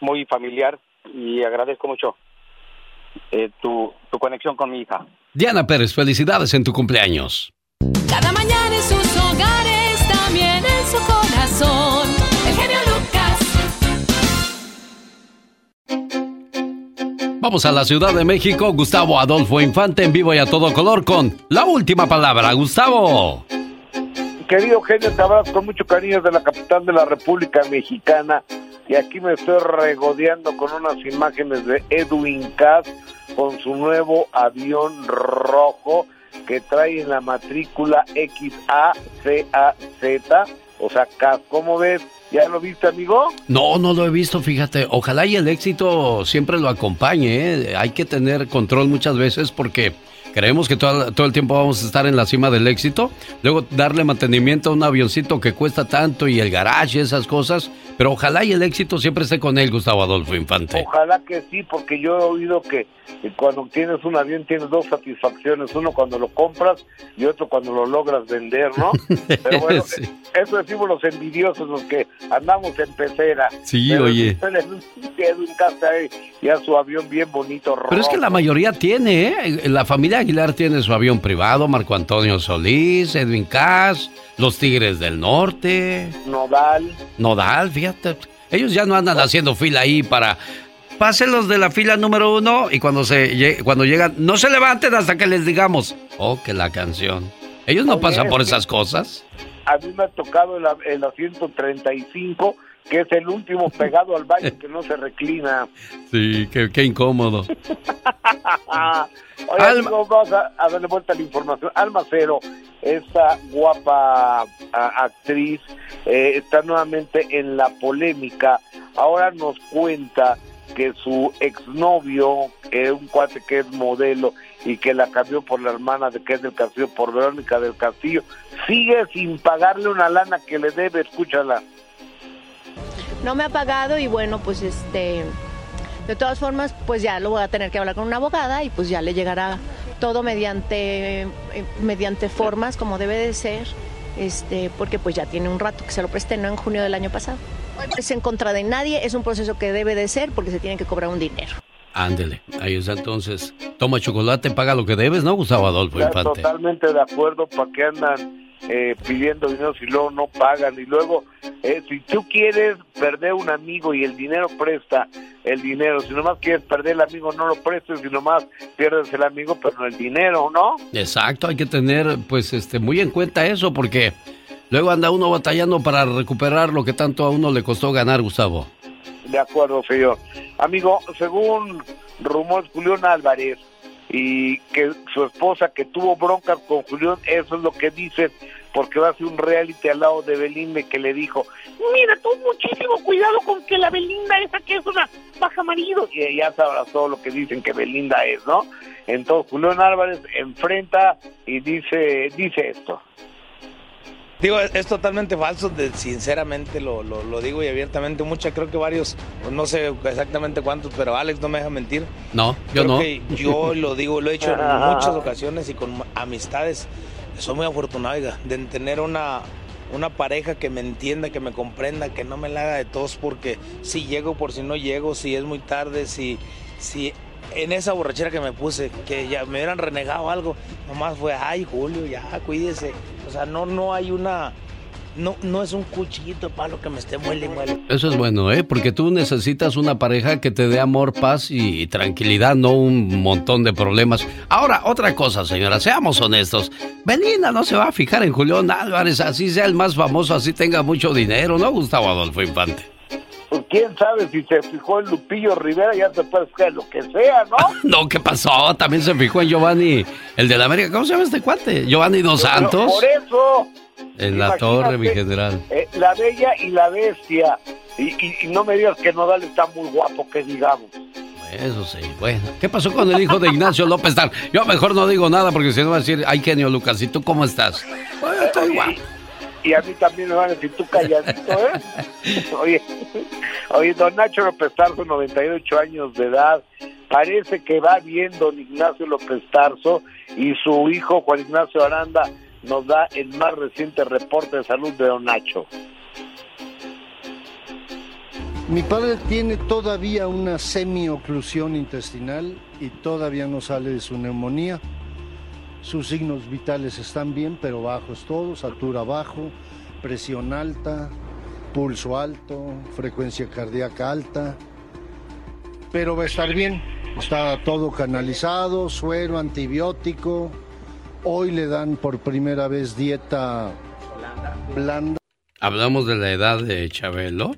muy familiar y agradezco mucho eh, tu, tu conexión con mi hija. Diana Pérez, felicidades en tu cumpleaños. Cada mañana Vamos a la Ciudad de México, Gustavo Adolfo Infante en vivo y a todo color con la última palabra. Gustavo. Querido genio, te abrazo con mucho cariño de la capital de la República Mexicana. Y aquí me estoy regodeando con unas imágenes de Edwin Cass con su nuevo avión rojo que trae en la matrícula XACAZ, o sea. ¿Cómo ves? ¿Ya lo viste, amigo? No, no lo he visto, fíjate. Ojalá y el éxito siempre lo acompañe. ¿eh? Hay que tener control muchas veces porque creemos que todo, todo el tiempo vamos a estar en la cima del éxito. Luego darle mantenimiento a un avioncito que cuesta tanto y el garage y esas cosas. Pero ojalá y el éxito siempre esté con él, Gustavo Adolfo Infante. Ojalá que sí, porque yo he oído que cuando tienes un avión tienes dos satisfacciones, uno cuando lo compras y otro cuando lo logras vender, ¿no? Pero bueno, Sí. eso decimos los envidiosos, los que andamos en pecera. Sí, Pero oye. Edwin Casa ya su avión bien bonito, Pero es que la mayoría tiene, ¿eh? La familia Aguilar tiene su avión privado, Marco Antonio Solís, Edwin Cass, los Tigres del Norte, Nodal. Nodal, fíjate. Ellos ya no andan haciendo fila ahí para... Pásenlos de la fila número uno y cuando, se, cuando llegan, no se levanten hasta que les digamos, oh, que la canción. Ellos no Oye, pasan por esas cosas. A mí me ha tocado el, el asiento 35, que es el último pegado al baño que no se reclina. Sí, qué, qué incómodo. Oye, vamos a, a darle vuelta a la información. Alma Cero, esta guapa a- actriz, eh, está nuevamente en la polémica. Ahora nos cuenta que su exnovio, eh, un cuate que es modelo y que la cambió por la hermana de que es del Castillo, por Verónica del Castillo, sigue sin pagarle una lana que le debe, escúchala. No me ha pagado y bueno, pues este, de todas formas, pues ya lo voy a tener que hablar con una abogada y pues ya le llegará todo mediante, eh, mediante formas como debe de ser, este, porque pues ya tiene un rato que se lo presté, no en junio del año pasado. No es en contra de nadie, es un proceso que debe de ser porque se tiene que cobrar un dinero. Ándele, ahí está entonces. Toma chocolate, paga lo que debes, ¿no, Gustavo Adolfo Infante? Totalmente de acuerdo, ¿para qué andan eh, pidiendo dinero si luego no pagan? Y luego, eh, si tú quieres perder un amigo y el dinero presta el dinero, si nomás quieres perder el amigo, no lo prestes, si nomás pierdes el amigo, pero no el dinero, ¿no? Exacto, hay que tener pues este muy en cuenta eso porque luego anda uno batallando para recuperar lo que tanto a uno le costó ganar, Gustavo. De acuerdo, señor. Amigo, según rumores, Julián Álvarez y que su esposa que tuvo broncas con Julián, eso es lo que dicen, porque va a hacer un reality al lado de Belinda que le dijo, mira, tú muchísimo cuidado con que la Belinda esa que es una baja marido. Y ya sabrás todo lo que dicen que Belinda es, ¿no? Entonces Julián Álvarez enfrenta y dice, dice esto. Digo, es, totalmente falso, sinceramente lo, lo, digo y abiertamente. Mucha, creo que varios, no sé exactamente cuántos, pero Alex no me deja mentir. No, yo no. yo lo digo, lo he hecho en muchas ocasiones y con amistades. Soy muy afortunado, de tener una, una pareja que me entienda, que me comprenda, que no me la haga de tos porque si llego, por si no llego, si es muy tarde, si, si en esa borrachera que me puse, que ya me hubieran renegado algo, nomás fue, ay Julio, ya cuídese. O sea, no, no hay una, no, no es un cuchillito palo que me esté muele muele. Eso es bueno, ¿eh? Porque tú necesitas una pareja que te dé amor, paz y tranquilidad, no un montón de problemas. Ahora, otra cosa, señora, seamos honestos. Belinda no se va a fijar en Julián Álvarez, así sea el más famoso, así tenga mucho dinero, ¿no, Gustavo Adolfo Infante? Pues quién sabe si se fijó en Lupillo Rivera, ya se puede fijar lo que sea, ¿no? no, ¿qué pasó? También se fijó en Giovanni, el de la América. ¿Cómo se llama este cuate? Giovanni Dos Santos. por eso. En la torre, mi general. Eh, la bella y la bestia. Y, no me digas que Nodal está muy guapo, que digamos. Eso sí, bueno. ¿Qué pasó con el hijo de Ignacio López Dar? Yo mejor no digo nada porque si no va a decir, ay, genio Lucas, ¿y tú cómo estás? estoy guapo y a mí también me van a decir, tú calladito, ¿eh? oye, oye, don Nacho López Tarso, 98 años de edad, parece que va bien don Ignacio López Tarso y su hijo Juan Ignacio Aranda nos da el más reciente reporte de salud de don Nacho. Mi padre tiene todavía una semioclusión intestinal y todavía no sale de su neumonía. Sus signos vitales están bien, pero bajos todos, altura bajo, presión alta, pulso alto, frecuencia cardíaca alta. Pero va a estar bien, está todo canalizado, suero, antibiótico. Hoy le dan por primera vez dieta blanda. Hablamos de la edad de Chabelo.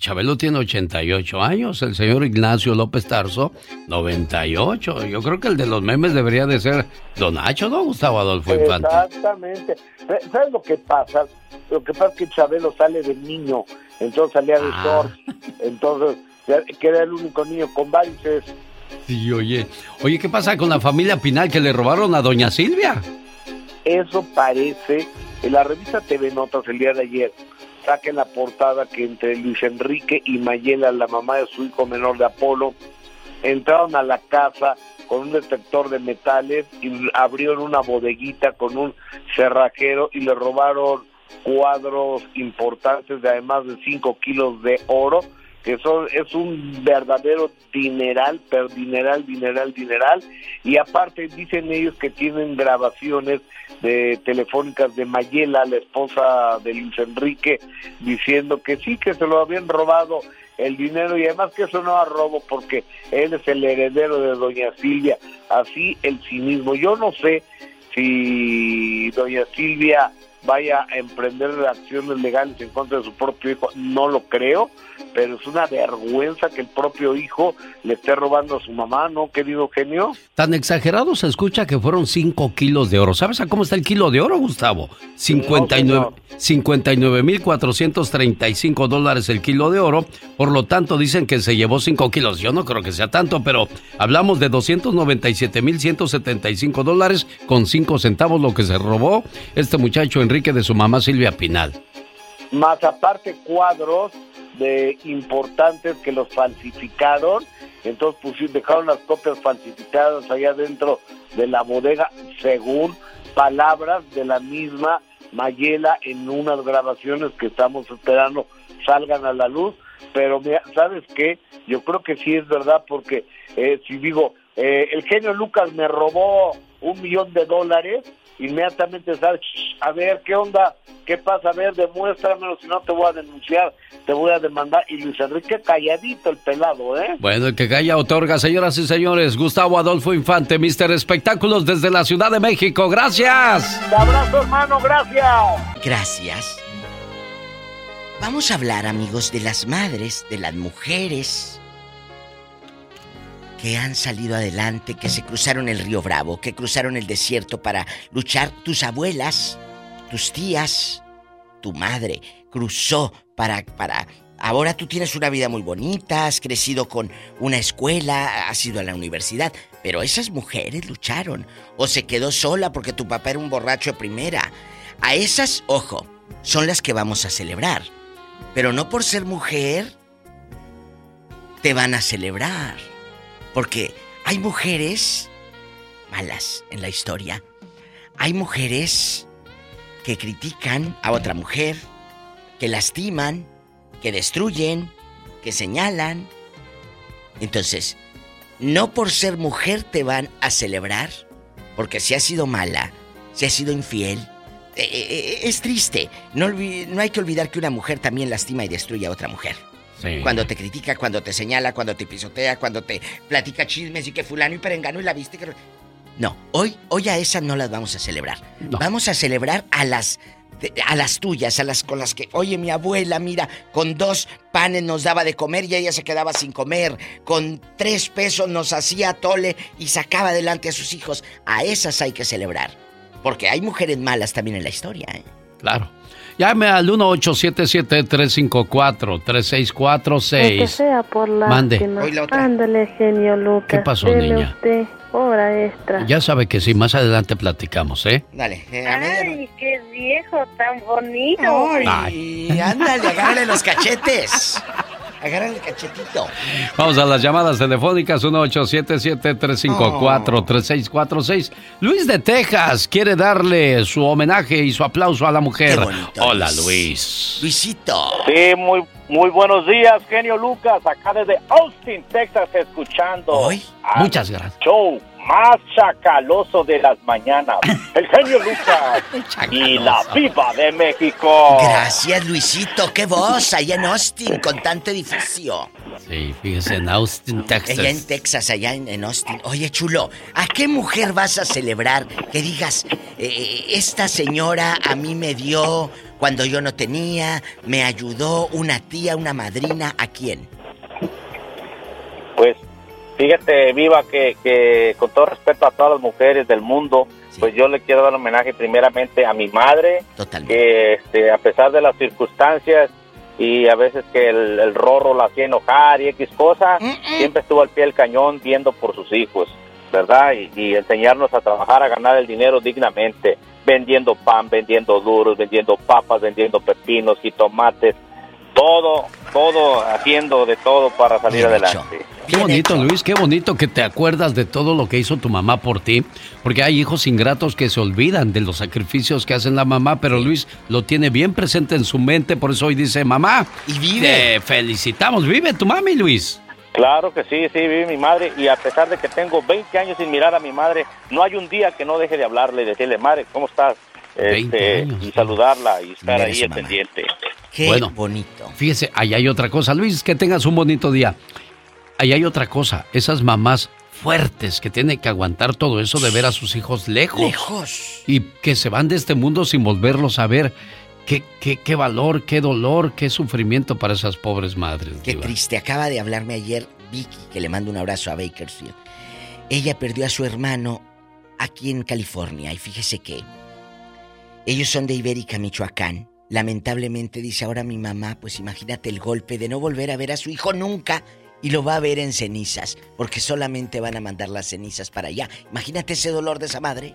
Chabelo tiene 88 años, el señor Ignacio López Tarso, 98. Yo creo que el de los memes debería de ser Don Nacho, ¿no, Gustavo Adolfo Infante? Exactamente. ¿Sabes lo que pasa? Lo que pasa es que Chabelo sale de niño, entonces salía de ah. entonces queda el único niño con varices. Sí, oye. Oye, ¿qué pasa con la familia Pinal que le robaron a doña Silvia? Eso parece, en la revista TV Notas el día de ayer, en la portada que entre Luis Enrique y Mayela, la mamá de su hijo menor de Apolo, entraron a la casa con un detector de metales y abrieron una bodeguita con un cerrajero y le robaron cuadros importantes de además de 5 kilos de oro, que son, es un verdadero dineral, pero dineral, dineral, dineral, y aparte dicen ellos que tienen grabaciones de telefónicas de Mayela, la esposa de Luis Enrique, diciendo que sí, que se lo habían robado el dinero. Y además que eso no es robo porque él es el heredero de doña Silvia, así el cinismo. Yo no sé si doña Silvia vaya a emprender acciones legales en contra de su propio hijo, no lo creo, pero es una vergüenza que el propio hijo le esté robando a su mamá, ¿no, querido genio? Tan exagerado se escucha que fueron 5 kilos de oro. ¿Sabes a cómo está el kilo de oro, Gustavo? 59 mil 435 dólares el kilo de oro. Por lo tanto, dicen que se llevó 5 kilos. Yo no creo que sea tanto, pero hablamos de 297 mil 175 dólares con 5 centavos lo que se robó este muchacho Enrique de su mamá Silvia Pinal. Más aparte cuadros de importantes que los falsificaron, entonces pues, dejaron las copias falsificadas allá dentro de la bodega, según palabras de la misma Mayela en unas grabaciones que estamos esperando salgan a la luz, pero ¿sabes qué? Yo creo que sí es verdad porque eh, si digo, eh, el genio Lucas me robó un millón de dólares, inmediatamente sabes, a ver, ¿qué onda? ¿Qué pasa? A ver, demuéstramelo, si no te voy a denunciar, te voy a demandar. Y Luis Enrique calladito el pelado, ¿eh? Bueno, el que calla otorga, señoras y señores. Gustavo Adolfo Infante, Mister Espectáculos desde la Ciudad de México. Gracias. Un abrazo, hermano, gracias. Gracias. Vamos a hablar, amigos, de las madres, de las mujeres que han salido adelante, que se cruzaron el río Bravo, que cruzaron el desierto para luchar. Tus abuelas, tus tías, tu madre cruzó para para ahora tú tienes una vida muy bonita, has crecido con una escuela, has ido a la universidad, pero esas mujeres lucharon o se quedó sola porque tu papá era un borracho de primera. A esas, ojo, son las que vamos a celebrar. Pero no por ser mujer te van a celebrar. Porque hay mujeres malas en la historia. Hay mujeres que critican a otra mujer, que lastiman, que destruyen, que señalan. Entonces, no por ser mujer te van a celebrar, porque si has sido mala, si has sido infiel, eh, eh, eh, es triste. No, no hay que olvidar que una mujer también lastima y destruye a otra mujer. Cuando te critica, cuando te señala, cuando te pisotea, cuando te platica chismes y que fulano y perengano y la viste que... No, hoy, hoy a esas no las vamos a celebrar. Vamos a celebrar a las a las tuyas, a las con las que, oye, mi abuela, mira, con dos panes nos daba de comer y ella se quedaba sin comer, con tres pesos nos hacía tole y sacaba adelante a sus hijos. A esas hay que celebrar, porque hay mujeres malas también en la historia. ¿eh? Claro. Llame al 1877-354-3646. Que sea por la Mande. Ándale, genio Lucas. ¿Qué pasó, niña? Usted hora extra. Ya sabe que sí, más adelante platicamos, ¿eh? Dale. Eh, Ay, qué viejo tan bonito. Ay, ándale, agárrale los cachetes. Agárrale el cachetito. Vamos a las llamadas telefónicas 1877-354-3646. Luis de Texas quiere darle su homenaje y su aplauso a la mujer. Hola, Luis. Luisito. Sí, muy, muy buenos días, genio Lucas, acá desde Austin, Texas, escuchando. Hoy, muchas gracias. Show más chacaloso de las mañanas. El genio Lucas y la viva de México. Gracias, Luisito. Qué voz allá en Austin con tanto edificio. Sí, fíjese en Austin, Texas. Allá en Texas, allá en, Austin. Oye, chulo, ¿a qué mujer vas a celebrar que digas, eh, esta señora a mí me dio cuando yo no tenía, me ayudó una tía, una madrina, ¿a quién? Fíjate, Viva, que, que con todo respeto a todas las mujeres del mundo, pues yo le quiero dar homenaje primeramente a mi madre, que este, a pesar de las circunstancias y a veces que el, el rorro la hacía enojar y X cosa, siempre estuvo al pie del cañón viendo por sus hijos, ¿verdad? Y, y enseñarnos a trabajar, a ganar el dinero dignamente, vendiendo pan, vendiendo duros, vendiendo papas, vendiendo pepinos y tomates, todo, todo, haciendo de todo para salir adelante. Qué bonito, Luis, qué bonito que te acuerdas de todo lo que hizo tu mamá por ti, porque hay hijos ingratos que se olvidan de los sacrificios que hacen la mamá, pero Luis lo tiene bien presente en su mente, por eso hoy dice, mamá, y vive. Te felicitamos, vive tu mami, Luis. Claro que sí, sí, vive mi madre y a pesar de que tengo 20 años sin mirar a mi madre, no hay un día que no deje de hablarle y decirle, madre, ¿cómo estás? Este, y saludarla y estar ahí al pendiente. Qué bonito. Fíjese, ahí hay otra cosa. Luis, que tengas un bonito día. Ahí hay otra cosa. Esas mamás fuertes que tienen que aguantar todo eso de ver a sus hijos lejos. Lejos. Y que se van de este mundo sin volverlos a ver. Qué, qué, qué valor, qué dolor, qué sufrimiento para esas pobres madres. Qué triste. Acaba de hablarme ayer Vicky, que le mando un abrazo a Bakersfield. Ella perdió a su hermano aquí en California y fíjese que ellos son de Ibérica, Michoacán. Lamentablemente dice ahora mi mamá, pues imagínate el golpe de no volver a ver a su hijo nunca y lo va a ver en cenizas, porque solamente van a mandar las cenizas para allá. Imagínate ese dolor de esa madre.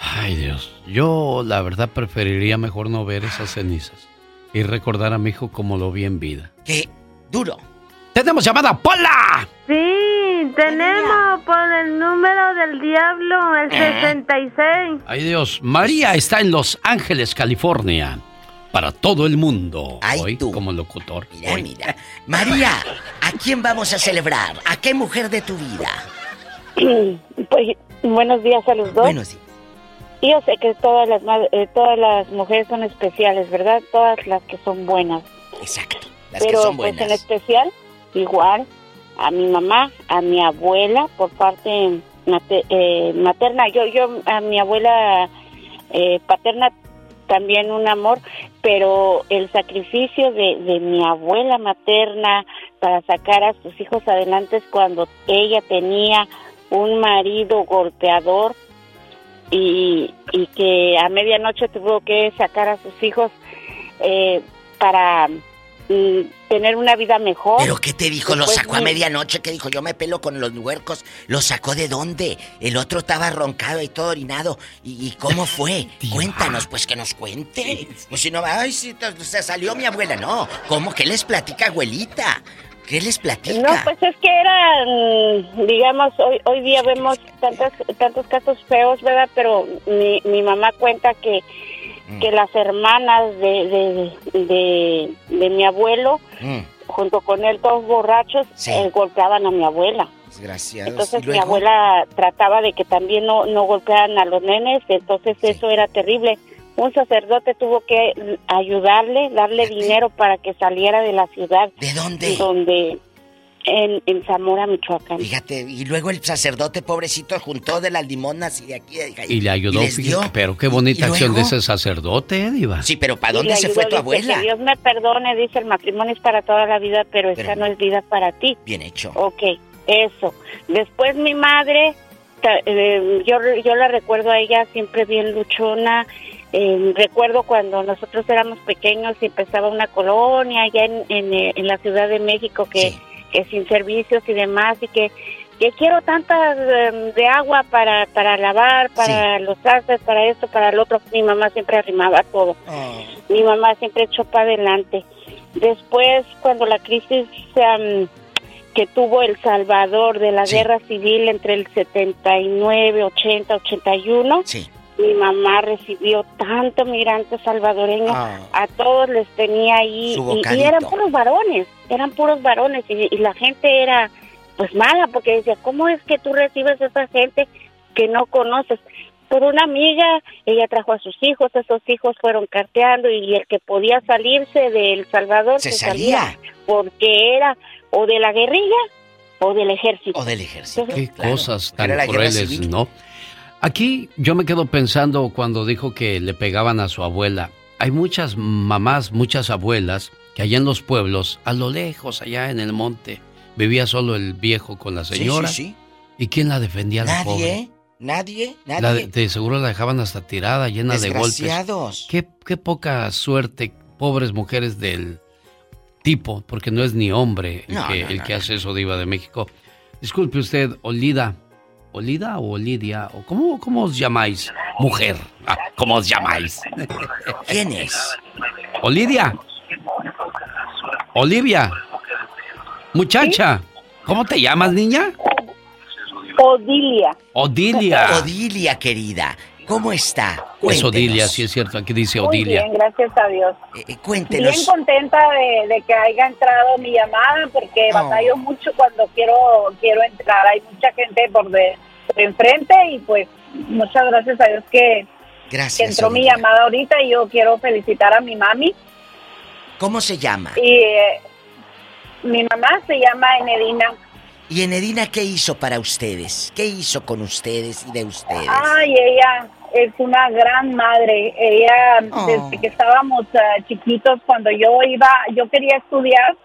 Ay Dios, yo la verdad preferiría mejor no ver esas cenizas y recordar a mi hijo como lo vi en vida. ¡Qué duro! ¡Tenemos llamada Pola! Sí, tenemos por el número del diablo, el 66. Ay Dios, María está en Los Ángeles, California para todo el mundo. Hoy como locutor. Mira, Hoy. mira. María, ¿a quién vamos a celebrar? ¿A qué mujer de tu vida? pues buenos días a los dos. Buenos días. Yo sé que todas las eh, todas las mujeres son especiales, ¿verdad? Todas las que son buenas. Exacto. Las Pero que son pues buenas. en especial igual a mi mamá, a mi abuela por parte mate- eh, materna. Yo yo a mi abuela eh, paterna también un amor, pero el sacrificio de, de mi abuela materna para sacar a sus hijos adelante es cuando ella tenía un marido golpeador y, y que a medianoche tuvo que sacar a sus hijos eh, para tener una vida mejor. ¿Pero qué te dijo? ¿Lo sacó a medianoche? ¿Qué dijo? Yo me pelo con los huercos. ¿Lo sacó de dónde? El otro estaba roncado y todo orinado. ¿Y, y cómo fue? Cuéntanos, pues que nos cuente. Pues si no, ay, si se salió mi abuela. No, ¿cómo? ¿Qué les platica, abuelita? ¿Qué les platica? No, pues es que era, mm, digamos, hoy hoy día vemos tantos, tantos casos feos, ¿verdad? Pero mi, mi mamá cuenta que, Mm. que las hermanas de, de, de, de mi abuelo, Mm, junto con él, todos borrachos, eh, golpeaban a mi abuela. desgraciados. Entonces ¿Y mi abuela trataba de que también no, no golpearan a los nenes, entonces eso era terrible. Un sacerdote tuvo que ayudarle, darle dinero para que saliera de la ciudad. ¿De dónde? Donde, en, en Zamora, Michoacán. Fíjate, y luego el sacerdote pobrecito juntó de las limonas y de aquí de. Y le ayudó, les dio. fíjate, pero qué bonita ¿Y acción de ese sacerdote, ¿eh, Diva. Sí, pero ¿para dónde se ayudó, fue tu abuela? Que Dios me perdone, dice, el matrimonio es para toda la vida, pero, esta Pero- no es vida para ti. Bien hecho. Ok, eso. Después mi madre, ta- eh, yo, yo la recuerdo a ella siempre bien luchona. Eh, recuerdo cuando nosotros éramos pequeños y empezaba una colonia allá en, en, eh, en la Ciudad de México que, que sin servicios y demás y que, que quiero tantas eh, de agua para, para lavar, para los trastes, para esto, para el otro. Mi mamá siempre arrimaba todo. Mi mamá siempre echó para adelante. Después, cuando la crisis am, que tuvo El Salvador de la guerra civil entre el 79, 80, 81, mi mamá recibió tanto migrante salvadoreño, Ah. a todos les tenía ahí, y- eran puros varones, eran puros varones, y, y la gente era pues mala, porque decía, ¿cómo es que tú recibes a esa gente que no conoces? Por una amiga, ella trajo a sus hijos, esos hijos fueron carteando y el que podía salirse de El Salvador Se se, salía. salía. porque era o de la guerrilla o del ejército. O del ejército. Qué cosas tan crueles. ¿no? Aquí yo me quedo pensando cuando dijo que le pegaban a su abuela. Hay muchas mamás, muchas abuelas que allá en los pueblos, a lo lejos, allá en el monte, vivía solo el viejo con la señora. sí, sí. ¿Y quién la defendía a la pobre? Nadie, nadie, nadie. La de, de seguro la dejaban hasta tirada, llena de golpes. Desgraciados. Qué, qué poca suerte, pobres mujeres del tipo, porque no es ni hombre el, No, que, no, el no, que hace eso, Diva de México. Disculpe usted, Olida. ¿Olida o Olidia? ¿O cómo, ¿Cómo os llamáis? Mujer. Ah, ¿Cómo os llamáis? ¿Quién es? Olidia. Olivia. Muchacha. ¿Cómo te llamas, niña? Odilia. Odilia. Odilia, querida. ¿Cómo está? Es Cuéntenos. Odilia, sí es cierto, aquí dice Muy Odilia. bien, gracias a Dios. Eh, cuéntenos. Bien contenta de, de que haya entrado mi llamada porque Oh. batallo mucho cuando quiero quiero entrar. Hay mucha gente por de, por enfrente y pues muchas gracias a Dios que, Gracias. que entró mi Odilia. llamada ahorita y yo quiero felicitar a mi mami. ¿Cómo se llama? Y eh, mi mamá se llama Enedina. ¿Y Enedina qué hizo para ustedes? ¿Qué hizo con ustedes y de ustedes? Ay, ella es una gran madre. Ella, Oh. desde que estábamos ah, chiquitos, cuando yo iba, yo quería estudiar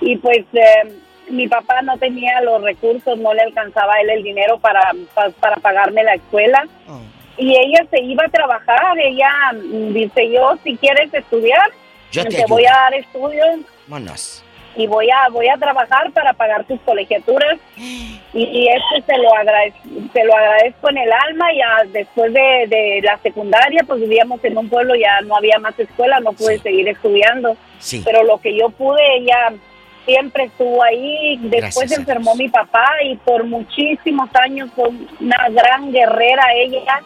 y pues eh, mi papá no tenía los recursos, no le alcanzaba a él el dinero para, pa- para pagarme la escuela. Oh. Y ella se iba a trabajar, ella mm, dice yo, si quieres estudiar, Yo te te voy a dar estudios Vámonos. Y voy a voy a trabajar para pagar tus colegiaturas. Y, y esto se lo agradezco se lo agradezco en el alma ya después de, de la secundaria pues vivíamos en un pueblo ya no había más escuela no pude seguir estudiando. Sí. pero lo que yo pude ella siempre estuvo ahí. Después Gracias enfermó mi papá y por muchísimos años fue una gran guerrera ella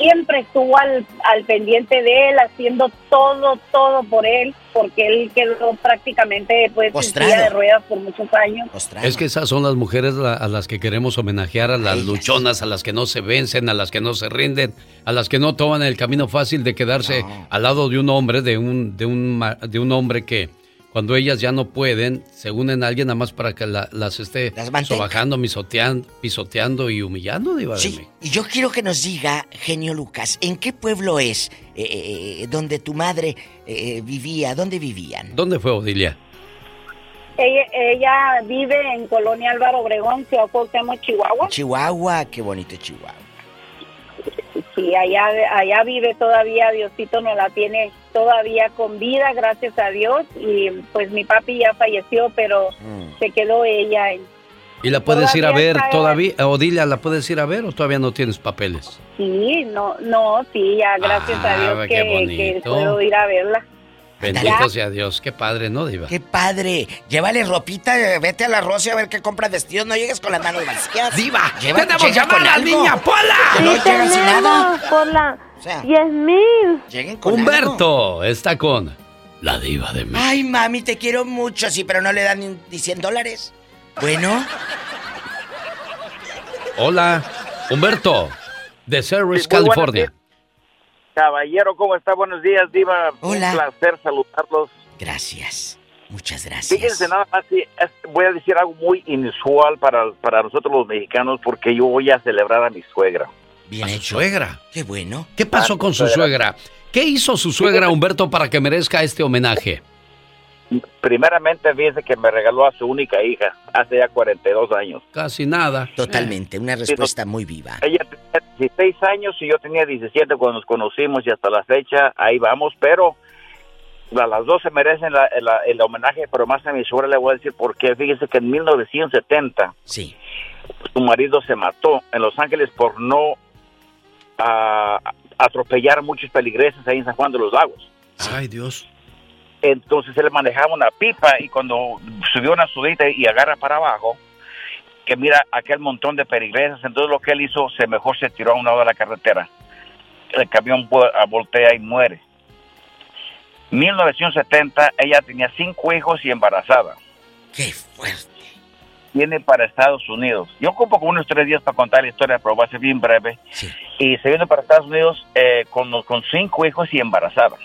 siempre estuvo al, al pendiente de él, haciendo todo, todo por él, porque él quedó prácticamente pues en silla de ruedas por muchos años. Es que esas son las mujeres a las que queremos homenajear, a las luchonas, a las que no se vencen, a las que no se rinden, a las que no toman el camino fácil de quedarse al lado de un hombre, de un, de un, de un hombre que cuando ellas ya no pueden, se unen a alguien nada más para que las esté sobajando, misoteando, pisoteando y humillando, Diva Sí, y yo quiero que nos diga, genio Lucas, ¿en qué pueblo es eh, eh, eh, donde tu madre vivía? ¿Dónde vivían? ¿Dónde fue Odilia? Ella, ella, vive en Colonia Álvaro Obregón, Ciudad Cuauhtémoc, Chihuahua. Chihuahua, qué bonito Chihuahua. Sí, allá, allá vive todavía, Diosito nos la tiene todavía con vida, gracias a Dios. Y pues mi papi ya falleció, pero mm. se quedó ella. En, ¿Y la puedes ir a ver todavía? Odilia, ¿la puedes ir a ver o todavía no tienes papeles? Sí, no, no, sí, ya gracias a Dios ah, que, que puedo ir a verla. Bendito sea Dios, qué padre, ¿no, Diva? Qué padre. Llévale ropita, vete a la Rosa a ver qué compras vestidos. No llegues con las manos vacías. Diva, tenemos llamada, niña, Pola. Sí, no llegas sin nada. Pola. O sea, 10 mil. Lleguen con Humberto está con la Diva de México. Ay, mami, te quiero mucho, sí, pero no le dan ni 100 dólares. Bueno. Hola, Humberto, de Cerris, California. Caballero, ¿cómo está? Buenos días, Diva. Hola. Un placer saludarlos. Gracias. Muchas gracias. Fíjense nada más, voy a decir algo muy inusual para, para nosotros los mexicanos porque yo voy a celebrar a mi suegra. Bien ¿A Su suegra. Qué bueno. ¿Qué pasó con su suegra? ¿Qué hizo su suegra, Humberto, para que merezca este homenaje? Primeramente, fíjese que me regaló a su única hija hace ya 42 años. Casi nada. Totalmente, una respuesta muy viva. Ella tenía 16 años y yo tenía 17 cuando nos conocimos y hasta la fecha ahí vamos, pero las dos se merecen el homenaje, pero más a mi suegra le voy a decir porque fíjese que en 1970 sí. su marido se mató en Los Ángeles por no ah, atropellar muchos peligreses ahí en San Juan de los Lagos. Ay, Dios. Entonces él manejaba una pipa y cuando subió una subida y agarra para abajo, que mira aquel montón de perigresas, entonces lo que él hizo, se mejor se tiró a un lado de la carretera. El camión voltea y muere. 1970, ella tenía cinco hijos y embarazada. ¡Qué fuerte! Viene para Estados Unidos. Yo ocupo como unos tres días para contar la historia, pero va a ser bien breve. Y se viene para Estados Unidos eh, con, con cinco hijos y embarazada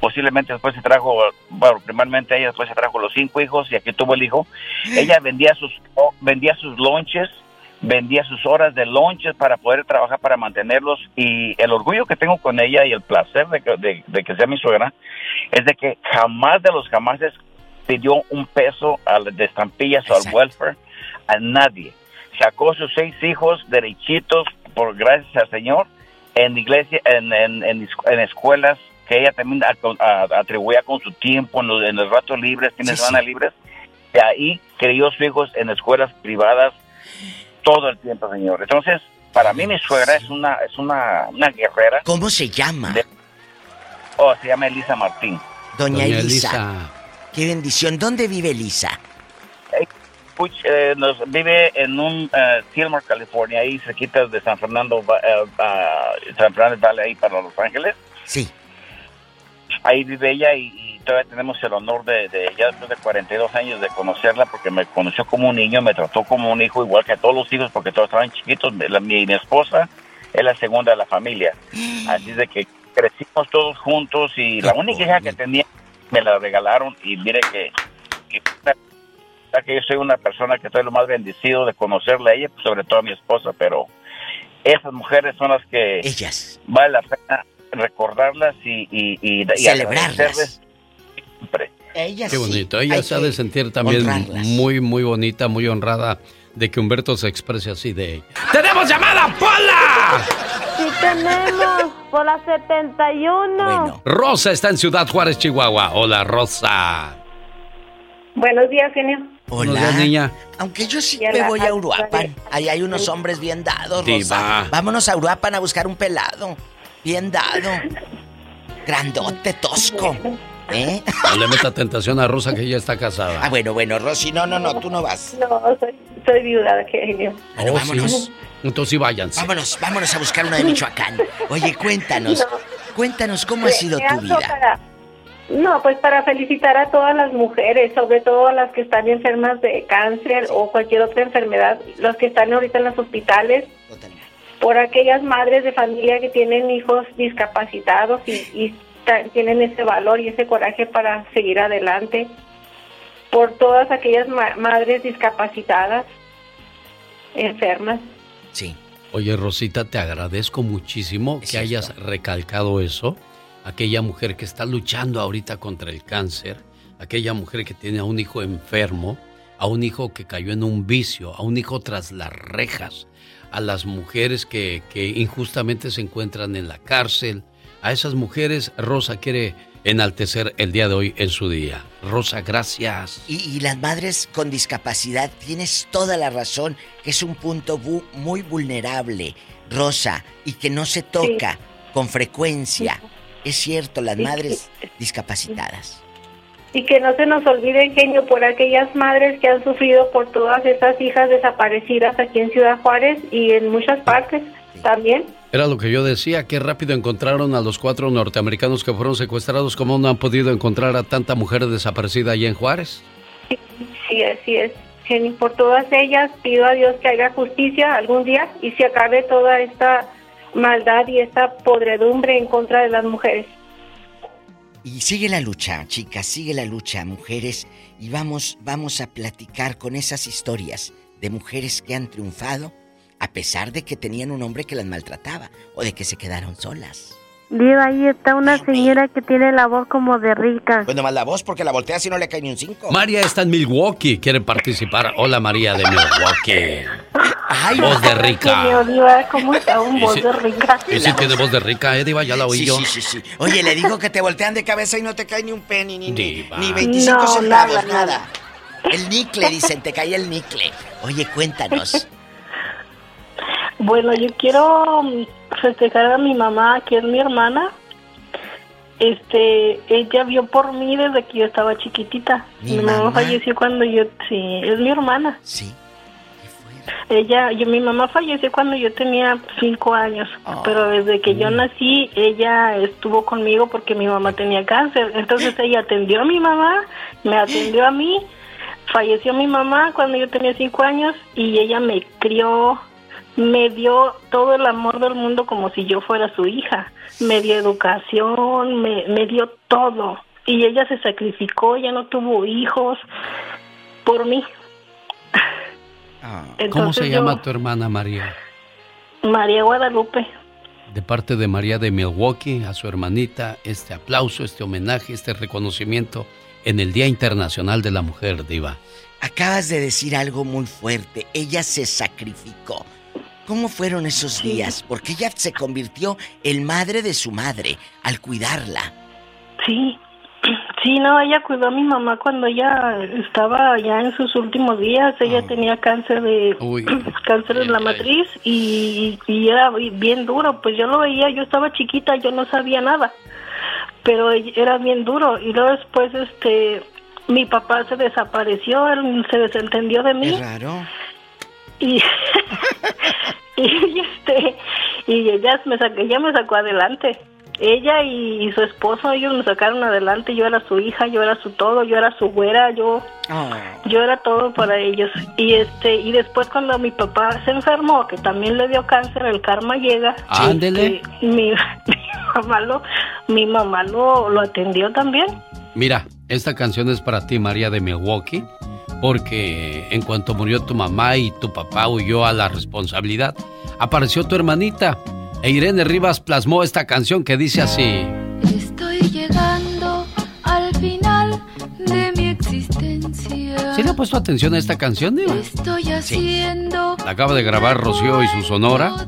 posiblemente después se trajo, bueno, primeramente ella después se trajo los cinco hijos y aquí tuvo el hijo. Ella vendía sus, vendía sus lonches, vendía sus horas de lonches para poder trabajar para mantenerlos y el orgullo que tengo con ella y el placer de que, de, que sea mi suegra es de que jamás de los jamases pidió un peso al, de estampillas o al welfare a nadie. Sacó sus seis hijos derechitos por gracias al Señor en iglesia, en, en, en escuelas que ella también atribuía con su tiempo en los, en los ratos libres, tiene semana libres, y ahí crió sus hijos en escuelas privadas todo el tiempo, señor. Entonces, para mí mi suegra es una es una, guerrera. ¿Cómo se llama? oh, se llama Elisa Martín. Doña, Elisa. Qué bendición. ¿Dónde vive Elisa? Eh, nos vive en un uh, California, ahí se quita de San Fernando, uh, San Fernando Valley, ahí para Los Ángeles. Sí ahí vive ella y, todavía tenemos el honor de, de, ya después de 42 años de conocerla porque me conoció como un niño, me trató como un hijo igual que a todos los hijos porque todos estaban chiquitos. La, mi, mi esposa es la segunda de la familia, así de que crecimos todos juntos y la única hija que tenía me la regalaron y mire que, que, que yo soy una persona que estoy lo más bendecido de conocerla a ella, pues, sobre todo a mi esposa, pero esas mujeres son las que ellas vale la pena recordarlas y, y, y, celebrarlas. Siempre. Qué bonito. Ella se ha de sentir también muy, muy bonita, muy honrada de que Humberto se exprese así de ella. ¡Tenemos llamada, Pola! Sí, tenemos. Pola 71. Rosa está en Ciudad Juárez, Chihuahua. Hola, Rosa. Buenos días, genio. Hola. niña. Aunque yo sí me voy a Uruapan. Ahí hay unos hombres bien dados, Rosa. Vámonos a Uruapan a buscar un pelado. Bien dado. Grandote, tosco. ¿Eh? No le meta tentación a Rosa que ella está casada. Ah, bueno, bueno, Rosy, no, no, no, tú no vas. No, soy, soy viuda, genio. Bueno, vámonos. Entonces sí váyanse. Vámonos, vámonos a buscar uno de Michoacán. Oye, cuéntanos, cuéntanos cómo ha sido tu vida. para- no, pues para felicitar a todas las mujeres, sobre todo las que están enfermas de cáncer o cualquier otra enfermedad, los que están ahorita en los hospitales, por aquellas madres de familia que tienen hijos discapacitados y, y tienen ese valor y ese coraje para seguir adelante, por todas aquellas ma- madres discapacitadas, enfermas. Sí. Oye, Rosita, te agradezco muchísimo que hayas recalcado eso. Aquella mujer que está luchando ahorita contra el cáncer, aquella mujer que tiene a un hijo enfermo, a un hijo que cayó en un vicio, a un hijo tras las rejas, a las mujeres que, que injustamente se encuentran en la cárcel. A esas mujeres, Rosa quiere enaltecer el día de hoy en su día. Rosa, gracias. Y, y las madres con discapacidad, tienes toda la razón, que es un punto bu- muy vulnerable, Rosa, y que no se toca con frecuencia. Es cierto, las Sí, madres discapacitadas. Y que no se nos olvide, genio, por aquellas madres que han sufrido por todas esas hijas desaparecidas aquí en Ciudad Juárez y en muchas partes también. Era lo que yo decía, qué rápido encontraron a los cuatro norteamericanos que fueron secuestrados, ¿cómo no han podido encontrar a tanta mujer desaparecida allá en Juárez? Sí, así es. Genio, por todas ellas pido a Dios que haga justicia algún día y se acabe toda esta maldad y esta podredumbre en contra de las mujeres. Y sigue la lucha, chicas, sigue la lucha, mujeres, y vamos, vamos a platicar con esas historias de mujeres que han triunfado a pesar de que tenían un hombre que las maltrataba o de que se quedaron solas. Diva, ahí está una señora que tiene la voz como de rica. Pues nomás la voz porque la voltea si no le cae ni un cinco. María está en Milwaukee, quiere participar. Hola María de Milwaukee. voz de rica. Genio, Diva, ¿cómo está un voz de rica? Y sí tiene voz de rica, ¿eh, Diva? Ya la oí Sí, yo. sí, sí, sí. Oye, le digo que te voltean de cabeza y no te cae ni un penny, ni, ni, Diva. ni 25 No, centavos, nada, nada, nada. El nicle, dicen, te cae el nicle. Oye, cuéntanos. Bueno, yo quiero mm, festejar a mi mamá, que es mi hermana. Este, ella vio por mí desde que yo estaba chiquitita. Mi Mi, mamá mamá. falleció cuando yo, sí, es mi hermana. Sí. Ella, yo, mi mamá falleció cuando yo tenía cinco años, Oh. pero desde que Mm. yo nací, ella estuvo conmigo porque mi mamá tenía cáncer. Entonces ella atendió a mi mamá, me atendió a mí. Falleció mi mamá cuando yo tenía cinco años y ella me crió, me dio todo el amor del mundo como si yo fuera su hija. Me dio educación, me, me dio todo. Y ella se sacrificó, ya no tuvo hijos por mí. ¿Cómo Entonces se yo- llama tu hermana María? María Guadalupe. De parte de María de Milwaukee, a su hermanita, este aplauso, este homenaje, este reconocimiento en el Día Internacional de la Mujer, Diva. Acabas de decir algo muy fuerte. Ella se sacrificó. ¿Cómo fueron esos días? Porque ella se convirtió en madre de su madre al cuidarla. Sí, sí, no, ella cuidó a mi mamá cuando ella estaba ya en sus últimos días. Ella tenía cáncer de cáncer en la matriz y, y era bien duro. Pues yo lo veía, yo estaba chiquita, yo no sabía nada, pero era bien duro. Y luego después, este, mi papá se desapareció, él se desentendió de mí. raro. Y y este y ella me sacó, ella me sacó adelante. Ella y, y su esposo ellos me sacaron adelante. Yo era su hija yo era su todo yo era su güera yo yo era todo para ellos. Y este y después cuando mi papá se enfermó que también le dio cáncer el karma llega Ándele. este, mi, mi mamá lo mi mamá lo, lo atendió también. Mira, esta canción es para ti, María de Milwaukee, porque en cuanto murió tu mamá y tu papá huyó a la responsabilidad, apareció tu hermanita. E Irene Rivas plasmó esta canción que dice así. Estoy llegando al final de mi existencia. ¿Sí le ha puesto atención a esta canción, Diva? Estoy haciendo La acaba de grabar Rocío y su sonora.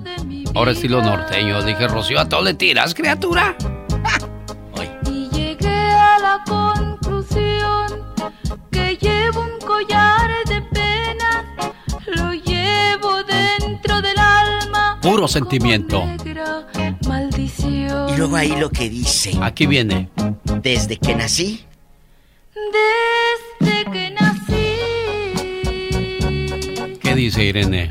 Ahora estilo norteño. Dije, Rocío, ¿a todo le tiras, criatura? y llegué a la conclusión que collar de pena, lo llevo dentro del alma. Puro sentimiento. Negra maldición. bendición. Y luego ahí lo que dice. Aquí viene. Desde que nací. Desde que nací. ¿Qué dice Irene?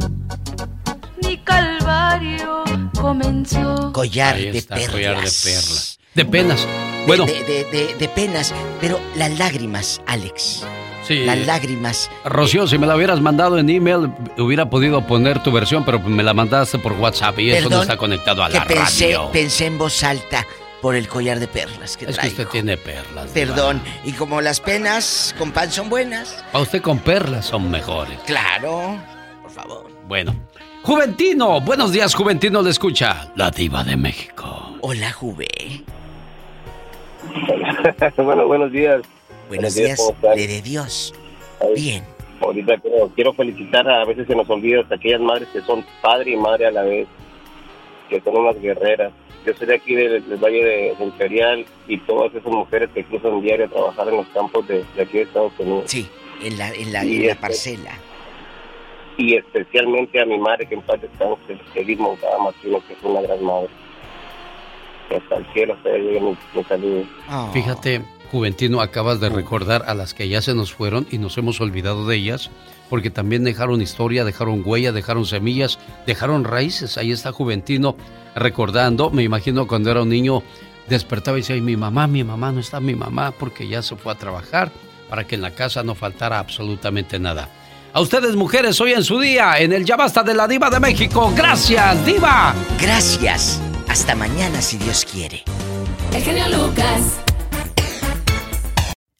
Mi calvario comenzó. Collar Ahí de está, perlas. collar de perlas. De penas. Bueno. De, de- de- de penas. Pero las lágrimas, Alex. Sí. Las lágrimas. Rocío, si me la hubieras mandado en email, hubiera podido poner tu versión, pero me la mandaste por WhatsApp y eso no Perdón, está conectado a que la pensé, radio. pensé en voz alta por el collar de perlas que Es que usted tiene perlas. Perdón. Y como las penas con pan son buenas. A usted con perlas son mejores. Claro. Por favor. Bueno. Juventino, buenos días, Juventino, le escucha. La diva de México. Hola, Juve. bueno, buenos días. Buenos días, le de Dios. Bien. Ahorita quiero, quiero felicitar, a veces se nos olvida a aquellas madres que son padre y madre a la vez, que son unas guerreras. Yo soy de aquí del, del Valle de, de Imperial y todas esas mujeres que cruzan diario a trabajar en los campos de, de aquí de Estados Unidos. Sí, en la, en la, Y en la este- parcela. Y especialmente a mi madre, que en paz descanse, Edith Moncada Martino, que es una gran madre. Que hasta el cielo, llegue mi, mi saludo. Fíjate, Juventino, acabas de recordar a las que ya se nos fueron y nos hemos olvidado de ellas, porque también dejaron historia, dejaron huella, dejaron semillas, dejaron raíces. Ahí está Juventino recordando, me imagino cuando era un niño, despertaba y decía, "Ay, mi mamá, mi mamá, no está mi mamá, porque ya se fue a trabajar, para que en la casa no faltara absolutamente nada. A ustedes, mujeres, hoy en su día, en el Ya Basta de la Diva de México. Gracias, Diva. Gracias. Hasta mañana, si Dios quiere. El genio Lucas.